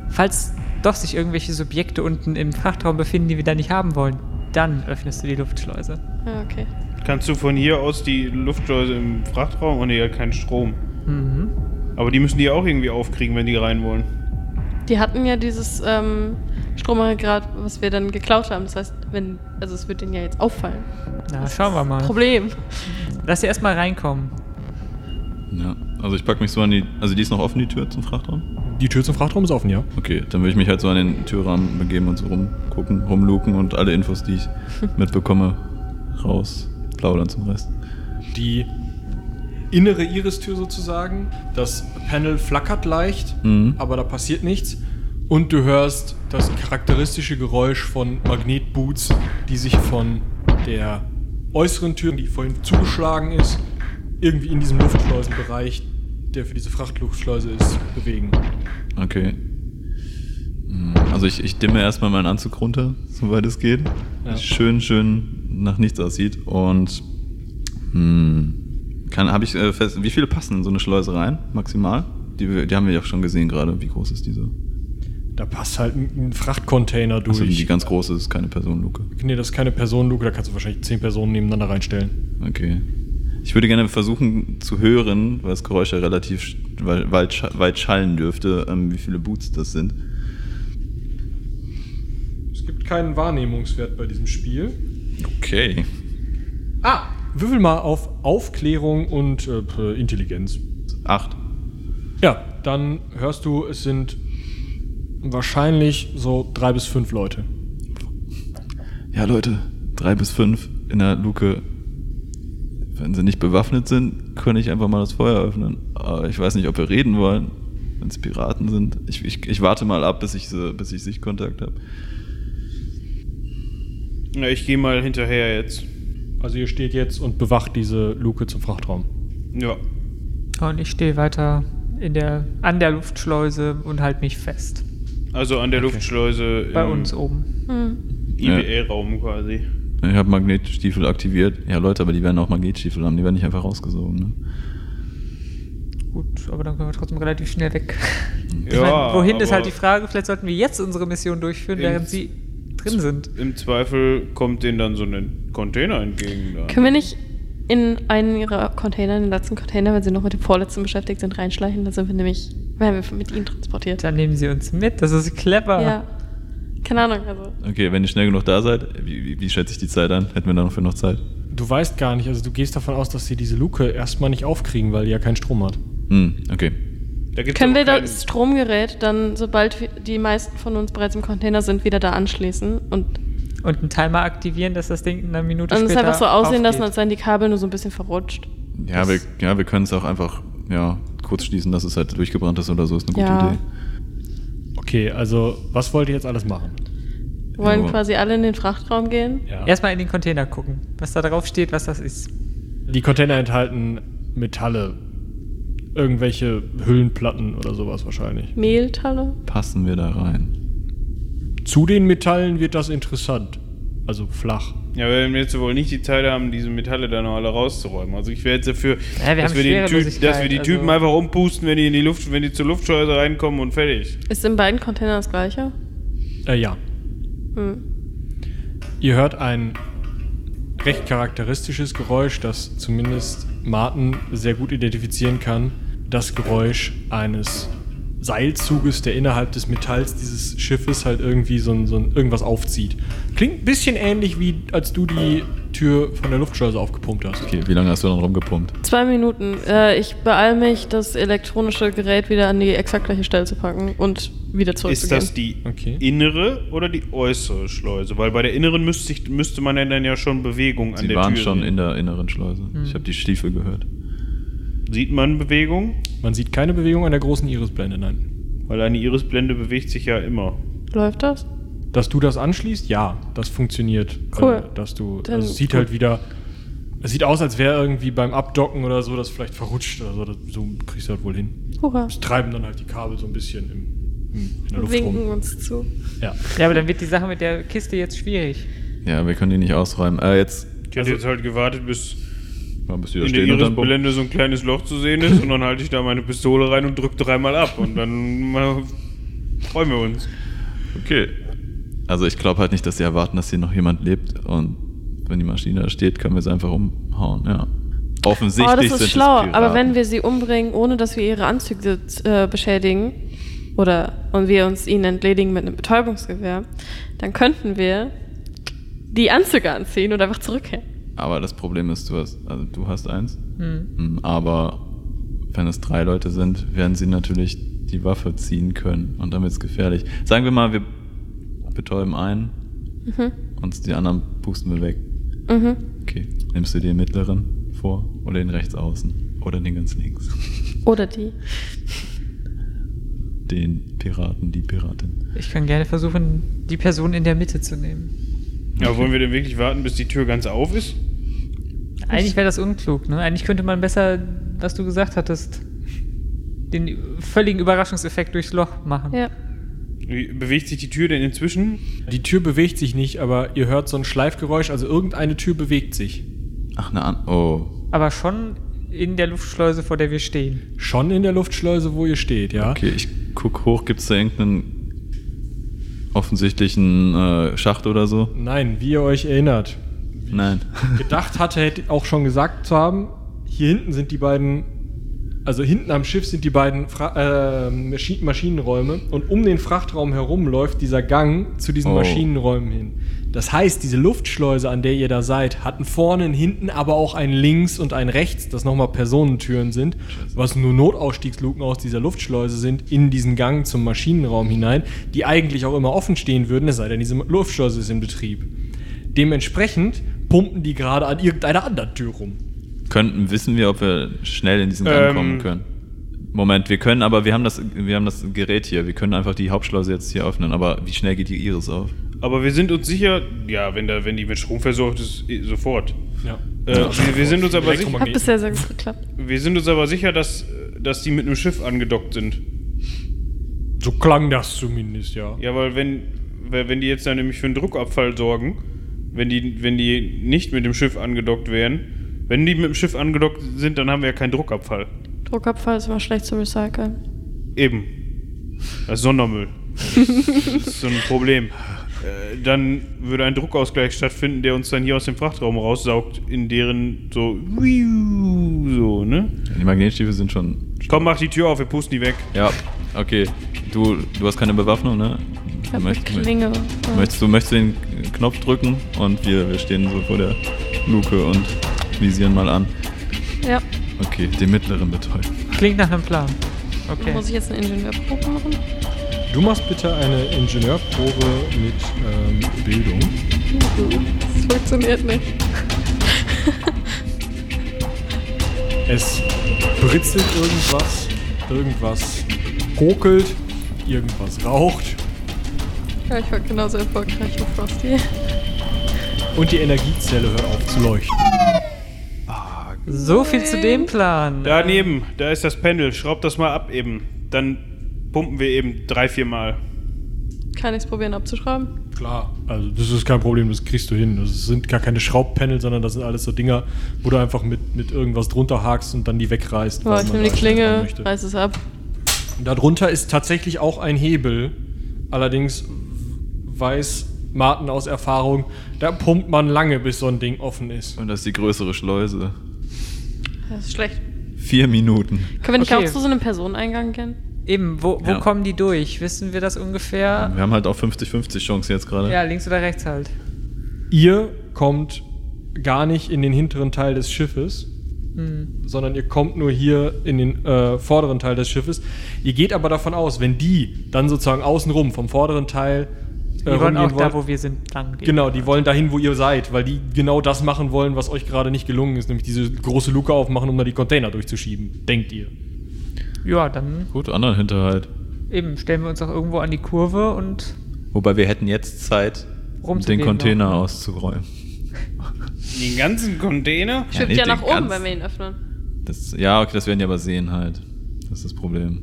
Falls doch sich irgendwelche Subjekte unten im Frachtraum befinden, die wir da nicht haben wollen, dann öffnest du die Luftschleuse. Ja, okay. Kannst du von hier aus die Luftschleuse im Frachtraum? Oh ne, ja, kein Strom. Mhm. Aber die müssen die auch irgendwie aufkriegen, wenn die rein wollen. Die hatten ja dieses ähm, Stromaggregat, was wir dann geklaut haben. Das heißt, wenn, also es wird denen ja jetzt auffallen. Na, schauen wir mal. Problem. Lass sie erstmal reinkommen. Ja, also ich pack mich so an die. Also die ist noch offen, die Tür zum Frachtraum? Die Tür zum Frachtraum ist offen, ja. Okay, dann würde ich mich halt so an den Türrahmen begeben und so rumgucken, rumluken und alle Infos, die ich [LAUGHS] mitbekomme, raus plaudern zum Rest. Die innere Iristür sozusagen. Das Panel flackert leicht, Mhm. aber da passiert nichts. Und du hörst das charakteristische Geräusch von Magnetboots, die sich von der äußeren Tür, die vorhin zugeschlagen ist, irgendwie in diesem Luftschleusenbereich, der für diese Frachtluftschleuse ist, bewegen. Okay. Hm, Also ich, ich dimme erstmal meinen Anzug runter, soweit es geht. Ja. Schön, schön nach nichts aussieht. Und hm, kann, habe ich äh, fest, wie viele passen in so eine Schleuse rein, maximal? Die, die haben wir ja auch schon gesehen gerade. Wie groß ist diese? Da passt halt ein ein Frachtcontainer durch. Also die ganz große ist keine Personenluke. nee, das ist keine Personenluke, da kannst du wahrscheinlich zehn Personen nebeneinander reinstellen. Okay. Ich würde gerne versuchen zu hören, weil das Geräusch ja relativ weit, weit schallen dürfte, ähm, wie viele Boots das sind. Es gibt keinen Wahrnehmungswert bei diesem Spiel. Okay. Ah, Würfel mal auf Aufklärung und äh, Intelligenz. Acht. Ja, dann hörst du, es sind wahrscheinlich so drei bis fünf Leute. Ja, Leute, drei bis fünf in der Luke. Wenn sie nicht bewaffnet sind, kann ich einfach mal das Feuer öffnen. Aber ich weiß nicht, ob wir reden wollen, wenn es Piraten sind. Ich, ich, ich warte mal ab, bis ich, sie, bis ich Sichtkontakt habe. Ja, ich gehe mal hinterher jetzt. Also ihr steht jetzt und bewacht diese Luke zum Frachtraum. Ja. Und ich stehe weiter in der, an der Luftschleuse und halte mich fest. Also an der Luftschleuse Bei im uns oben. Hm. IBL-Raum quasi. Ich habe Magnetstiefel aktiviert. Ja, Leute, aber die werden auch Magnetstiefel haben. Die werden nicht einfach rausgesogen. Ne? Gut, aber dann können wir trotzdem relativ schnell weg. [LAUGHS] Ich Ja, meine, wohin ist halt die Frage. Vielleicht sollten wir jetzt unsere Mission durchführen, während sie drin sind. Im Zweifel kommt denen dann so ein Container entgegen. Da. Können wir nicht in einen ihrer Container, in den letzten Container, wenn sie noch mit dem vorletzten beschäftigt sind, reinschleichen? Dann sind wir nämlich, werden wir mit ihnen transportiert. Dann nehmen sie uns mit. Das ist clever. Ja. Keine Ahnung, also. Okay, wenn ihr schnell genug da seid, wie, wie, wie schätze ich die Zeit an? Hätten wir da noch für noch Zeit? Du weißt gar nicht, also du gehst davon aus, dass sie diese Luke erstmal nicht aufkriegen, weil die ja keinen Strom hat. Hm, okay. Da gibt's Können wir das Stromgerät dann, sobald die meisten von uns bereits im Container sind, wieder da anschließen und Und einen Timer aktivieren, dass das Ding in einer Minute uns später einfach so aussehen lassen, als seien die Kabel nur so ein bisschen verrutscht? Ja, wir, ja, wir können es auch einfach ja, kurz schließen, dass es halt durchgebrannt ist oder so. Ist eine gute Ja. Idee. Okay, also was wollt ihr jetzt alles machen? Wir wollen Ja. quasi alle in den Frachtraum gehen. Ja. Erstmal in den Container gucken, was da drauf steht, was das ist. Die Container enthalten Metalle. Irgendwelche Hüllenplatten oder sowas wahrscheinlich. Mehltalle. Passen wir da rein? Zu den Metallen wird das interessant. Also flach. Ja, wir werden jetzt wohl nicht die Zeit haben, diese Metalle da noch alle rauszuräumen. Also ich wäre jetzt dafür, Ja, wir dass, wir den typ, dass wir die also- Typen einfach umpusten, wenn die in die Luft, wenn die zur Luftschleuse reinkommen und fertig. Ist in beiden Containern das gleiche? Äh, ja. Hm. Ihr hört ein recht charakteristisches Geräusch, das zumindest Martin sehr gut identifizieren kann. Das Geräusch eines Seilzuges, der innerhalb des Metalls dieses Schiffes halt irgendwie so ein, so ein irgendwas aufzieht. Klingt ein bisschen ähnlich wie als du die Tür von der Luftschleuse aufgepumpt hast. Okay, wie lange hast du dann rumgepumpt? Zwei Minuten. Äh, ich beeile mich, das elektronische Gerät wieder an die exakt gleiche Stelle zu packen und wieder Ist zurückzugehen. das die Okay. innere oder die äußere Schleuse? Weil bei der inneren müsste, sich, müsste man ja dann ja schon Bewegung an Sie der waren Tür schon sehen. in der inneren Schleuse. Ich habe die Stiefel gehört. Sieht man Bewegung? Man sieht keine Bewegung an der großen Irisblende, nein. Weil eine Irisblende bewegt sich ja immer. Läuft das? Dass du das anschließt, ja, das funktioniert. Cool. Äh, dass du, Dann also es sieht gut. halt wieder, es sieht aus, als wäre irgendwie beim Abdocken oder so, das vielleicht verrutscht oder so. Das, so kriegst du halt wohl hin. Hurra. Es treiben dann halt die Kabel so ein bisschen im, im, in der Und Luft winken rum. uns zu. Ja. Ja, aber dann wird die Sache mit der Kiste jetzt schwierig. Ja, wir können die nicht ausräumen. Äh, jetzt. Ich hätte jetzt halt gewartet, bis Ja, bis die da in der stehen und dann bumm. Irisblende so ein kleines Loch zu sehen ist und dann halte ich da meine Pistole rein und drücke dreimal ab und dann mal freuen wir uns. Okay. Also ich glaube halt nicht, dass sie erwarten, dass hier noch jemand lebt und wenn die Maschine da steht, können wir sie einfach umhauen, ja. Offensichtlich Oh, das sind ist es schlau. Piraten. Aber wenn wir sie umbringen, ohne dass wir ihre Anzüge äh, beschädigen, oder und wir uns ihnen entledigen mit einem Betäubungsgewehr, dann könnten wir die Anzüge anziehen und einfach zurückkehren. Aber das Problem ist, du hast, also du hast eins. Hm. Mm, Aber wenn es drei Leute sind, werden sie natürlich die Waffe ziehen können und dann wird es gefährlich. Sagen wir mal, wir betäuben einen Mhm. und die anderen pusten wir weg. Mhm. Okay. Nimmst du den mittleren vor oder den rechts außen oder den ganz links? Oder die. Den Piraten, die Piratin. Ich kann gerne versuchen, die Person in der Mitte zu nehmen. Ja, wollen wir denn wirklich warten, bis die Tür ganz auf ist? Eigentlich wäre das unklug, ne? Eigentlich könnte man besser, was du gesagt hattest, den völligen Überraschungseffekt durchs Loch machen. Ja. Wie bewegt sich die Tür denn inzwischen? Die Tür bewegt sich nicht, aber ihr hört so ein Schleifgeräusch, also irgendeine Tür bewegt sich. Ach, an. Oh. Aber schon in der Luftschleuse, vor der wir stehen. Schon in der Luftschleuse, wo ihr steht, ja? Okay, ich guck hoch. Gibt es da irgendeinen offensichtlichen äh, Schacht oder so? Nein, wie ihr euch erinnert. Nein. [LAUGHS] Gedacht hatte, hätte auch schon gesagt zu haben, hier hinten sind die beiden, also hinten am Schiff sind die beiden Fra äh, Maschi Maschinenräume und um den Frachtraum herum läuft dieser Gang zu diesen Oh. Maschinenräumen hin. Das heißt, diese Luftschleuse, an der ihr da seid, hatten vorne und hinten aber auch ein links und ein rechts, das nochmal Personentüren sind, was nur Notausstiegsluken aus dieser Luftschleuse sind, in diesen Gang zum Maschinenraum hinein, die eigentlich auch immer offen stehen würden, es sei denn, diese Luftschleuse ist in Betrieb. Dementsprechend pumpen die gerade an irgendeiner anderen Tür rum. Könnten, wissen wir, ob wir schnell in diesen Gang Ähm. kommen können? Moment, wir können, aber wir haben das, wir haben das Gerät hier. Wir können einfach die Hauptschleuse jetzt hier öffnen. Aber wie schnell geht die Iris auf? Aber wir sind uns sicher, ja, wenn, da, wenn die mit Strom versorgt ist, eh, sofort. Ja. Äh, wir, wir, sind uns aber sicher, Hat bisher sehr gut geklappt. wir sind uns aber sicher, dass, dass die mit einem Schiff angedockt sind. So klang das zumindest, ja. Ja, weil wenn, weil wenn die jetzt dann nämlich für einen Druckabfall sorgen, wenn die, wenn die nicht mit dem Schiff angedockt wären, wenn die mit dem Schiff angedockt sind, dann haben wir ja keinen Druckabfall. Druckabfall ist immer schlecht zu recyceln. Eben. Das ist Sondermüll. [LAUGHS] Das ist so ein Problem. Äh, Dann würde ein Druckausgleich stattfinden, der uns dann hier aus dem Frachtraum raussaugt, in deren so, so, ne? Die Magnetstiefel sind schon. Komm, mach die Tür auf, wir pusten die weg. Ja, okay. Du, du hast keine Bewaffnung, ne? Ich Du hab eine möchtest, Klinge. möchtest, du möchtest den Knopf drücken und wir, wir stehen so vor der Luke und visieren mal an. Ja. Okay, den mittleren betäuben. Klingt nach einem Plan. Okay. Muss ich jetzt eine Ingenieurprobe machen? Du machst bitte eine Ingenieurprobe mit ähm, Bildung. Das funktioniert nicht. Es britzelt irgendwas, irgendwas kokelt, irgendwas raucht Ja, ich war genauso erfolgreich wie Frosty. und die Energiezelle hört auf zu leuchten. So viel zu dem Plan. Daneben, da ist das Pendel. Schraub das mal ab eben. Dann pumpen wir eben drei, vier Mal. Kann ich es probieren abzuschrauben? Klar, also das ist kein Problem, das kriegst du hin. Das sind gar keine Schraubpanel, sondern das sind alles so Dinger, wo du einfach mit, mit irgendwas drunter hakst und dann die wegreißt. Weil ich nehme die Klinge, reiß es ab. Und Darunter ist tatsächlich auch ein Hebel. Allerdings weiß Martin aus Erfahrung, da pumpt man lange, bis so ein Ding offen ist. Und das ist die größere Schleuse. Das ist schlecht. Vier Minuten. Können wir nicht Okay. auch zu so einem Personeneingang gehen? Eben, wo, wo Ja. kommen die durch? Wissen wir das ungefähr? Wir haben halt auch 50-50 Chance jetzt gerade. Ja, links oder rechts halt. Ihr kommt gar nicht in den hinteren Teil des Schiffes, Hm. sondern ihr kommt nur hier in den äh, vorderen Teil des Schiffes. Ihr geht aber davon aus, wenn die dann sozusagen außenrum vom vorderen Teil Die äh, wollen auch rumgehen da, wo wir sind, lang gehen. Genau, die wollen dahin, wo ihr seid, weil die genau das machen wollen, was euch gerade nicht gelungen ist, nämlich diese große Luke aufmachen, um da die Container durchzuschieben. Denkt ihr. Ja, dann Gut, anderen Hinterhalt. eben stellen wir uns auch irgendwo an die Kurve und Wobei wir hätten jetzt Zeit, den Container noch. auszuräumen. Den ganzen Container? Schwimmt ja, den nach oben, wenn wir ihn öffnen. Das, ja, okay, das werden die aber sehen halt. Das ist das Problem.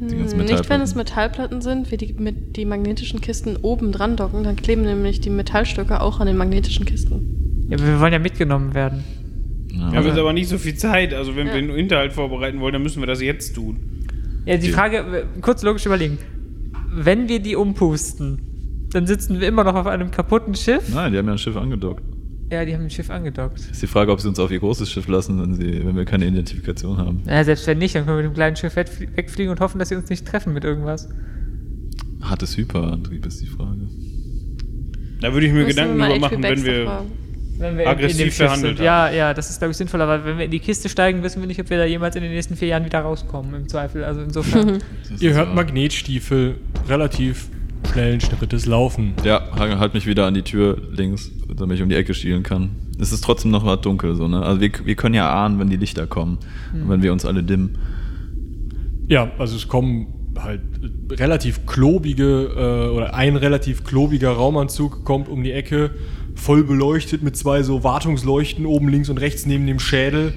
Die ganzen Hm, nicht, wenn es Metallplatten. Sind, wie die mit die magnetischen Kisten oben dran docken, dann kleben nämlich die Metallstücke auch an den magnetischen Kisten. ja, wir wollen ja mitgenommen werden. Ja, Wir haben jetzt aber nicht so viel Zeit. Also wenn Ja. wir einen Hinterhalt vorbereiten wollen, dann müssen wir das jetzt tun. Ja, die Frage, kurz logisch überlegen. Wenn wir die umpusten, dann sitzen wir immer noch auf einem kaputten Schiff. Nein, die haben ja ein Schiff angedockt. Ja, die haben ein Schiff angedockt. Ist die Frage, ob sie uns auf ihr großes Schiff lassen, wenn, sie, wenn wir keine Identifikation haben. Ja, selbst wenn nicht, dann können wir mit dem kleinen Schiff wegflie- wegfliegen und hoffen, dass sie uns nicht treffen mit irgendwas. Hartes Hyperantrieb ist die Frage. Da würde ich mir Müssen Gedanken drüber machen, wenn wir. Wenn wir Aggressiv in dem Schiff verhandelt sind. Ja, ja, das ist, glaube ich, sinnvoller, weil wenn wir in die Kiste steigen, wissen wir nicht, ob wir da jemals in den nächsten vier Jahren wieder rauskommen, im Zweifel. Also insofern. [LAUGHS] Ihr hört. Magnetstiefel relativ schnellen Schrittes laufen. Ja, halt halt mich wieder an die Tür links, damit ich um die Ecke schielen kann. Es ist trotzdem noch was dunkel, so, ne? Also wir, wir können ja ahnen, wenn die Lichter kommen. Und wenn wir uns alle dimmen. Ja, also es kommen halt relativ klobige äh, oder ein relativ klobiger Raumanzug kommt um die Ecke, voll beleuchtet mit zwei so Wartungsleuchten oben links und rechts neben dem Schädel.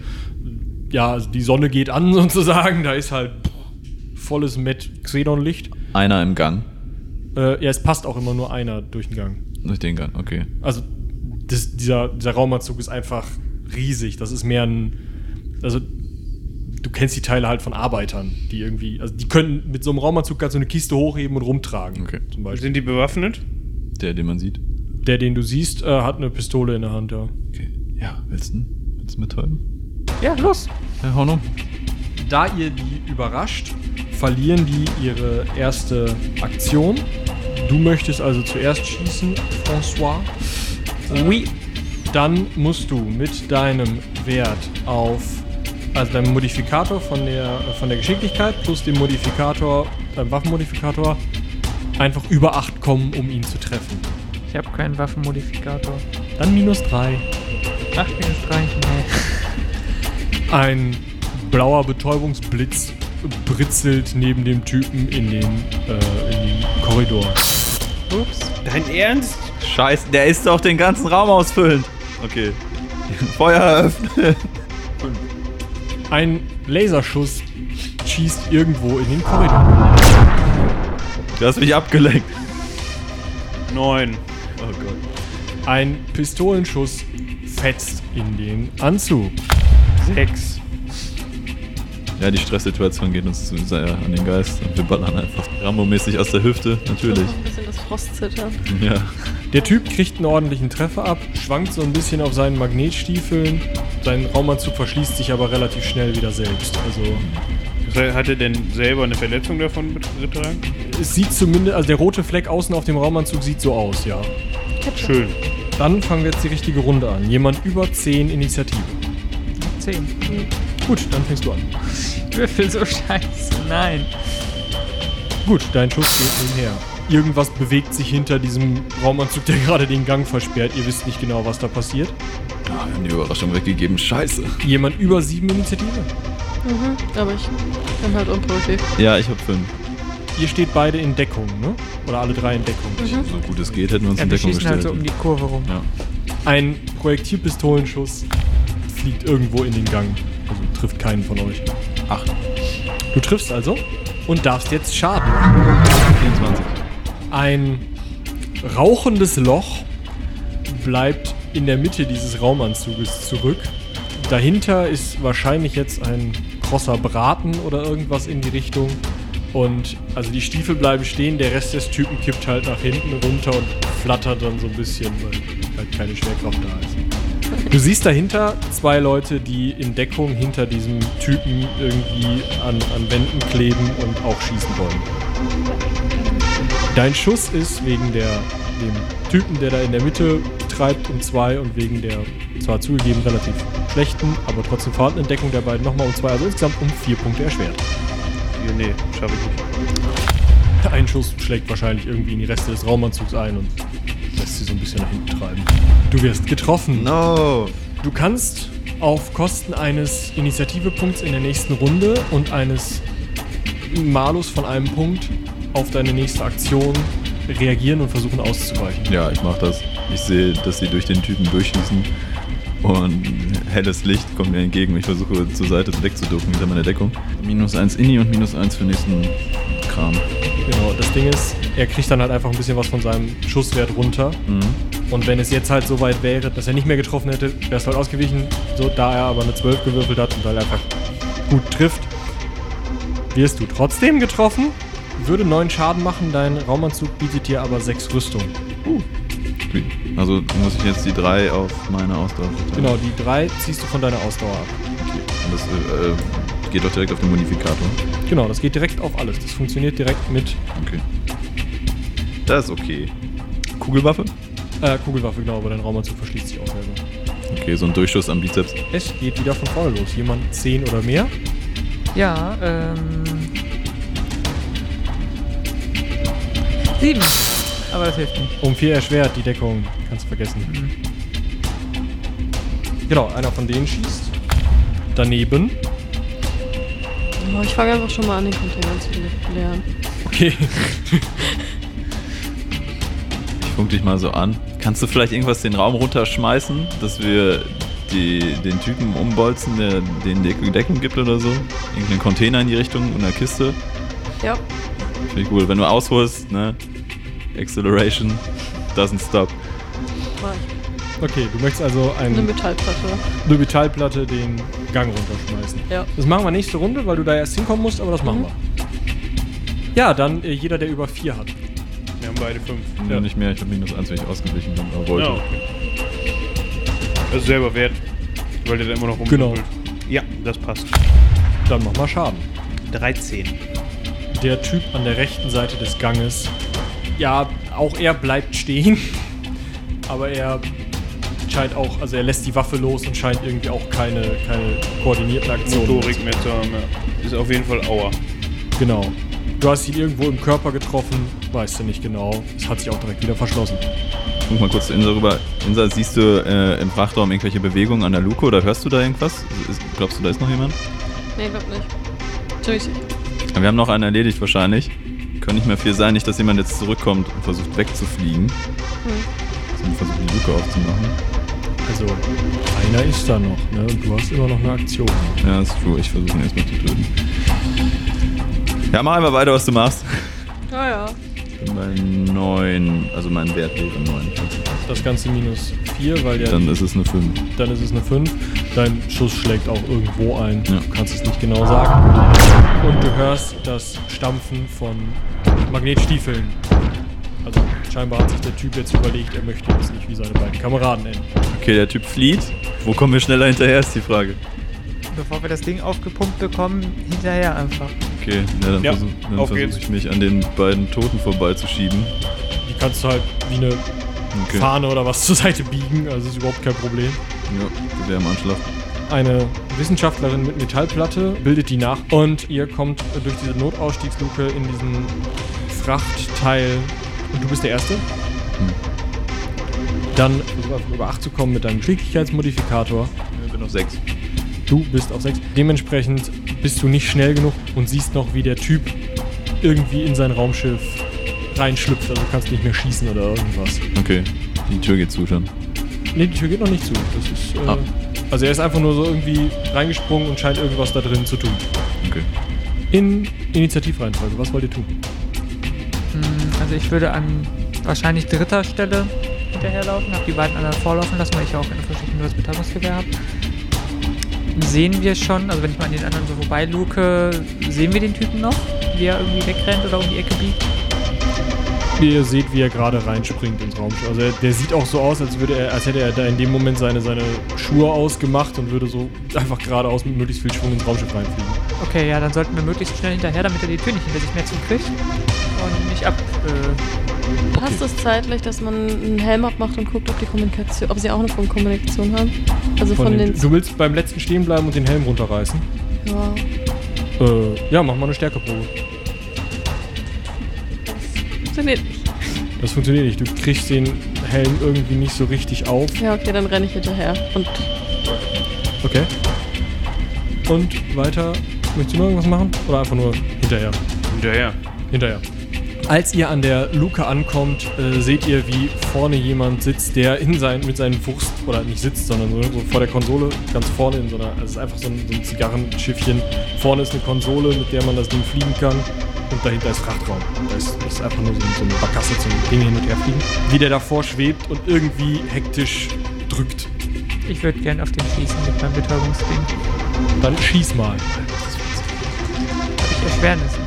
Ja, also die Sonne geht an [LAUGHS] sozusagen, da ist halt volles Met Xenonlicht. Einer im Gang. Äh, ja, es passt auch immer nur einer durch den Gang. Durch den Gang, okay. Also das, dieser, dieser Raumanzug ist einfach riesig. Das ist mehr ein. Also, du kennst die Teile halt von Arbeitern, die irgendwie. Also, die können mit so einem Raumanzug ganz so eine Kiste hochheben und rumtragen. Okay. Zum Beispiel. Sind die bewaffnet? Der, den man sieht. Der, den du siehst, äh, hat eine Pistole in der Hand, ja. Okay. Ja, willst du? Willst du mithalten? ja, los. Ja, hau noch. Da ihr die überrascht, verlieren die ihre erste Aktion. Du möchtest also zuerst schießen, François. Oui. Dann musst du mit deinem Wert auf, also deinem Modifikator von der, von der Geschicklichkeit plus dem Modifikator, beim Waffenmodifikator, einfach über 8 kommen, um ihn zu treffen. Ich habe keinen Waffenmodifikator. Dann minus 3. 8 minus 3, nee. [LAUGHS] Ein blauer Betäubungsblitz britzelt neben dem Typen in den, äh, in den Korridor. Ups. Dein Ernst? Scheiße, der ist doch den ganzen Raum ausfüllend. Okay. [LAUGHS] Feuer eröffnen. Ein Laserschuss schießt irgendwo in den Korridor. Du hast mich abgelenkt. Neun. Oh Gott. Ein Pistolenschuss fetzt in den Anzug. Sechs. Ja, die Stresssituation geht uns zu sehr an den Geist und wir ballern einfach Rambo-mäßig aus der Hüfte, natürlich. Ein bisschen das Frostzittern. Ja. Der Typ kriegt einen ordentlichen Treffer ab, schwankt so ein bisschen auf seinen Magnetstiefeln. Sein Raumanzug verschließt sich aber relativ schnell wieder selbst. Also Hat er denn selber eine Verletzung davon getragen? es sieht zumindest, also der rote Fleck außen auf dem Raumanzug sieht so aus, ja. Schön. Dann fangen wir jetzt die richtige Runde an. Jemand über 10 Initiative. 10. Gut, dann fängst du an. Würfel so scheiße. Nein. Gut, dein Schuss geht nebenher. Irgendwas bewegt sich hinter diesem Raumanzug, der [LAUGHS] gerade den Gang versperrt. Ihr wisst nicht genau, was da passiert. Ah, wir haben die Überraschung weggegeben. Scheiße. Jemand über 7 Initiative. Mhm. Aber ich bin halt unproduktiv. Ja, ich hab fünf. Ihr steht beide in Deckung, ne? Oder alle drei in Deckung. So gut es geht, hätten wir uns Ja, in wir Deckung schießen halt gestellt. so um die Kurve rum. ja. Ein Projektilpistolenschuss fliegt irgendwo in den Gang. Also trifft keinen von euch. Acht. Du triffst also und darfst jetzt Schaden machen. 24. Ein rauchendes Loch bleibt in der Mitte dieses Raumanzuges zurück. Dahinter ist wahrscheinlich jetzt ein krosser Braten oder irgendwas in die Richtung. Und also die Stiefel bleiben stehen, der Rest des Typen kippt halt nach hinten runter und flattert dann so ein bisschen, weil halt keine Schwerkraft da ist. Du siehst dahinter zwei Leute, die in Deckung hinter diesem Typen irgendwie an, an Wänden kleben und auch schießen wollen. Dein Schuss ist wegen der, dem Typen, der da in der Mitte treibt, um zwei und wegen der zwar zugegeben relativ schlechten, aber trotzdem vorhandenen Deckung der beiden nochmal um zwei, also insgesamt um vier Punkte erschwert. Nee, schaffe ich nicht. Ein Schuss schlägt wahrscheinlich irgendwie in die Reste des Raumanzugs ein und lässt sie so ein bisschen nach hinten treiben. Du wirst getroffen. No. Du kannst auf Kosten eines Initiativepunkts in der nächsten Runde und eines Malus von einem Punkt auf deine nächste Aktion reagieren und versuchen auszuweichen. Ja, ich mach das. Ich sehe, dass sie durch den Typen durchschießen und helles Licht kommt mir entgegen. Ich versuche zur Seite wegzuducken hinter meiner Deckung. Minus eins Inni und minus eins für nächsten Kram. Genau, das Ding ist, er kriegt dann halt einfach ein bisschen was von seinem Schusswert runter. Mhm. Und wenn es jetzt halt so weit wäre, dass er nicht mehr getroffen hätte, wäre es halt ausgewichen. So, da er aber eine 12 gewürfelt hat und weil er einfach gut trifft, wirst du trotzdem getroffen. Würde 9 Schaden machen, dein Raumanzug bietet dir aber 6 Rüstung. Sweet. Also muss ich jetzt die drei auf meine Ausdauer verteilen. Genau, die 3 ziehst du von deiner Ausdauer ab. Und das äh, äh, geht doch direkt auf den Modifikator. Genau, das geht direkt auf alles. Das funktioniert direkt mit Okay. Das ist okay. Kugelwaffe? äh, Kugelwaffe, genau, aber dein Raumanzug verschließt sich auch selber. Okay, so ein Durchschuss am Bizeps. Es geht wieder von vorne los. Jemand 10 oder mehr? Ja, ähm. Sieben. Aber das hilft nicht. Um 4 erschwert die Deckung. Kannst vergessen. Genau, einer von denen schießt. Daneben. Ich fange einfach schon mal an, den Container zu leeren. Okay. [LAUGHS] Ich funk dich mal so an. Kannst du vielleicht irgendwas den Raum runterschmeißen, dass wir die, den Typen umbolzen, der den Deck Deckung gibt oder so? Irgendeinen Container in die Richtung und eine Kiste? Ja. Finde ich cool. Wenn du ausholst, ne? Acceleration doesn't stop. Mach ich. Okay, du möchtest also Eine ein, Metallplatte. eine Metallplatte den Gang runterschmeißen. Ja. Das machen wir nächste Runde, weil du da erst hinkommen musst, aber das machen Mhm. wir. Ja, dann äh, jeder, der über 4 hat. Wir haben beide fünf. Ja. Nicht mehr, ich habe minus eins, wenn ich ausgewichen bin, aber wollte. Ja, okay. Also selber wert, weil der da immer noch rum. Genau. Ja, das passt. Dann mach mal Schaden. 13. Der Typ an der rechten Seite des Ganges ja, auch er bleibt stehen. [LAUGHS] Aber er scheint auch, also er lässt die Waffe los und scheint irgendwie auch keine, keine koordinierten Aktionen. Motorik mehr zu haben, ja. Ist auf jeden Fall Auer. Genau. Du hast ihn irgendwo im Körper getroffen, weißt du nicht genau. Es hat sich auch direkt wieder verschlossen. Guck mal kurz zu Insa rüber. Insa, siehst du äh, im Frachtraum irgendwelche Bewegungen an der Luke oder hörst du da irgendwas? Ist, glaubst du, da ist noch jemand? Nee, glaub nicht. Tschüss. Wir haben noch einen erledigt wahrscheinlich. Kann nicht mehr viel sein, nicht, dass jemand jetzt zurückkommt und versucht wegzufliegen. Wir versuchen die Luke aufzumachen. Also, einer ist da noch, ne? Und du hast immer noch eine Aktion. Ja, ist true. Ich versuche ihn erstmal zu töten. Ja, mach einfach weiter, was du machst. Ja, ja. Ich bin bei 9, also mein Wert wäre 9. Das Ganze minus 4, weil ja Dann ist es eine 5. dann ist es eine 5. Dein Schuss schlägt auch irgendwo ein. Ja. Du kannst es nicht genau sagen. Und du hörst das Stampfen von Magnetstiefeln. Also scheinbar hat sich der Typ jetzt überlegt, er möchte jetzt nicht wie seine beiden Kameraden enden. Okay, der Typ flieht. Wo kommen wir schneller hinterher, ist die Frage. Bevor wir das Ding aufgepumpt bekommen, hinterher einfach. Okay, ja, dann Ja, versuche versuch geht's. ich mich an den beiden Toten vorbeizuschieben. Die kannst du halt wie eine Okay. Fahne oder was [LAUGHS] zur Seite biegen, also ist überhaupt kein Problem. Ja, Gewehr im Anschlag. Eine Wissenschaftlerin mit Metallplatte bildet die nach und ihr kommt durch diese Notausstiegsluke in diesen Frachtteil und du bist der Erste. Dann versuch einfach über 8 zu kommen mit deinem Geschicklichkeitsmodifikator. Ich bin auf 6. Du bist auf 6. Dementsprechend bist du nicht schnell genug und siehst noch, wie der Typ irgendwie in sein Raumschiff reinschlüpft. Also du kannst nicht mehr schießen oder irgendwas. Okay, die Tür geht zu schon. Ne, die Tür geht noch nicht zu. Das ist, äh, Ah. Also er ist einfach nur so irgendwie reingesprungen und scheint irgendwas da drin zu tun. Okay. In Initiativreihenfolge, was wollt ihr tun? Also ich würde an wahrscheinlich dritter Stelle hinterherlaufen, habe die beiden anderen vorlaufen lassen, weil ich ja auch eine verschickendes Betäubungsgewehr habe. Sehen wir schon, also wenn ich mal an den anderen so vorbeiluke, sehen wir den Typen noch, wie er irgendwie wegrennt oder um die Ecke biegt? Ihr seht, wie er gerade reinspringt ins Raumschiff. Also er, der sieht auch so aus, als, würde er, als hätte er da in dem Moment seine, seine Schuhe ausgemacht und würde so einfach geradeaus mit möglichst viel Schwung ins Raumschiff reinfliegen. Okay, ja, dann sollten wir möglichst schnell hinterher, damit er die Tür nicht hinter sich mehr zukriegt und nicht ab. Äh, Passt es zeitlich, dass man einen Helm abmacht und guckt, ob die Kommunikation, ob sie auch eine Funkkommunikation haben? Also von, Von den. den, du willst beim letzten stehen bleiben und den Helm runterreißen? ja, Äh, ja, mach mal eine Stärkeprobe. funktioniert nicht. Das funktioniert nicht. Du kriegst den Helm irgendwie nicht so richtig auf. Ja, okay, dann renne ich hinterher. Und Okay. Und weiter. Möchtest du noch irgendwas machen? Oder einfach nur hinterher? Hinterher. Hinterher. Als ihr an der Luke ankommt, äh, seht ihr, wie vorne jemand sitzt, der in sein, mit seinen Wurst, oder nicht sitzt, sondern so, so vor der Konsole, ganz vorne in so einer, also es ist einfach so ein, so ein Zigarrenschiffchen. Vorne ist eine Konsole, mit der man das Ding fliegen kann. Und dahinter ist Frachtraum. Da ist, ist einfach nur so, so eine Barkasse zum Ding hin und her fliegen. Wie der davor schwebt und irgendwie hektisch drückt. ich würde gern auf den schießen mit meinem Betäubungsding. Dann schieß mal. Habe ich Erschwernis.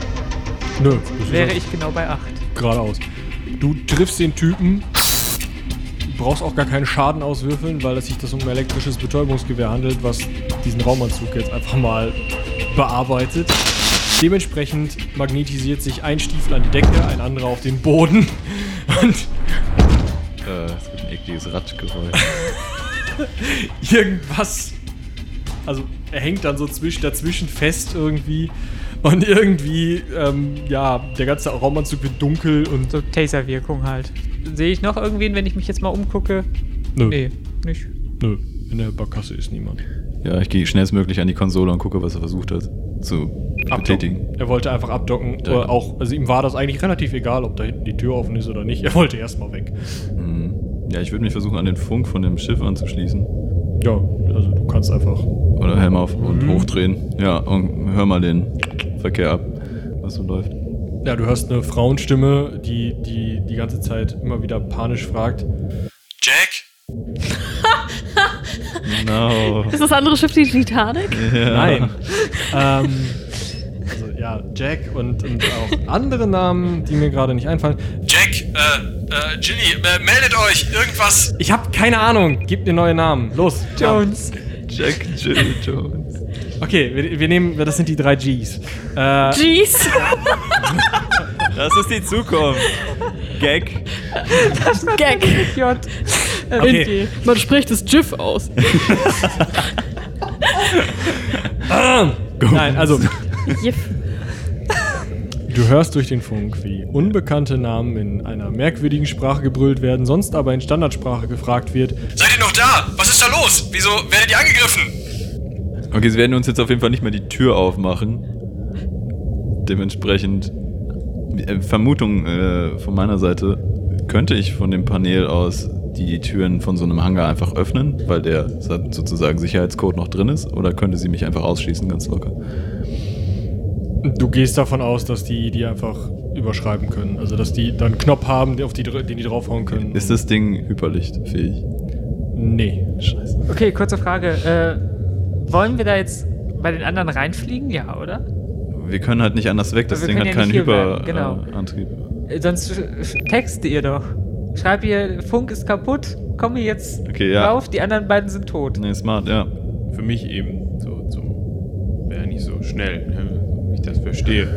Nö, das Wäre ich genau bei 8. geradeaus. Du triffst den Typen. Du brauchst auch gar keinen Schaden auswürfeln, weil es sich das um ein elektrisches Betäubungsgewehr handelt, was diesen Raumanzug jetzt einfach mal bearbeitet. Dementsprechend magnetisiert sich ein Stiefel an die Decke, ein anderer auf den Boden. [LAUGHS] Und Äh, es gibt ein ekliges Radgeräusch. [LAUGHS] irgendwas. Also er hängt dann so zwisch, dazwischen fest irgendwie. Und irgendwie, ähm, ja, der ganze Raumanzug wird dunkel und. So Taser-Wirkung halt. Sehe ich noch irgendwen, wenn ich mich jetzt mal umgucke? Nö, Nee, nicht. nö. In der Barkasse ist niemand. ja, ich gehe schnellstmöglich an die Konsole und gucke, was er versucht hat zu betätigen. Abdocken. Er wollte einfach abdocken. Ja. Oder auch, also ihm war das eigentlich relativ egal, ob da hinten die Tür offen ist oder nicht. Er wollte erstmal weg. Mhm. Ja, ich würde mich versuchen, an den Funk von dem Schiff anzuschließen. Ja, also du kannst einfach. Oder Helm auf und Mhm. hochdrehen. Ja, und hör mal den Verkehr ab, was so läuft. Ja, du hörst eine Frauenstimme, die die, die ganze Zeit immer wieder panisch fragt. Jack? [LAUGHS] Genau. ist das andere Schiff die Titanic? ja. Nein. ähm, also ja, Jack und, und auch andere Namen, die mir gerade nicht einfallen. Jack, äh, äh, Ginny, äh, meldet euch, irgendwas. Ich habe keine Ahnung. Gebt mir neue Namen. Los. Jones. Jack Jill Jones. Okay, wir, wir nehmen, das sind die drei Gs. Äh, Jeez. [LAUGHS] Das ist die Zukunft. Gag. Gag. J. Okay. Man spricht das GIF aus. [LAUGHS] Nein, also. Du hörst durch den Funk, wie unbekannte Namen in einer merkwürdigen Sprache gebrüllt werden, sonst aber in Standardsprache gefragt wird. Seid ihr noch da? Was ist da los? Wieso werdet ihr angegriffen? Okay, sie werden uns jetzt auf jeden Fall nicht mehr die Tür aufmachen. Dementsprechend, äh, Vermutung äh, von meiner Seite, könnte ich von dem Panel aus die Türen von so einem Hangar einfach öffnen, weil der sozusagen Sicherheitscode noch drin ist? Oder könnte sie mich einfach ausschließen, ganz locker? Du gehst davon aus, dass die die einfach überschreiben können. Also dass die dann einen Knopf haben, auf die, den die draufhauen können. Ist das Ding hyperlichtfähig? Nee. Scheiße. Okay, kurze Frage. Äh, wollen wir da jetzt bei den anderen reinfliegen? Ja, oder? Wir können halt nicht anders weg, das Ding hat ja keinen Hyperantrieb. genau. Äh, Antrieb. Äh, Sonst texte ihr doch. Schreib ihr, Funk ist kaputt, komme jetzt Okay, ja. rauf, die anderen beiden sind tot. nee, smart, ja. Für mich eben so zum. Wäre nicht so schnell, ne, das verstehe.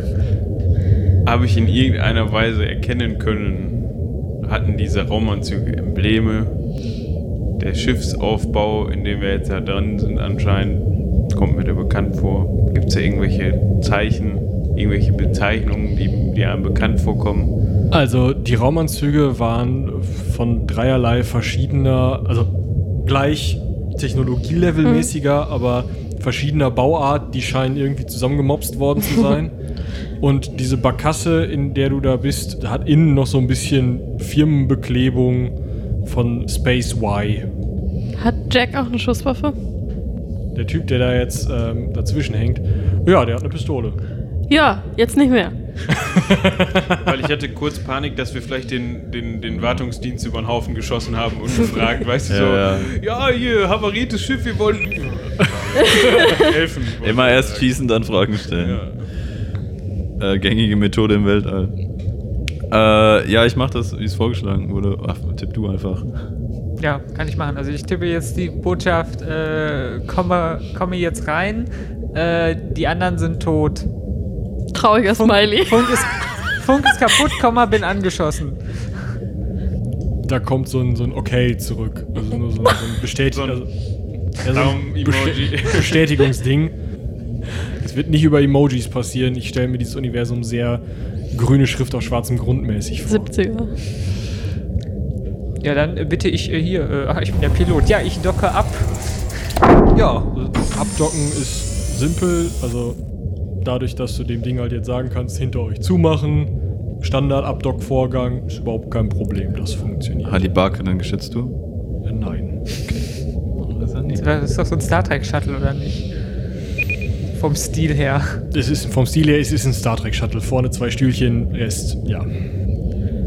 Habe ich in irgendeiner Weise erkennen können, hatten diese Raumanzüge Embleme. Der Schiffsaufbau, in dem wir jetzt da dran sind, anscheinend, kommt mir da bekannt vor. Gibt es da irgendwelche Zeichen, irgendwelche Bezeichnungen, die, die einem bekannt vorkommen? Also die Raumanzüge waren von dreierlei verschiedener, also gleich technologielevelmäßiger, aber verschiedener Bauart, die scheinen irgendwie zusammengemopst worden zu sein. [LAUGHS] Und diese Barkasse, in der du da bist, hat innen noch so ein bisschen Firmenbeklebung von Space Y. Hat Jack auch eine Schusswaffe? Der Typ, der da jetzt ähm, dazwischen hängt, ja, der hat eine Pistole. Ja, jetzt nicht mehr. [LAUGHS] Weil ich hatte kurz Panik, dass wir vielleicht den, den, den Wartungsdienst über den Haufen geschossen haben und gefragt, weißt du, so, Ja, ja, hier, havariertes Schiff, wir wollen [LAUGHS] helfen. Immer erst schießen, dann Fragen stellen. Ja. Äh, gängige Methode im Weltall. Äh, ja, ich mach das, wie es vorgeschlagen wurde. Ach, tipp du einfach. Ja, kann ich machen. Also ich tippe jetzt die Botschaft, äh, komme, komme jetzt rein, äh, die anderen sind tot. Trauriger Smiley. Funk ist, Funk ist kaputt, Komma, bin angeschossen. Da kommt so ein, so ein Okay zurück. Also nur so ein, so ein Bestätig So ein also, ja, so ein Daumen-Emoji. Bestä- [LAUGHS] Bestätigungsding. Es wird nicht über Emojis passieren. Ich stelle mir dieses Universum sehr grüne Schrift auf schwarzem Grund mäßig vor. 70er. Ja, dann äh, bitte ich äh, hier, äh, ach, ich bin der Pilot. Ja, ich docke ab. Ja, abdocken ist simpel. Also dadurch, dass du dem Ding halt jetzt sagen kannst, hinter euch zumachen. Standard-Abdock-Vorgang ist überhaupt kein Problem. Das funktioniert. Barke dann geschützt, du? Das ist doch so ein Star Trek Shuttle, oder nicht? Vom Stil her. Es ist vom Stil her, es ist ein Star Trek Shuttle. Vorne zwei Stühlchen, Rest, ja.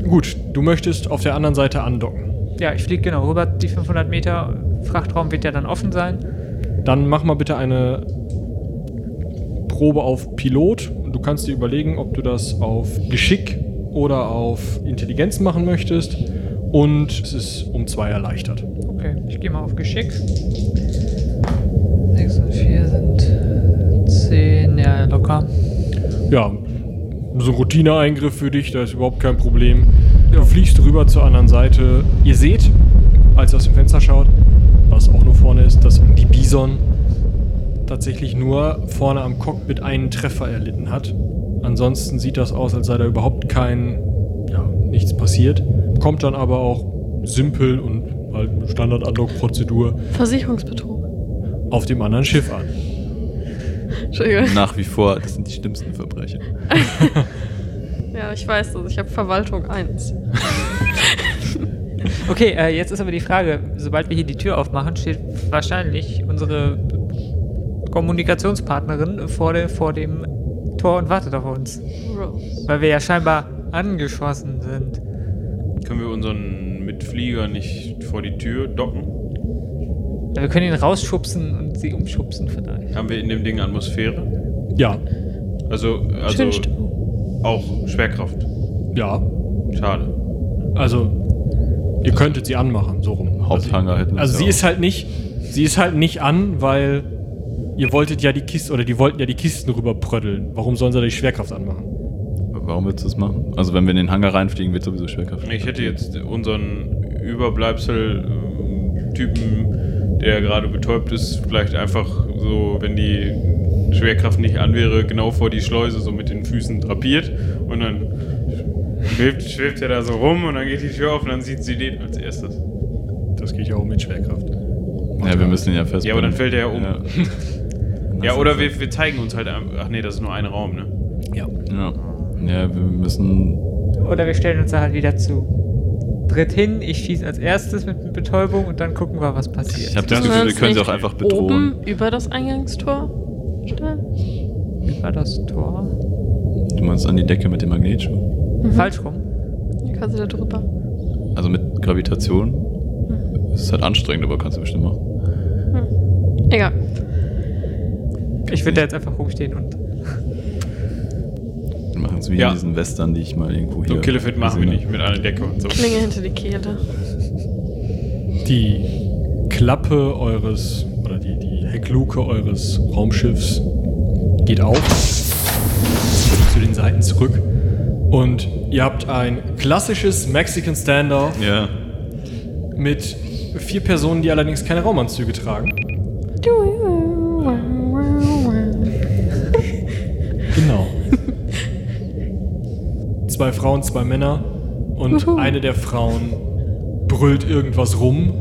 Gut, du möchtest auf der anderen Seite andocken. Ja, ich fliege genau rüber, die 500 Meter. Frachtraum wird ja dann offen sein. Dann mach mal bitte eine Probe auf Pilot. Du kannst dir überlegen, ob du das auf Geschick oder auf Intelligenz machen möchtest. Und es ist um zwei erleichtert. Okay, ich gehe mal auf Geschick. 6 und 4 sind 10, ja, locker. Ja, so ein Routineeingriff für dich, da ist überhaupt kein Problem. Du fliegst rüber zur anderen Seite. Ihr seht, als ihr aus dem Fenster schaut, was auch nur vorne ist, dass die Bison tatsächlich nur vorne am Cockpit einen Treffer erlitten hat. Ansonsten sieht das aus, als sei da überhaupt kein, ja, nichts passiert. Kommt dann aber auch simpel und halt Standard-Unlock-Prozedur Versicherungsbetrug. auf dem anderen Schiff an. Entschuldigung. Nach wie vor, das sind die schlimmsten Verbrechen. [LAUGHS] Ja, ich weiß das. Ich habe Verwaltung 1. [LAUGHS] Okay, äh, jetzt ist aber die Frage, sobald wir hier die Tür aufmachen, steht wahrscheinlich unsere Kommunikationspartnerin vor, der, vor dem Tor und wartet auf uns. Rose. Weil wir ja scheinbar angeschossen sind. Können wir unseren Mitflieger nicht vor die Tür docken? Ja, wir können ihn rausschubsen und sie umschubsen vielleicht. Haben wir in dem Ding Atmosphäre? Ja, Also, also auch Schwerkraft. ja. Schade. Also, ihr könntet sie anmachen, so rum. Haupthanger hätten wir Also sie ja ist halt nicht, sie ist halt nicht an, weil ihr wolltet ja die Kisten oder die wollten ja die Kisten rüberpröddeln. Warum sollen sie da die Schwerkraft anmachen? Warum willst du das machen? Also wenn wir in den Hangar reinfliegen, wird sowieso Schwerkraft. Ich hätte jetzt unseren Überbleibsel-Typen, der gerade betäubt ist, vielleicht einfach so, wenn die Schwerkraft nicht an wäre, genau vor die Schleuse so mit den Füßen drapiert und dann schwebt, schwebt er da so rum und dann geht die Tür auf und dann sieht sie den als erstes. Das geht ja auch mit Schwerkraft. Ja, wir müssen ihn ja festbinden. Ja, aber dann fällt er ja um. Ja, [LAUGHS] Ja, oder wir, wir zeigen uns halt. Ach nee, das ist nur ein Raum, ne? Ja. ja. ja, wir müssen. Oder wir stellen uns da halt wieder zu dritt hin. Ich schieße als erstes mit Betäubung und dann gucken wir, was passiert. Ich habe das Das Gefühl, wir können sie auch einfach bedrohen. Oben über das Eingangstor stellen? Über das Tor. Du meinst an die Decke mit dem Magnetschuh? Falsch rum. Dann kannst du da drüber. Also mit Gravitation? Es ist halt anstrengend, aber kannst du bestimmt machen. Egal. Ich würde da jetzt einfach rumstehen und. Wir machen es wie Ja. in diesen Western, die ich mal irgendwo hier. So Killefit machen wir nicht mit einer Decke und so. Klinge hinter die Kehle. Die Klappe eures, oder die, die Heckluke eures Raumschiffs geht auf, zieht sich zu den Seiten zurück und ihr habt ein klassisches Mexican Standoff. Ja. mit vier Personen, die allerdings keine Raumanzüge tragen. Genau. Zwei Frauen, zwei Männer und Wuhu. eine der Frauen brüllt irgendwas rum,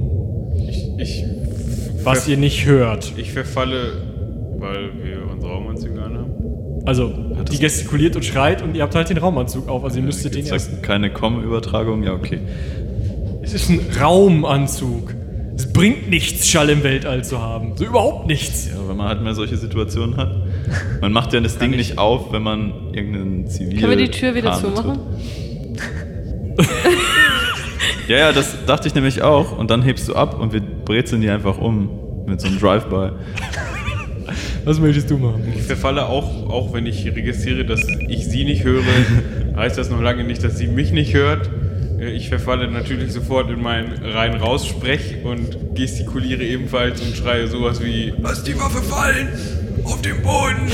Ich, ich, was ihr nicht hört. ich verfalle, weil wir unsere Raumanzüge anhaben. Also, Hat die gestikuliert und schreit und ihr habt halt den Raumanzug auf. Also, ihr müsstet den erst. keine Com-Übertragung? Ja, okay. Es ist ein Raumanzug. Es bringt nichts, Schall im Weltall zu haben. So überhaupt nichts. Ja, wenn man halt mal solche Situationen hat. Man macht ja das Ding nicht auf, wenn man irgendeinen Zivil. Können wir die Tür wieder Kahn zumachen? Ja, ja, das dachte ich nämlich auch. Und dann hebst du ab und wir brezeln die einfach um mit so einem Drive-By. Was möchtest du machen? Ich verfalle auch, auch wenn ich registriere, dass ich sie nicht höre, [LAUGHS] heißt das noch lange nicht, dass sie mich nicht hört. Äh, Ich verfalle natürlich sofort in meinen rein-raus-Sprech und gestikuliere ebenfalls und schreie sowas wie Lass die Waffe fallen! Auf den Boden!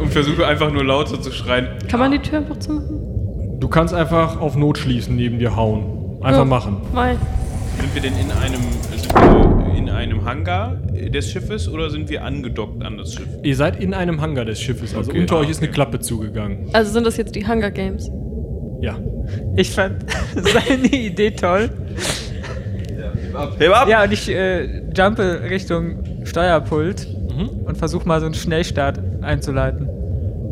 und versuche einfach nur lauter zu schreien. Kann man die Tür einfach zumachen? Du kannst einfach auf Not schließen, neben dir hauen. Einfach Ja. machen. Mal. Sind wir denn in einem, sind wir in einem Hangar des Schiffes oder sind wir angedockt an das Schiff? Ihr seid in einem Hangar des Schiffes, also Okay. unter Ah, euch ist eine okay. Klappe zugegangen. Also sind das jetzt die Hunger Games? Ja. Ich fand [LAUGHS] seine Idee toll. Heb ab! Ja, und ich äh, jumpe Richtung Steuerpult Mhm. und versuche mal so einen Schnellstart einzuleiten.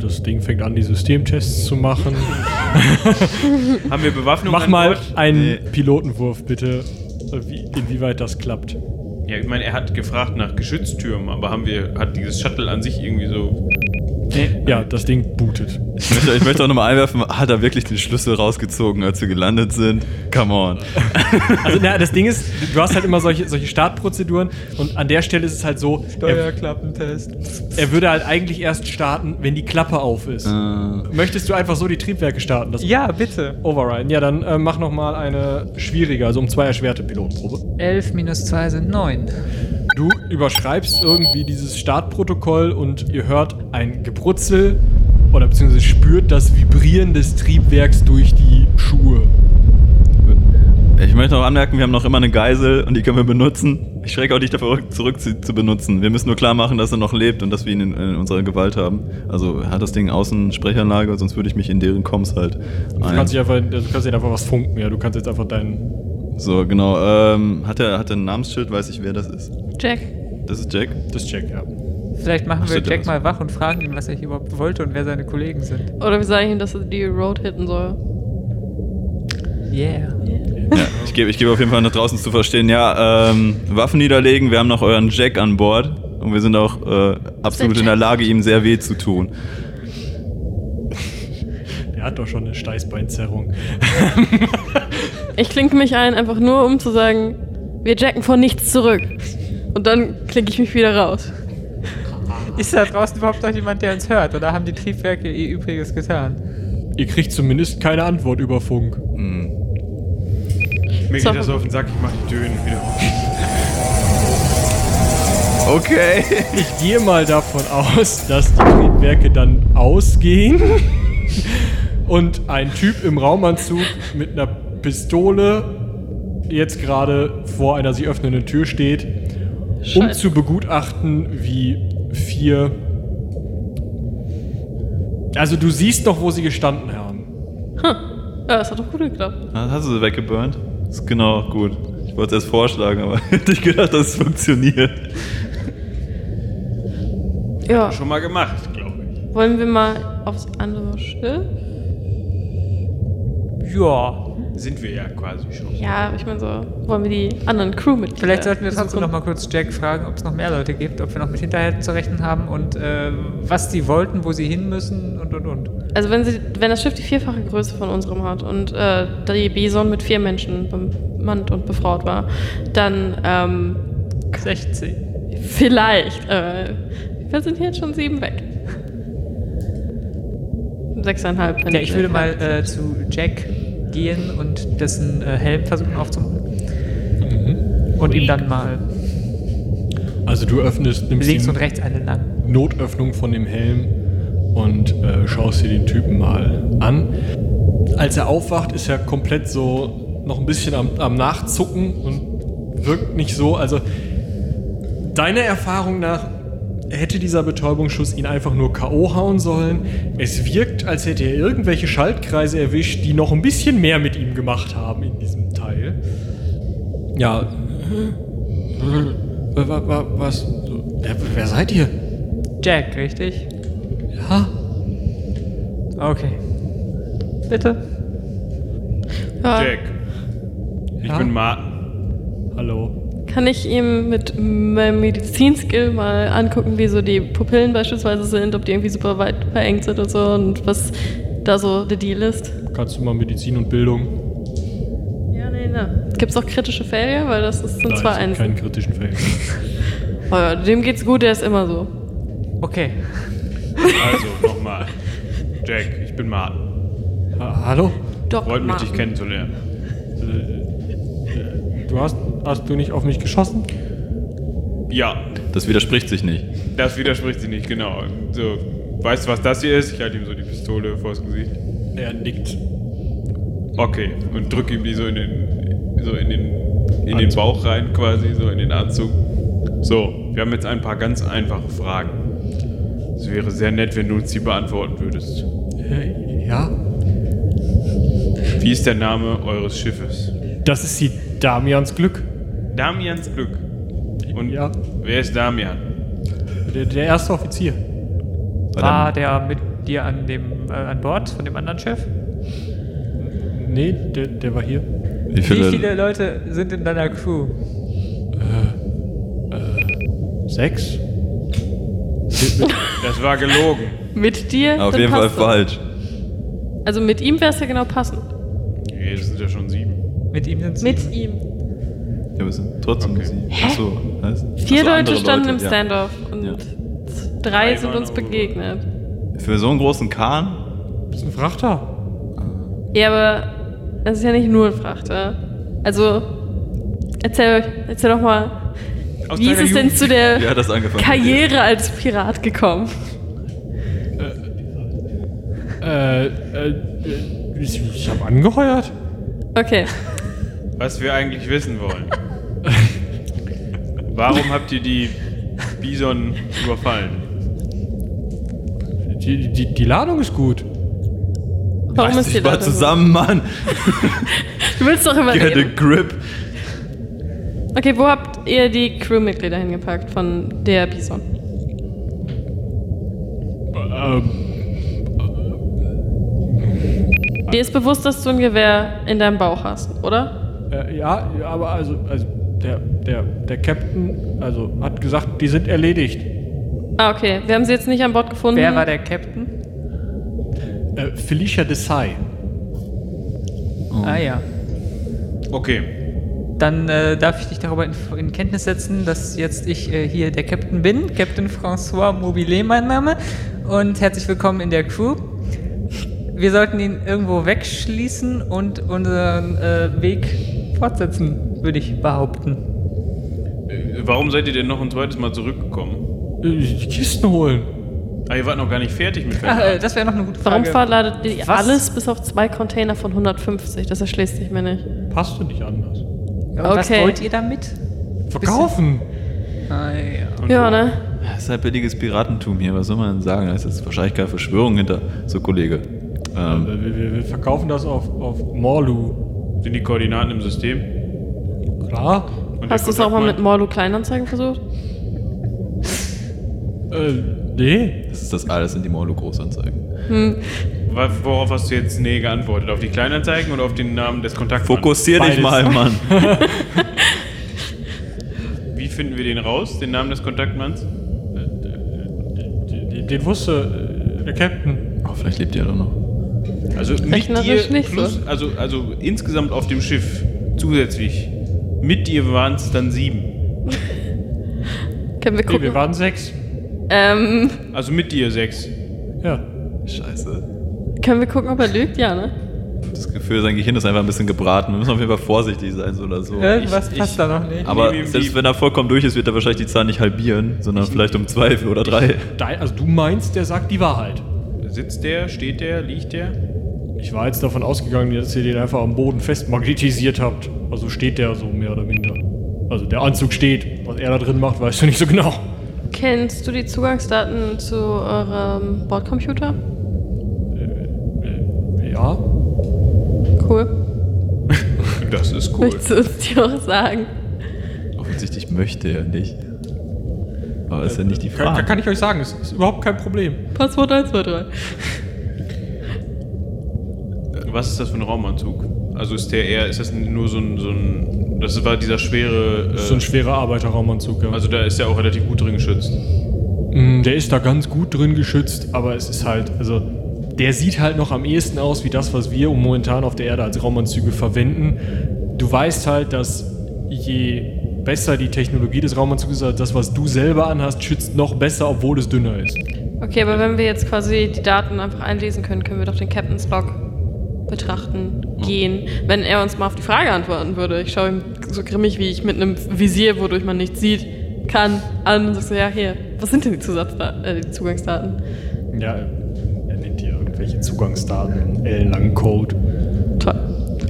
Das Ding fängt an, die Systemtests zu machen. [LAUGHS] Haben wir Bewaffnung Mach mal einen Nee. Pilotenwurf, bitte. Wie, inwieweit das klappt. Ja, ich meine, er hat gefragt nach Geschütztürmen, aber haben wir, hat dieses Shuttle an sich irgendwie so. Ja, das Ding bootet. Ich möchte, ich möchte auch nochmal einwerfen, hat er wirklich den Schlüssel rausgezogen, als wir gelandet sind? Come on. [LAUGHS] Also, na, das Ding ist, du hast halt immer solche, solche Startprozeduren und an der Stelle ist es halt so, er, Steuerklappentest. er würde halt eigentlich erst starten, wenn die Klappe auf ist. Äh, Möchtest du einfach so die Triebwerke starten? Das Ja, bitte. Overriden. Ja, dann äh, mach nochmal eine schwierige, also um zwei erschwerte Pilotenprobe. 11 minus 2 sind 9. Du überschreibst irgendwie dieses Startprotokoll und ihr hört ein Gebrutzel oder beziehungsweise spürt das Vibrieren des Triebwerks durch die Schuhe. ich möchte noch anmerken, wir haben noch immer eine Geisel und die können wir benutzen. Ich schrecke auch nicht davor zurück, sie zu benutzen. Wir müssen nur klar machen, dass er noch lebt und dass wir ihn in, in unserer Gewalt haben. Also hat das Ding außen Sprechanlage, sonst würde ich mich in deren Comms halt Du ein. kannst, dich einfach, du kannst dir einfach was funken, ja. Du kannst jetzt einfach deinen. So, genau. Ähm, hat er hat er ein Namensschild? Weiß ich, wer das ist. Jack. Das ist Jack. Das check, ja. Vielleicht machen Ach, wir Jack mal wach und fragen ihn, was er hier überhaupt wollte und wer seine Kollegen sind. Oder wir sagen ihm, dass er die Road hitten soll. Yeah. Ja, ich gebe ich gebe auf jeden Fall nach draußen zu verstehen, ja, ähm, Waffen niederlegen, wir haben noch euren Jack an Bord und wir sind auch äh, absolut in der Lage, ihm sehr weh zu tun. Der hat doch schon eine Steißbeinzerrung. [LAUGHS] Ich klinke mich ein, einfach nur um zu sagen, wir jacken vor nichts zurück. Und dann klinke ich mich wieder raus. Ist da draußen überhaupt noch jemand, der uns hört? Oder haben die Triebwerke ihr Übriges getan? Ihr kriegt zumindest keine Antwort über Funk. Hm. Mir geht das so auf den Sack, ich mach die Töne wieder auf. Okay. [LAUGHS] Ich gehe mal davon aus, dass die Triebwerke dann ausgehen und ein Typ im Raumanzug mit einer Pistole jetzt gerade vor einer sich öffnenden Tür steht, um Scheiße. zu begutachten, wie vier. Also du siehst noch, wo sie gestanden haben. Ja, das hat doch gut geklappt. Ah, Hast du sie weggeburnt? Ist genau gut. Ich wollte es erst vorschlagen, aber [LAUGHS] hätte ich gedacht, dass es funktioniert. Ja, Schon mal gemacht, glaube ich. wollen wir mal aufs andere Schiff? Ja. Sind wir ja quasi schon. Ja, ich meine so, wollen wir die anderen Crewmitglieder Vielleicht sollten wir trotzdem besuchen? noch mal kurz Jack fragen, ob es noch mehr Leute gibt, ob wir noch mit Hinterhalt zu rechnen haben und äh, was die wollten, wo sie hin müssen und und und. Also wenn, sie, wenn das Schiff die vierfache Größe von unserem hat und äh, die Bison mit vier Menschen bemannt und befraut war, dann ähm, 16. vielleicht. Äh, wir sind jetzt schon sieben weg. Sechseinhalb. wenn Ja, ich würde mal äh, zu Jack gehen und dessen äh, Helm versuchen aufzumachen. Und ihm dann mal Also du öffnest, nimmst links und rechts eine lang. Notöffnung von dem Helm und äh, schaust dir den Typen mal an. Als er aufwacht, ist er komplett so noch ein bisschen am, am Nachzucken und wirkt nicht so. Also deiner Erfahrung nach hätte dieser Betäubungsschuss ihn einfach nur K.O. hauen sollen. Es wirkt, als hätte er irgendwelche Schaltkreise erwischt, die noch ein bisschen mehr mit ihm gemacht haben in diesem Teil. Ja. Wa- wa- wa- Was? Wer, wer seid ihr? Jack, richtig? Ja. Okay. Bitte? Ja, Jack. Ich Ja? bin Martin. Hallo. Kann ich ihm mit meinem Medizinskill mal angucken, wie so die Pupillen beispielsweise sind, ob die irgendwie super weit verengt sind und so und was da so der Deal ist? Kannst du mal Medizin und Bildung? Ja, nee, ne. Gibt es auch kritische Fälle? Weil das ist, sind Nein, zwar eins. keinen kritischen Fall. [LAUGHS] Oh ja, dem geht's gut, der ist immer so. Okay. Also, nochmal. Jack, ich bin Martin. Ha hallo? Doc Freut mich, Martin. dich kennenzulernen. Du hast, hast du nicht auf mich geschossen? Ja, Das widerspricht sich nicht. das widerspricht sich nicht, genau. So, weißt du, was das hier ist? Ich halte ihm so die Pistole vors Gesicht. Er nickt. Okay, und drück ihm die so in den, so in den, in den Bauch rein, quasi, so in den Anzug. So, wir haben jetzt ein paar ganz einfache Fragen. Es wäre sehr nett, wenn du uns die beantworten würdest. Äh, ja. Wie ist der Name eures Schiffes? Das ist die Damians Glück. Damians Glück. Und Ja. wer ist Damian? Der, der erste Offizier. War der mit dir an dem äh, an Bord von dem anderen Chef? Nee, der, der war hier. Wie Wie viele, viele Leute sind in deiner Crew? Sechs? [LAUGHS] Das war gelogen. Mit dir? Auf jeden Fall falsch. Also mit ihm wäre es ja genau passend. Nee, das sind ja schon sieben. Mit ihm sind Mit ihm. Ja, wir sind trotzdem Okay. sie. Achso, heißt? Vier Achso, Leute standen im Leute, ja. Standoff und Ja. drei sind uns begegnet. Für so einen großen Kahn? Das ist ein Frachter. Ja, aber es ist ja nicht nur ein Frachter. Also, erzähl, erzähl doch mal, Aus wie ist es denn zu der angefangen? Karriere als Pirat gekommen? Äh, äh, ich, ich habe angeheuert. Okay, Was wir eigentlich wissen wollen. [LAUGHS] Warum habt ihr die Bison überfallen? Die, die, die Ladung ist gut. warum Reiß ist die dich mal Ladung zusammen, Mann. Du willst doch immer Get a reden. grip. Okay, wo habt ihr die Crewmitglieder hingepackt von der Bison? Ähm, Dir ist bewusst, dass du ein Gewehr in deinem Bauch hast, oder? Äh, ja, aber also, also der, der, der Captain also, hat gesagt, die sind erledigt. Ah, okay. Wir haben sie jetzt nicht an Bord gefunden. Wer war der Captain? Äh, Felicia Desai. Ah ja. Okay. Dann äh, darf ich dich darüber in, in Kenntnis setzen, dass jetzt ich äh, hier der Captain bin. Captain François Mobilet mein Name. Und herzlich willkommen in der Crew. Wir sollten ihn irgendwo wegschließen und unseren äh, Weg fortsetzen, würde ich behaupten. Äh, Warum seid ihr denn noch ein zweites Mal zurückgekommen? Äh, die Kisten holen. Ah, ihr wart noch gar nicht fertig mit Ach, äh, das wäre noch eine gute Warum Frage. verladet ihr Was? alles bis auf zwei Container von 150? Das erschließt sich mir nicht. Passt du nicht anders. Ja, und Was Okay. wollt ihr damit? Verkaufen! Ah, ja. Und Ja, ne? Das ist halt billiges Piratentum hier, was soll man denn sagen? Da ist jetzt wahrscheinlich keine Verschwörung hinter. So, Kollege. Ähm, Wir, wir, wir verkaufen das auf, auf Morlu. Sind die Koordinaten im System? Klar. Und Hast du es auch mal mit? Morlu Kleinanzeigen versucht? Äh, nee. das ist das alles in die Molo-Großanzeigen. Wa- Worauf hast du jetzt nee geantwortet? Auf die Kleinanzeigen oder auf den Namen des Kontaktmanns? Fokussier dich Beides. mal, Mann. [LAUGHS] Wie finden wir den raus, den Namen des Kontaktmanns? Den, wusste äh, der Captain. Oh, vielleicht lebt ihr ja doch noch. Also mit dir nicht plus, so. also, also insgesamt auf dem Schiff zusätzlich. Mit dir waren es dann sieben. Können wir Nee, gucken? wir waren sechs. ähm, Also mit dir sechs. Ja. Scheiße. können wir gucken, ob er lügt? Ja, ne? Das Gefühl, sein Gehirn ist einfach ein bisschen gebraten. Wir müssen auf jeden Fall vorsichtig sein, so oder so. Irgendwas Ich- passt ich- da noch nicht. Aber Nee, selbst wenn er vollkommen durch ist, wird er wahrscheinlich die Zahl nicht halbieren, sondern vielleicht um zwei oder drei. Also du meinst, der sagt die Wahrheit. Sitzt der, steht der, liegt der? Ich war jetzt davon ausgegangen, dass ihr den einfach am Boden festmagnetisiert habt. Also steht der so mehr oder minder. Also der Anzug steht. Was er da drin macht, weißt du nicht so genau. Kennst du die Zugangsdaten zu eurem Bordcomputer? Ja. Cool. Das ist cool. Möchtest du es dir auch sagen? Offensichtlich möchte er nicht. Aber ist ja nicht die Kann, Frage. kann ich euch sagen, es ist überhaupt kein Problem. Passwort 1, 2, 3. Was ist das für ein Raumanzug? Also ist der eher, ist das nur so ein, so ein das war dieser schwere, Das ist so ein äh, schwerer Arbeiterraumanzug, ja. also da ist er auch relativ gut drin geschützt. Mm, Der ist da ganz gut drin geschützt, aber es ist halt, also der sieht halt noch am ehesten aus wie das, was wir momentan auf der Erde als Raumanzüge verwenden. Du weißt halt, dass je besser die Technologie des Raumanzugs ist, als das, was du selber anhast, schützt noch besser, obwohl es dünner ist. Okay, aber wenn wir jetzt quasi die Daten einfach einlesen können, können wir doch den Captain's Log betrachten, gehen. Wenn er uns mal auf die Frage antworten würde. Ich schaue ihm so grimmig, wie ich mit einem Visier, wodurch man nichts sieht, kann, an und sag so, ja, hier, was sind denn die, Zusatzdaten, äh, die Zugangsdaten? Ja, er nennt dir irgendwelche Zugangsdaten, einen ellenlangen Code. Toll.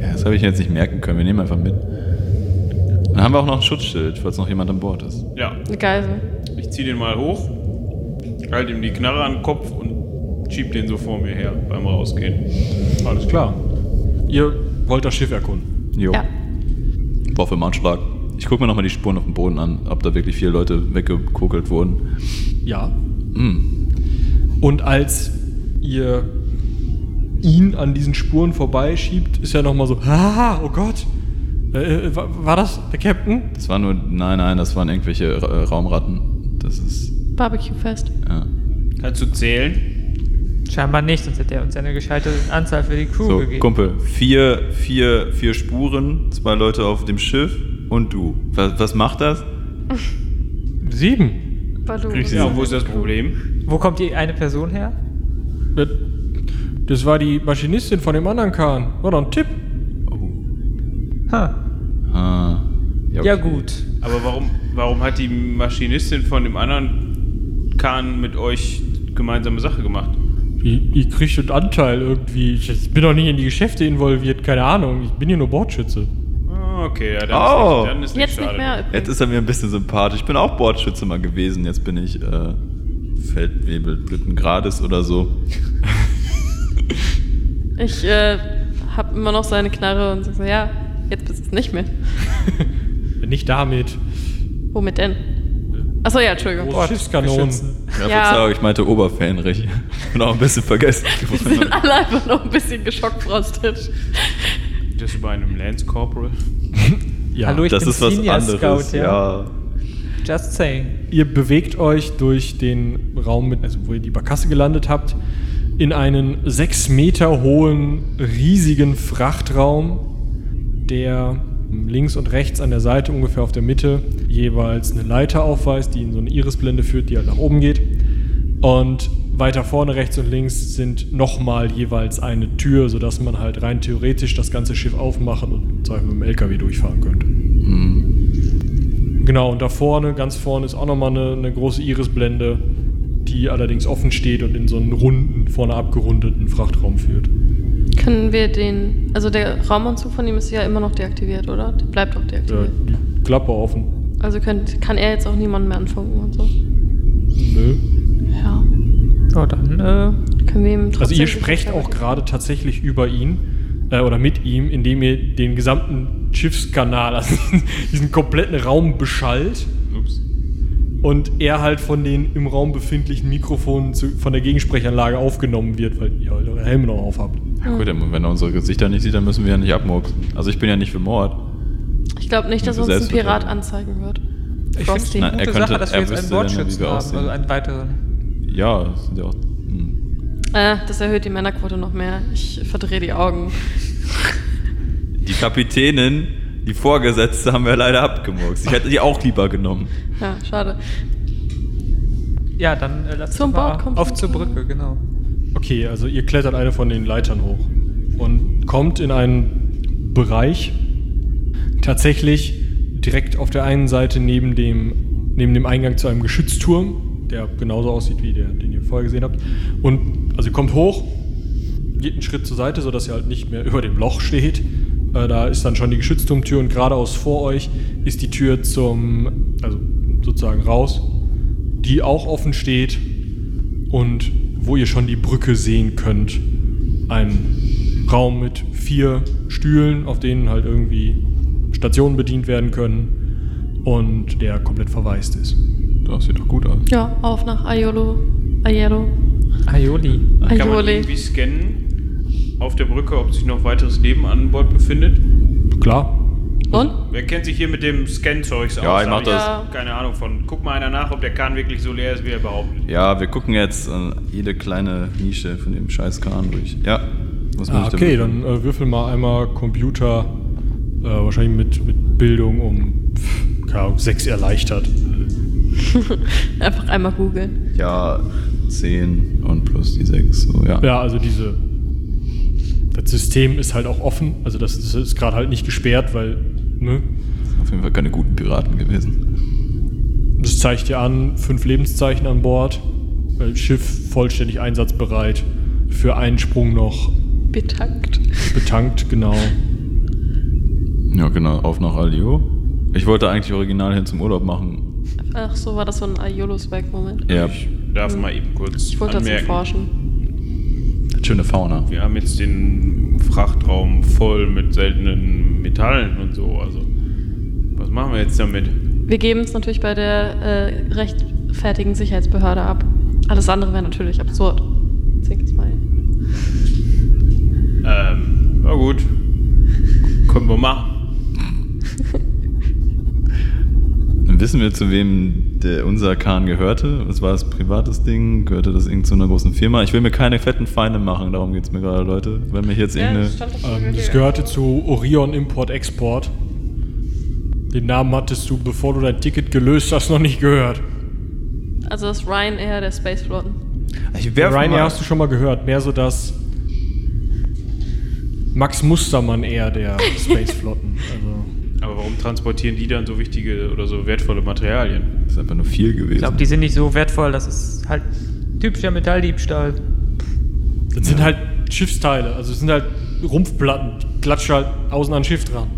Ja, das habe ich jetzt nicht merken können. Wir nehmen einfach mit. Dann haben wir auch noch ein Schutzschild, falls noch jemand an Bord ist. Ja, Eine Geisel. ich zieh den mal hoch, halte ihm die Knarre an den Kopf und schieb den so vor mir her beim Rausgehen. Alles klar. Ihr wollt das Schiff erkunden. Jo. Ja. Waffe im Anschlag. Ich gucke mir nochmal die Spuren auf dem Boden an, ob da wirklich viele Leute weggekokelt wurden. Ja. Hm. Und als ihr ihn an diesen Spuren vorbeischiebt, ist er nochmal so, haha, oh Gott. Äh, äh, war, war das der Captain? Das war nur, nein, nein, das waren irgendwelche äh, Raumratten. Das ist, Barbecue-Fest. ja. Kannst du zählen? Scheinbar nicht, sonst hätte er uns eine gescheite Anzahl für die Crew So, gegeben. Kumpel, vier, vier, vier Spuren, zwei Leute auf dem Schiff und du. Was, was macht das? Sieben. Balloon. Richtig. Ja, wo ist das Problem? Wo kommt die eine Person her? Das- Das war die Maschinistin von dem anderen Kahn. War doch ein Tipp. Ha. Ah. Ja, okay. gut. Aber warum, warum hat die Maschinistin von dem anderen Kahn mit euch gemeinsame Sache gemacht? Ich, ich krieg schon Anteil irgendwie. Ich, ich bin doch nicht in die Geschäfte involviert, keine Ahnung. Ich bin hier nur Bordschütze. Ah, okay, ja, dann Oh. ist nicht, dann ist nicht Jetzt schade. nicht mehr. Jetzt ist er mir ein bisschen sympathisch. Ich bin auch Bordschütze mal gewesen. Jetzt bin ich äh, Feldwebel dritten Grades oder so. Ich äh, hab immer noch seine Knarre und sag so, ja, jetzt nicht mehr. [LAUGHS] Nicht damit. Womit denn? Achso, ja, Entschuldigung. Große Schiffskanonen. Beschützen. Ja, Ja. Verzeihung, ich meinte Oberfähnrich. Ich bin auch ein bisschen vergessen [LAUGHS] Wir geworden. sind alle einfach noch ein bisschen geschockfrostet. Das bei einem Lance Corporal. [LAUGHS] Ja. Hallo, ich Das bin ist was Senior anderes. Scout, ja. ja. Just saying. Ihr bewegt euch durch den Raum, mit, also wo ihr die Barkasse gelandet habt, in einen sechs Meter hohen, riesigen Frachtraum, der links und rechts an der Seite, ungefähr auf der Mitte, jeweils eine Leiter aufweist, die in so eine Irisblende führt, die halt nach oben geht. Und weiter vorne, rechts und links sind nochmal jeweils eine Tür, sodass man halt rein theoretisch das ganze Schiff aufmachen und im Zweifel mit dem LKW durchfahren könnte. Genau, und da vorne, ganz vorne ist auch nochmal eine, eine große Irisblende, die allerdings offen steht und in so einen runden, vorne abgerundeten Frachtraum führt. Können wir den. Also der Raumanzug von ihm ist ja immer noch deaktiviert, oder? Der bleibt auch Ja, deaktiviert. die Klappe offen. Also könnt, kann er jetzt auch niemanden mehr anfunken und so. Nö. Ja. Ja, dann, äh, Können wir ihm Also trotzdem ihr die sprecht auch gerade tatsächlich über ihn äh, oder mit ihm, indem ihr den gesamten Schiffskanal, [LAUGHS] also diesen kompletten Raum beschallt Ups. und er halt von den im Raum befindlichen Mikrofonen zu, von der Gegensprechanlage aufgenommen wird, weil ihr eure Helme noch auf habt. Ja, gut, wenn er unsere Gesichter nicht sieht, dann müssen wir ja nicht abmurksen. Also ich bin ja nicht für Mord. Ich glaube nicht, dass uns ein Pirat anzeigen wird. ich finde Nein, eine er gute könnte- Sache, dass wir er jetzt einen wir haben, aussehen. also einen weiteren. Ja, das sind ja auch. Hm. Äh, das erhöht die Männerquote noch mehr. Ich verdrehe die Augen. [LAUGHS] Die Kapitänin, die Vorgesetzte, haben wir leider abgemurkst. Ich hätte die auch lieber genommen. Ja, schade. Ja, dann äh, lass Zum uns auf zur. Brücke, genau. Okay, also ihr klettert eine von den Leitern hoch und kommt in einen Bereich, tatsächlich direkt auf der einen Seite neben dem, neben dem Eingang zu einem Geschützturm, der genauso aussieht wie der, den ihr vorher gesehen habt. Und also ihr kommt hoch, geht einen Schritt zur Seite, sodass ihr halt nicht mehr [LAUGHS] über dem Loch steht. Äh, da ist dann schon die Geschützturmtür und geradeaus vor euch ist die Tür zum, also sozusagen raus, die auch offen steht und wo ihr schon die Brücke sehen könnt. Ein Raum mit vier Stühlen, auf denen halt irgendwie Stationen bedient werden können und der komplett verwaist ist. Das sieht doch gut aus. Ja, auf nach Aiolo. Aiolo. Aioli. Kann man irgendwie scannen auf der Brücke, ob sich noch weiteres Leben an Bord befindet? Klar. Und? Wer kennt sich hier mit dem Scan-Zeugs aus? Ja, ich mach das. Ja. Keine Ahnung von. Guck mal einer nach, ob der Kahn wirklich so leer ist, wie er behauptet. Ja, wir gucken jetzt an jede kleine Nische von dem scheiß Kahn durch. Ja. Was muss Ah, ich okay, dann äh, würfel mal einmal Computer, äh, wahrscheinlich mit, mit Bildung um pff, keine Ahnung, sechs erleichtert. [LAUGHS] Einfach einmal googeln. Ja, 10 und plus die 6. So, ja. Ja, also diese. Das System ist halt auch offen, also das ist, ist gerade halt nicht gesperrt, weil, ne? Auf jeden Fall keine guten Piraten gewesen. Das zeigt dir an, fünf Lebenszeichen an Bord, Schiff vollständig einsatzbereit, für einen Sprung noch Betankt. betankt, genau. Ja, genau. Auf nach Alio. Ich wollte eigentlich original hin zum Urlaub machen. Ach so, war das so ein Aiolus-Weg-Moment. Ja, Ich darf mal eben kurz Ich wollte dazu anmerken. forschen. schöne Fauna. Wir haben jetzt den Frachtraum voll mit seltenen Metallen und so. Also, was machen wir jetzt damit? Wir geben es natürlich bei der äh, rechtfertigen Sicherheitsbehörde ab. Alles andere wäre natürlich absurd. Zink ist mal. Ähm, na gut. Können wir machen. Dann wissen wir, zu wem der, unser Kahn gehörte. Was war das privates Ding? Gehörte das irgend zu einer großen Firma? Ich will mir keine fetten Feinde machen, darum geht es mir gerade, Leute. Wenn mich jetzt irgendeine. Ähm, das gehörte zu Orion Import Export. Den Namen hattest du, bevor du dein Ticket gelöst hast, noch nicht gehört. Also das Ryanair der Spaceflotten. Ryanair hast du schon mal gehört, mehr so das Max Mustermann eher der [LAUGHS] Spaceflotten. Also, Aber warum transportieren die dann so wichtige oder so wertvolle Materialien? Das ist einfach nur viel gewesen. Ich glaube, die sind nicht so wertvoll, das ist halt typischer Metalldiebstahl. das sind halt Schiffsteile, also es sind halt Rumpfplatten, die klatschen halt außen an Schiff dran.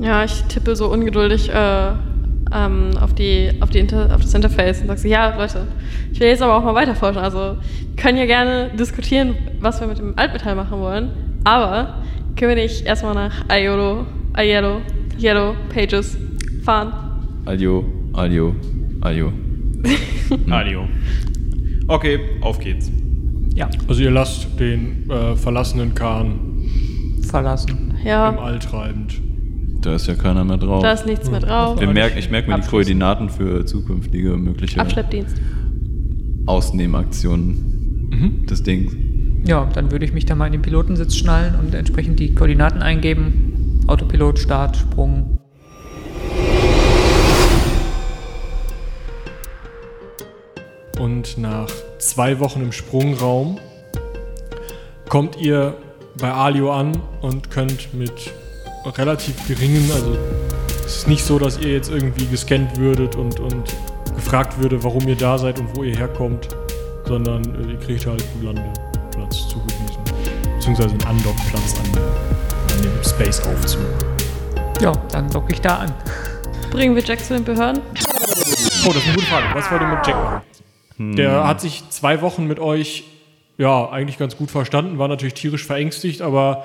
Ja, ich tippe so ungeduldig äh, ähm, auf, die, auf, die Inter auf das Interface und sage so, ja, Leute, ich will jetzt aber auch mal weiterforschen. Also, wir können ja gerne diskutieren, was wir mit dem Altmetall machen wollen, aber können wir nicht erstmal nach Aiolo, Aiello, Yellow, Pages fahren? Alio, Alio, Alio. [LAUGHS] Adio. Okay, auf geht's. Ja, Also ihr lasst den äh, verlassenen Kahn verlassen. im Ja, All treibend. Da ist ja keiner mehr drauf. da ist nichts mehr drauf. Wir merken, ich merke mir die. Koordinaten für zukünftige mögliche Abschleppdienst. Ausnehmaktionen Mhm. des Dings. Ja, dann würde ich mich da mal in den Pilotensitz schnallen und entsprechend die Koordinaten eingeben. Autopilot, Start, Sprung. Und nach zwei Wochen im Sprungraum kommt ihr bei Alio an und könnt mit relativ geringen, also es ist nicht so, dass ihr jetzt irgendwie gescannt würdet und, und gefragt würde, warum ihr da seid und wo ihr herkommt, sondern äh, ihr kriegt halt einen Landeplatz zugewiesen. Beziehungsweise einen Undock-Platz an, an dem Space-Aufzug. Ja, dann docke ich da an. Bringen wir Jack zu den Behörden? Oh, das ist eine gute Frage. Was wollt ihr mit Jack machen? Der hat sich zwei Wochen mit euch, ja, eigentlich ganz gut verstanden, war natürlich tierisch verängstigt, aber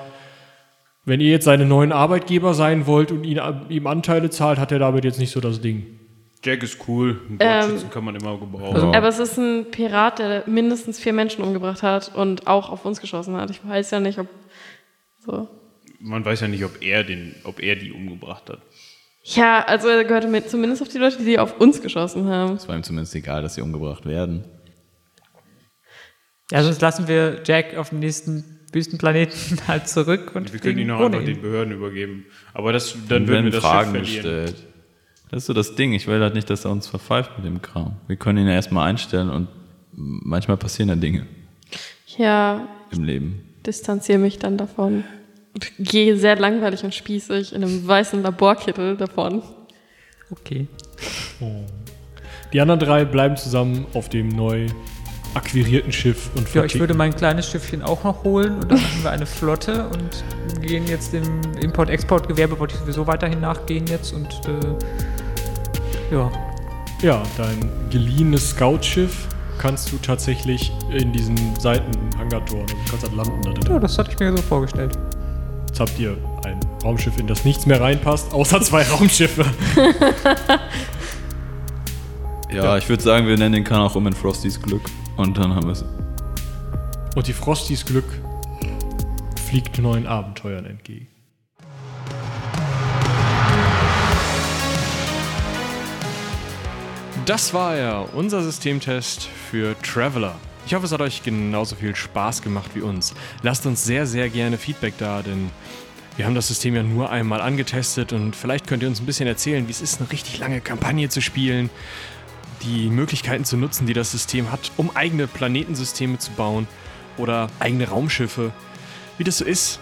wenn ihr jetzt seine neuen Arbeitgeber sein wollt und ihn, ihm Anteile zahlt, hat er damit jetzt nicht so das Ding. Jack ist cool. Einen Ähm, Bordschützen kann man immer gebrauchen. Aber es ist ein Pirat, der mindestens vier Menschen umgebracht hat und auch auf uns geschossen hat. Ich weiß ja nicht, ob. So. Man weiß ja nicht, ob er, den, ob er die umgebracht hat. Ja, also er gehörte mit, zumindest auf die Leute, die auf uns geschossen haben. Es war ihm zumindest egal, dass sie umgebracht werden. Ja, sonst lassen wir Jack auf den nächsten Wüstenplaneten [LAUGHS] halt zurück und Wir können ihn auch ohne einfach den Behörden übergeben. Aber das, dann würden werden wir das Fragen Schiff verlieren. gestellt. Das ist so das Ding. Ich will halt nicht, dass er uns verpfeift mit dem Kram. Wir können ihn ja erstmal einstellen und manchmal passieren ja Dinge Ja, im Leben. distanziere mich dann davon. Und gehe sehr langweilig und spießig in einem weißen Laborkittel davon. Okay. Die anderen drei bleiben zusammen auf dem neu akquirierten Schiff und Ja, ich verticken. würde mein kleines Schiffchen auch noch holen und dann machen wir eine Flotte und gehen jetzt dem Import-Export-Gewerbe, wollte ich sowieso weiterhin nachgehen jetzt und äh, ja. Ja, dein geliehenes Scoutschiff kannst du tatsächlich in diesen Seitenhangartor, du kannst halt landen da ja, drin. das hatte ich mir so vorgestellt. Jetzt habt ihr ein Raumschiff, in das nichts mehr reinpasst, außer zwei [LAUGHS] Raumschiffe. Ja, ich würde sagen, wir nennen den Kahn auch um in Frostys Glück. Und dann haben wir es. Und die Frostys Glück fliegt neuen Abenteuern entgegen. Das war er, unser Systemtest für Traveler. Ich hoffe, es hat euch genauso viel Spaß gemacht wie uns. Lasst uns sehr, sehr gerne Feedback da, denn wir haben das System ja nur einmal angetestet und vielleicht könnt ihr uns ein bisschen erzählen, wie es ist, eine richtig lange Kampagne zu spielen, die Möglichkeiten zu nutzen, die das System hat, um eigene Planetensysteme zu bauen oder eigene Raumschiffe, wie das so ist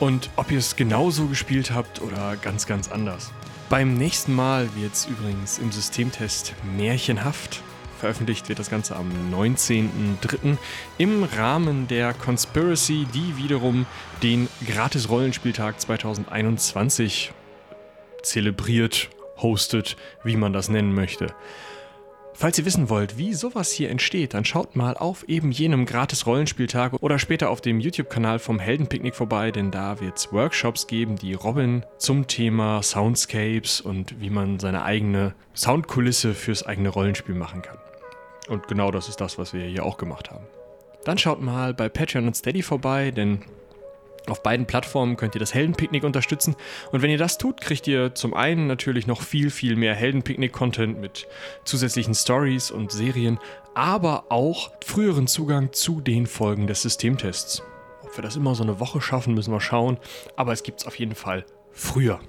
und ob ihr es genauso gespielt habt oder ganz, ganz anders. Beim nächsten Mal wird es übrigens im Systemtest märchenhaft. Veröffentlicht wird das Ganze am 19.03. im Rahmen der Conspiracy, die wiederum den Gratis-Rollenspieltag 2021 zelebriert, hostet, wie man das nennen möchte. Falls ihr wissen wollt, wie sowas hier entsteht, dann schaut mal auf eben jenem Gratis-Rollenspieltag oder später auf dem YouTube-Kanal vom Heldenpicknick vorbei, denn da wird es Workshops geben, die Robin zum Thema Soundscapes und wie man seine eigene Soundkulisse fürs eigene Rollenspiel machen kann. Und genau das ist das, was wir hier auch gemacht haben. Dann schaut mal bei Patreon und Steady vorbei, denn auf beiden Plattformen könnt ihr das Heldenpicknick unterstützen. Und wenn ihr das tut, kriegt ihr zum einen natürlich noch viel, viel mehr Heldenpicknick-Content mit zusätzlichen Stories und Serien, aber auch früheren Zugang zu den Folgen des Systemtests. Ob wir das immer so eine Woche schaffen, müssen wir schauen. Aber es gibt es auf jeden Fall früher.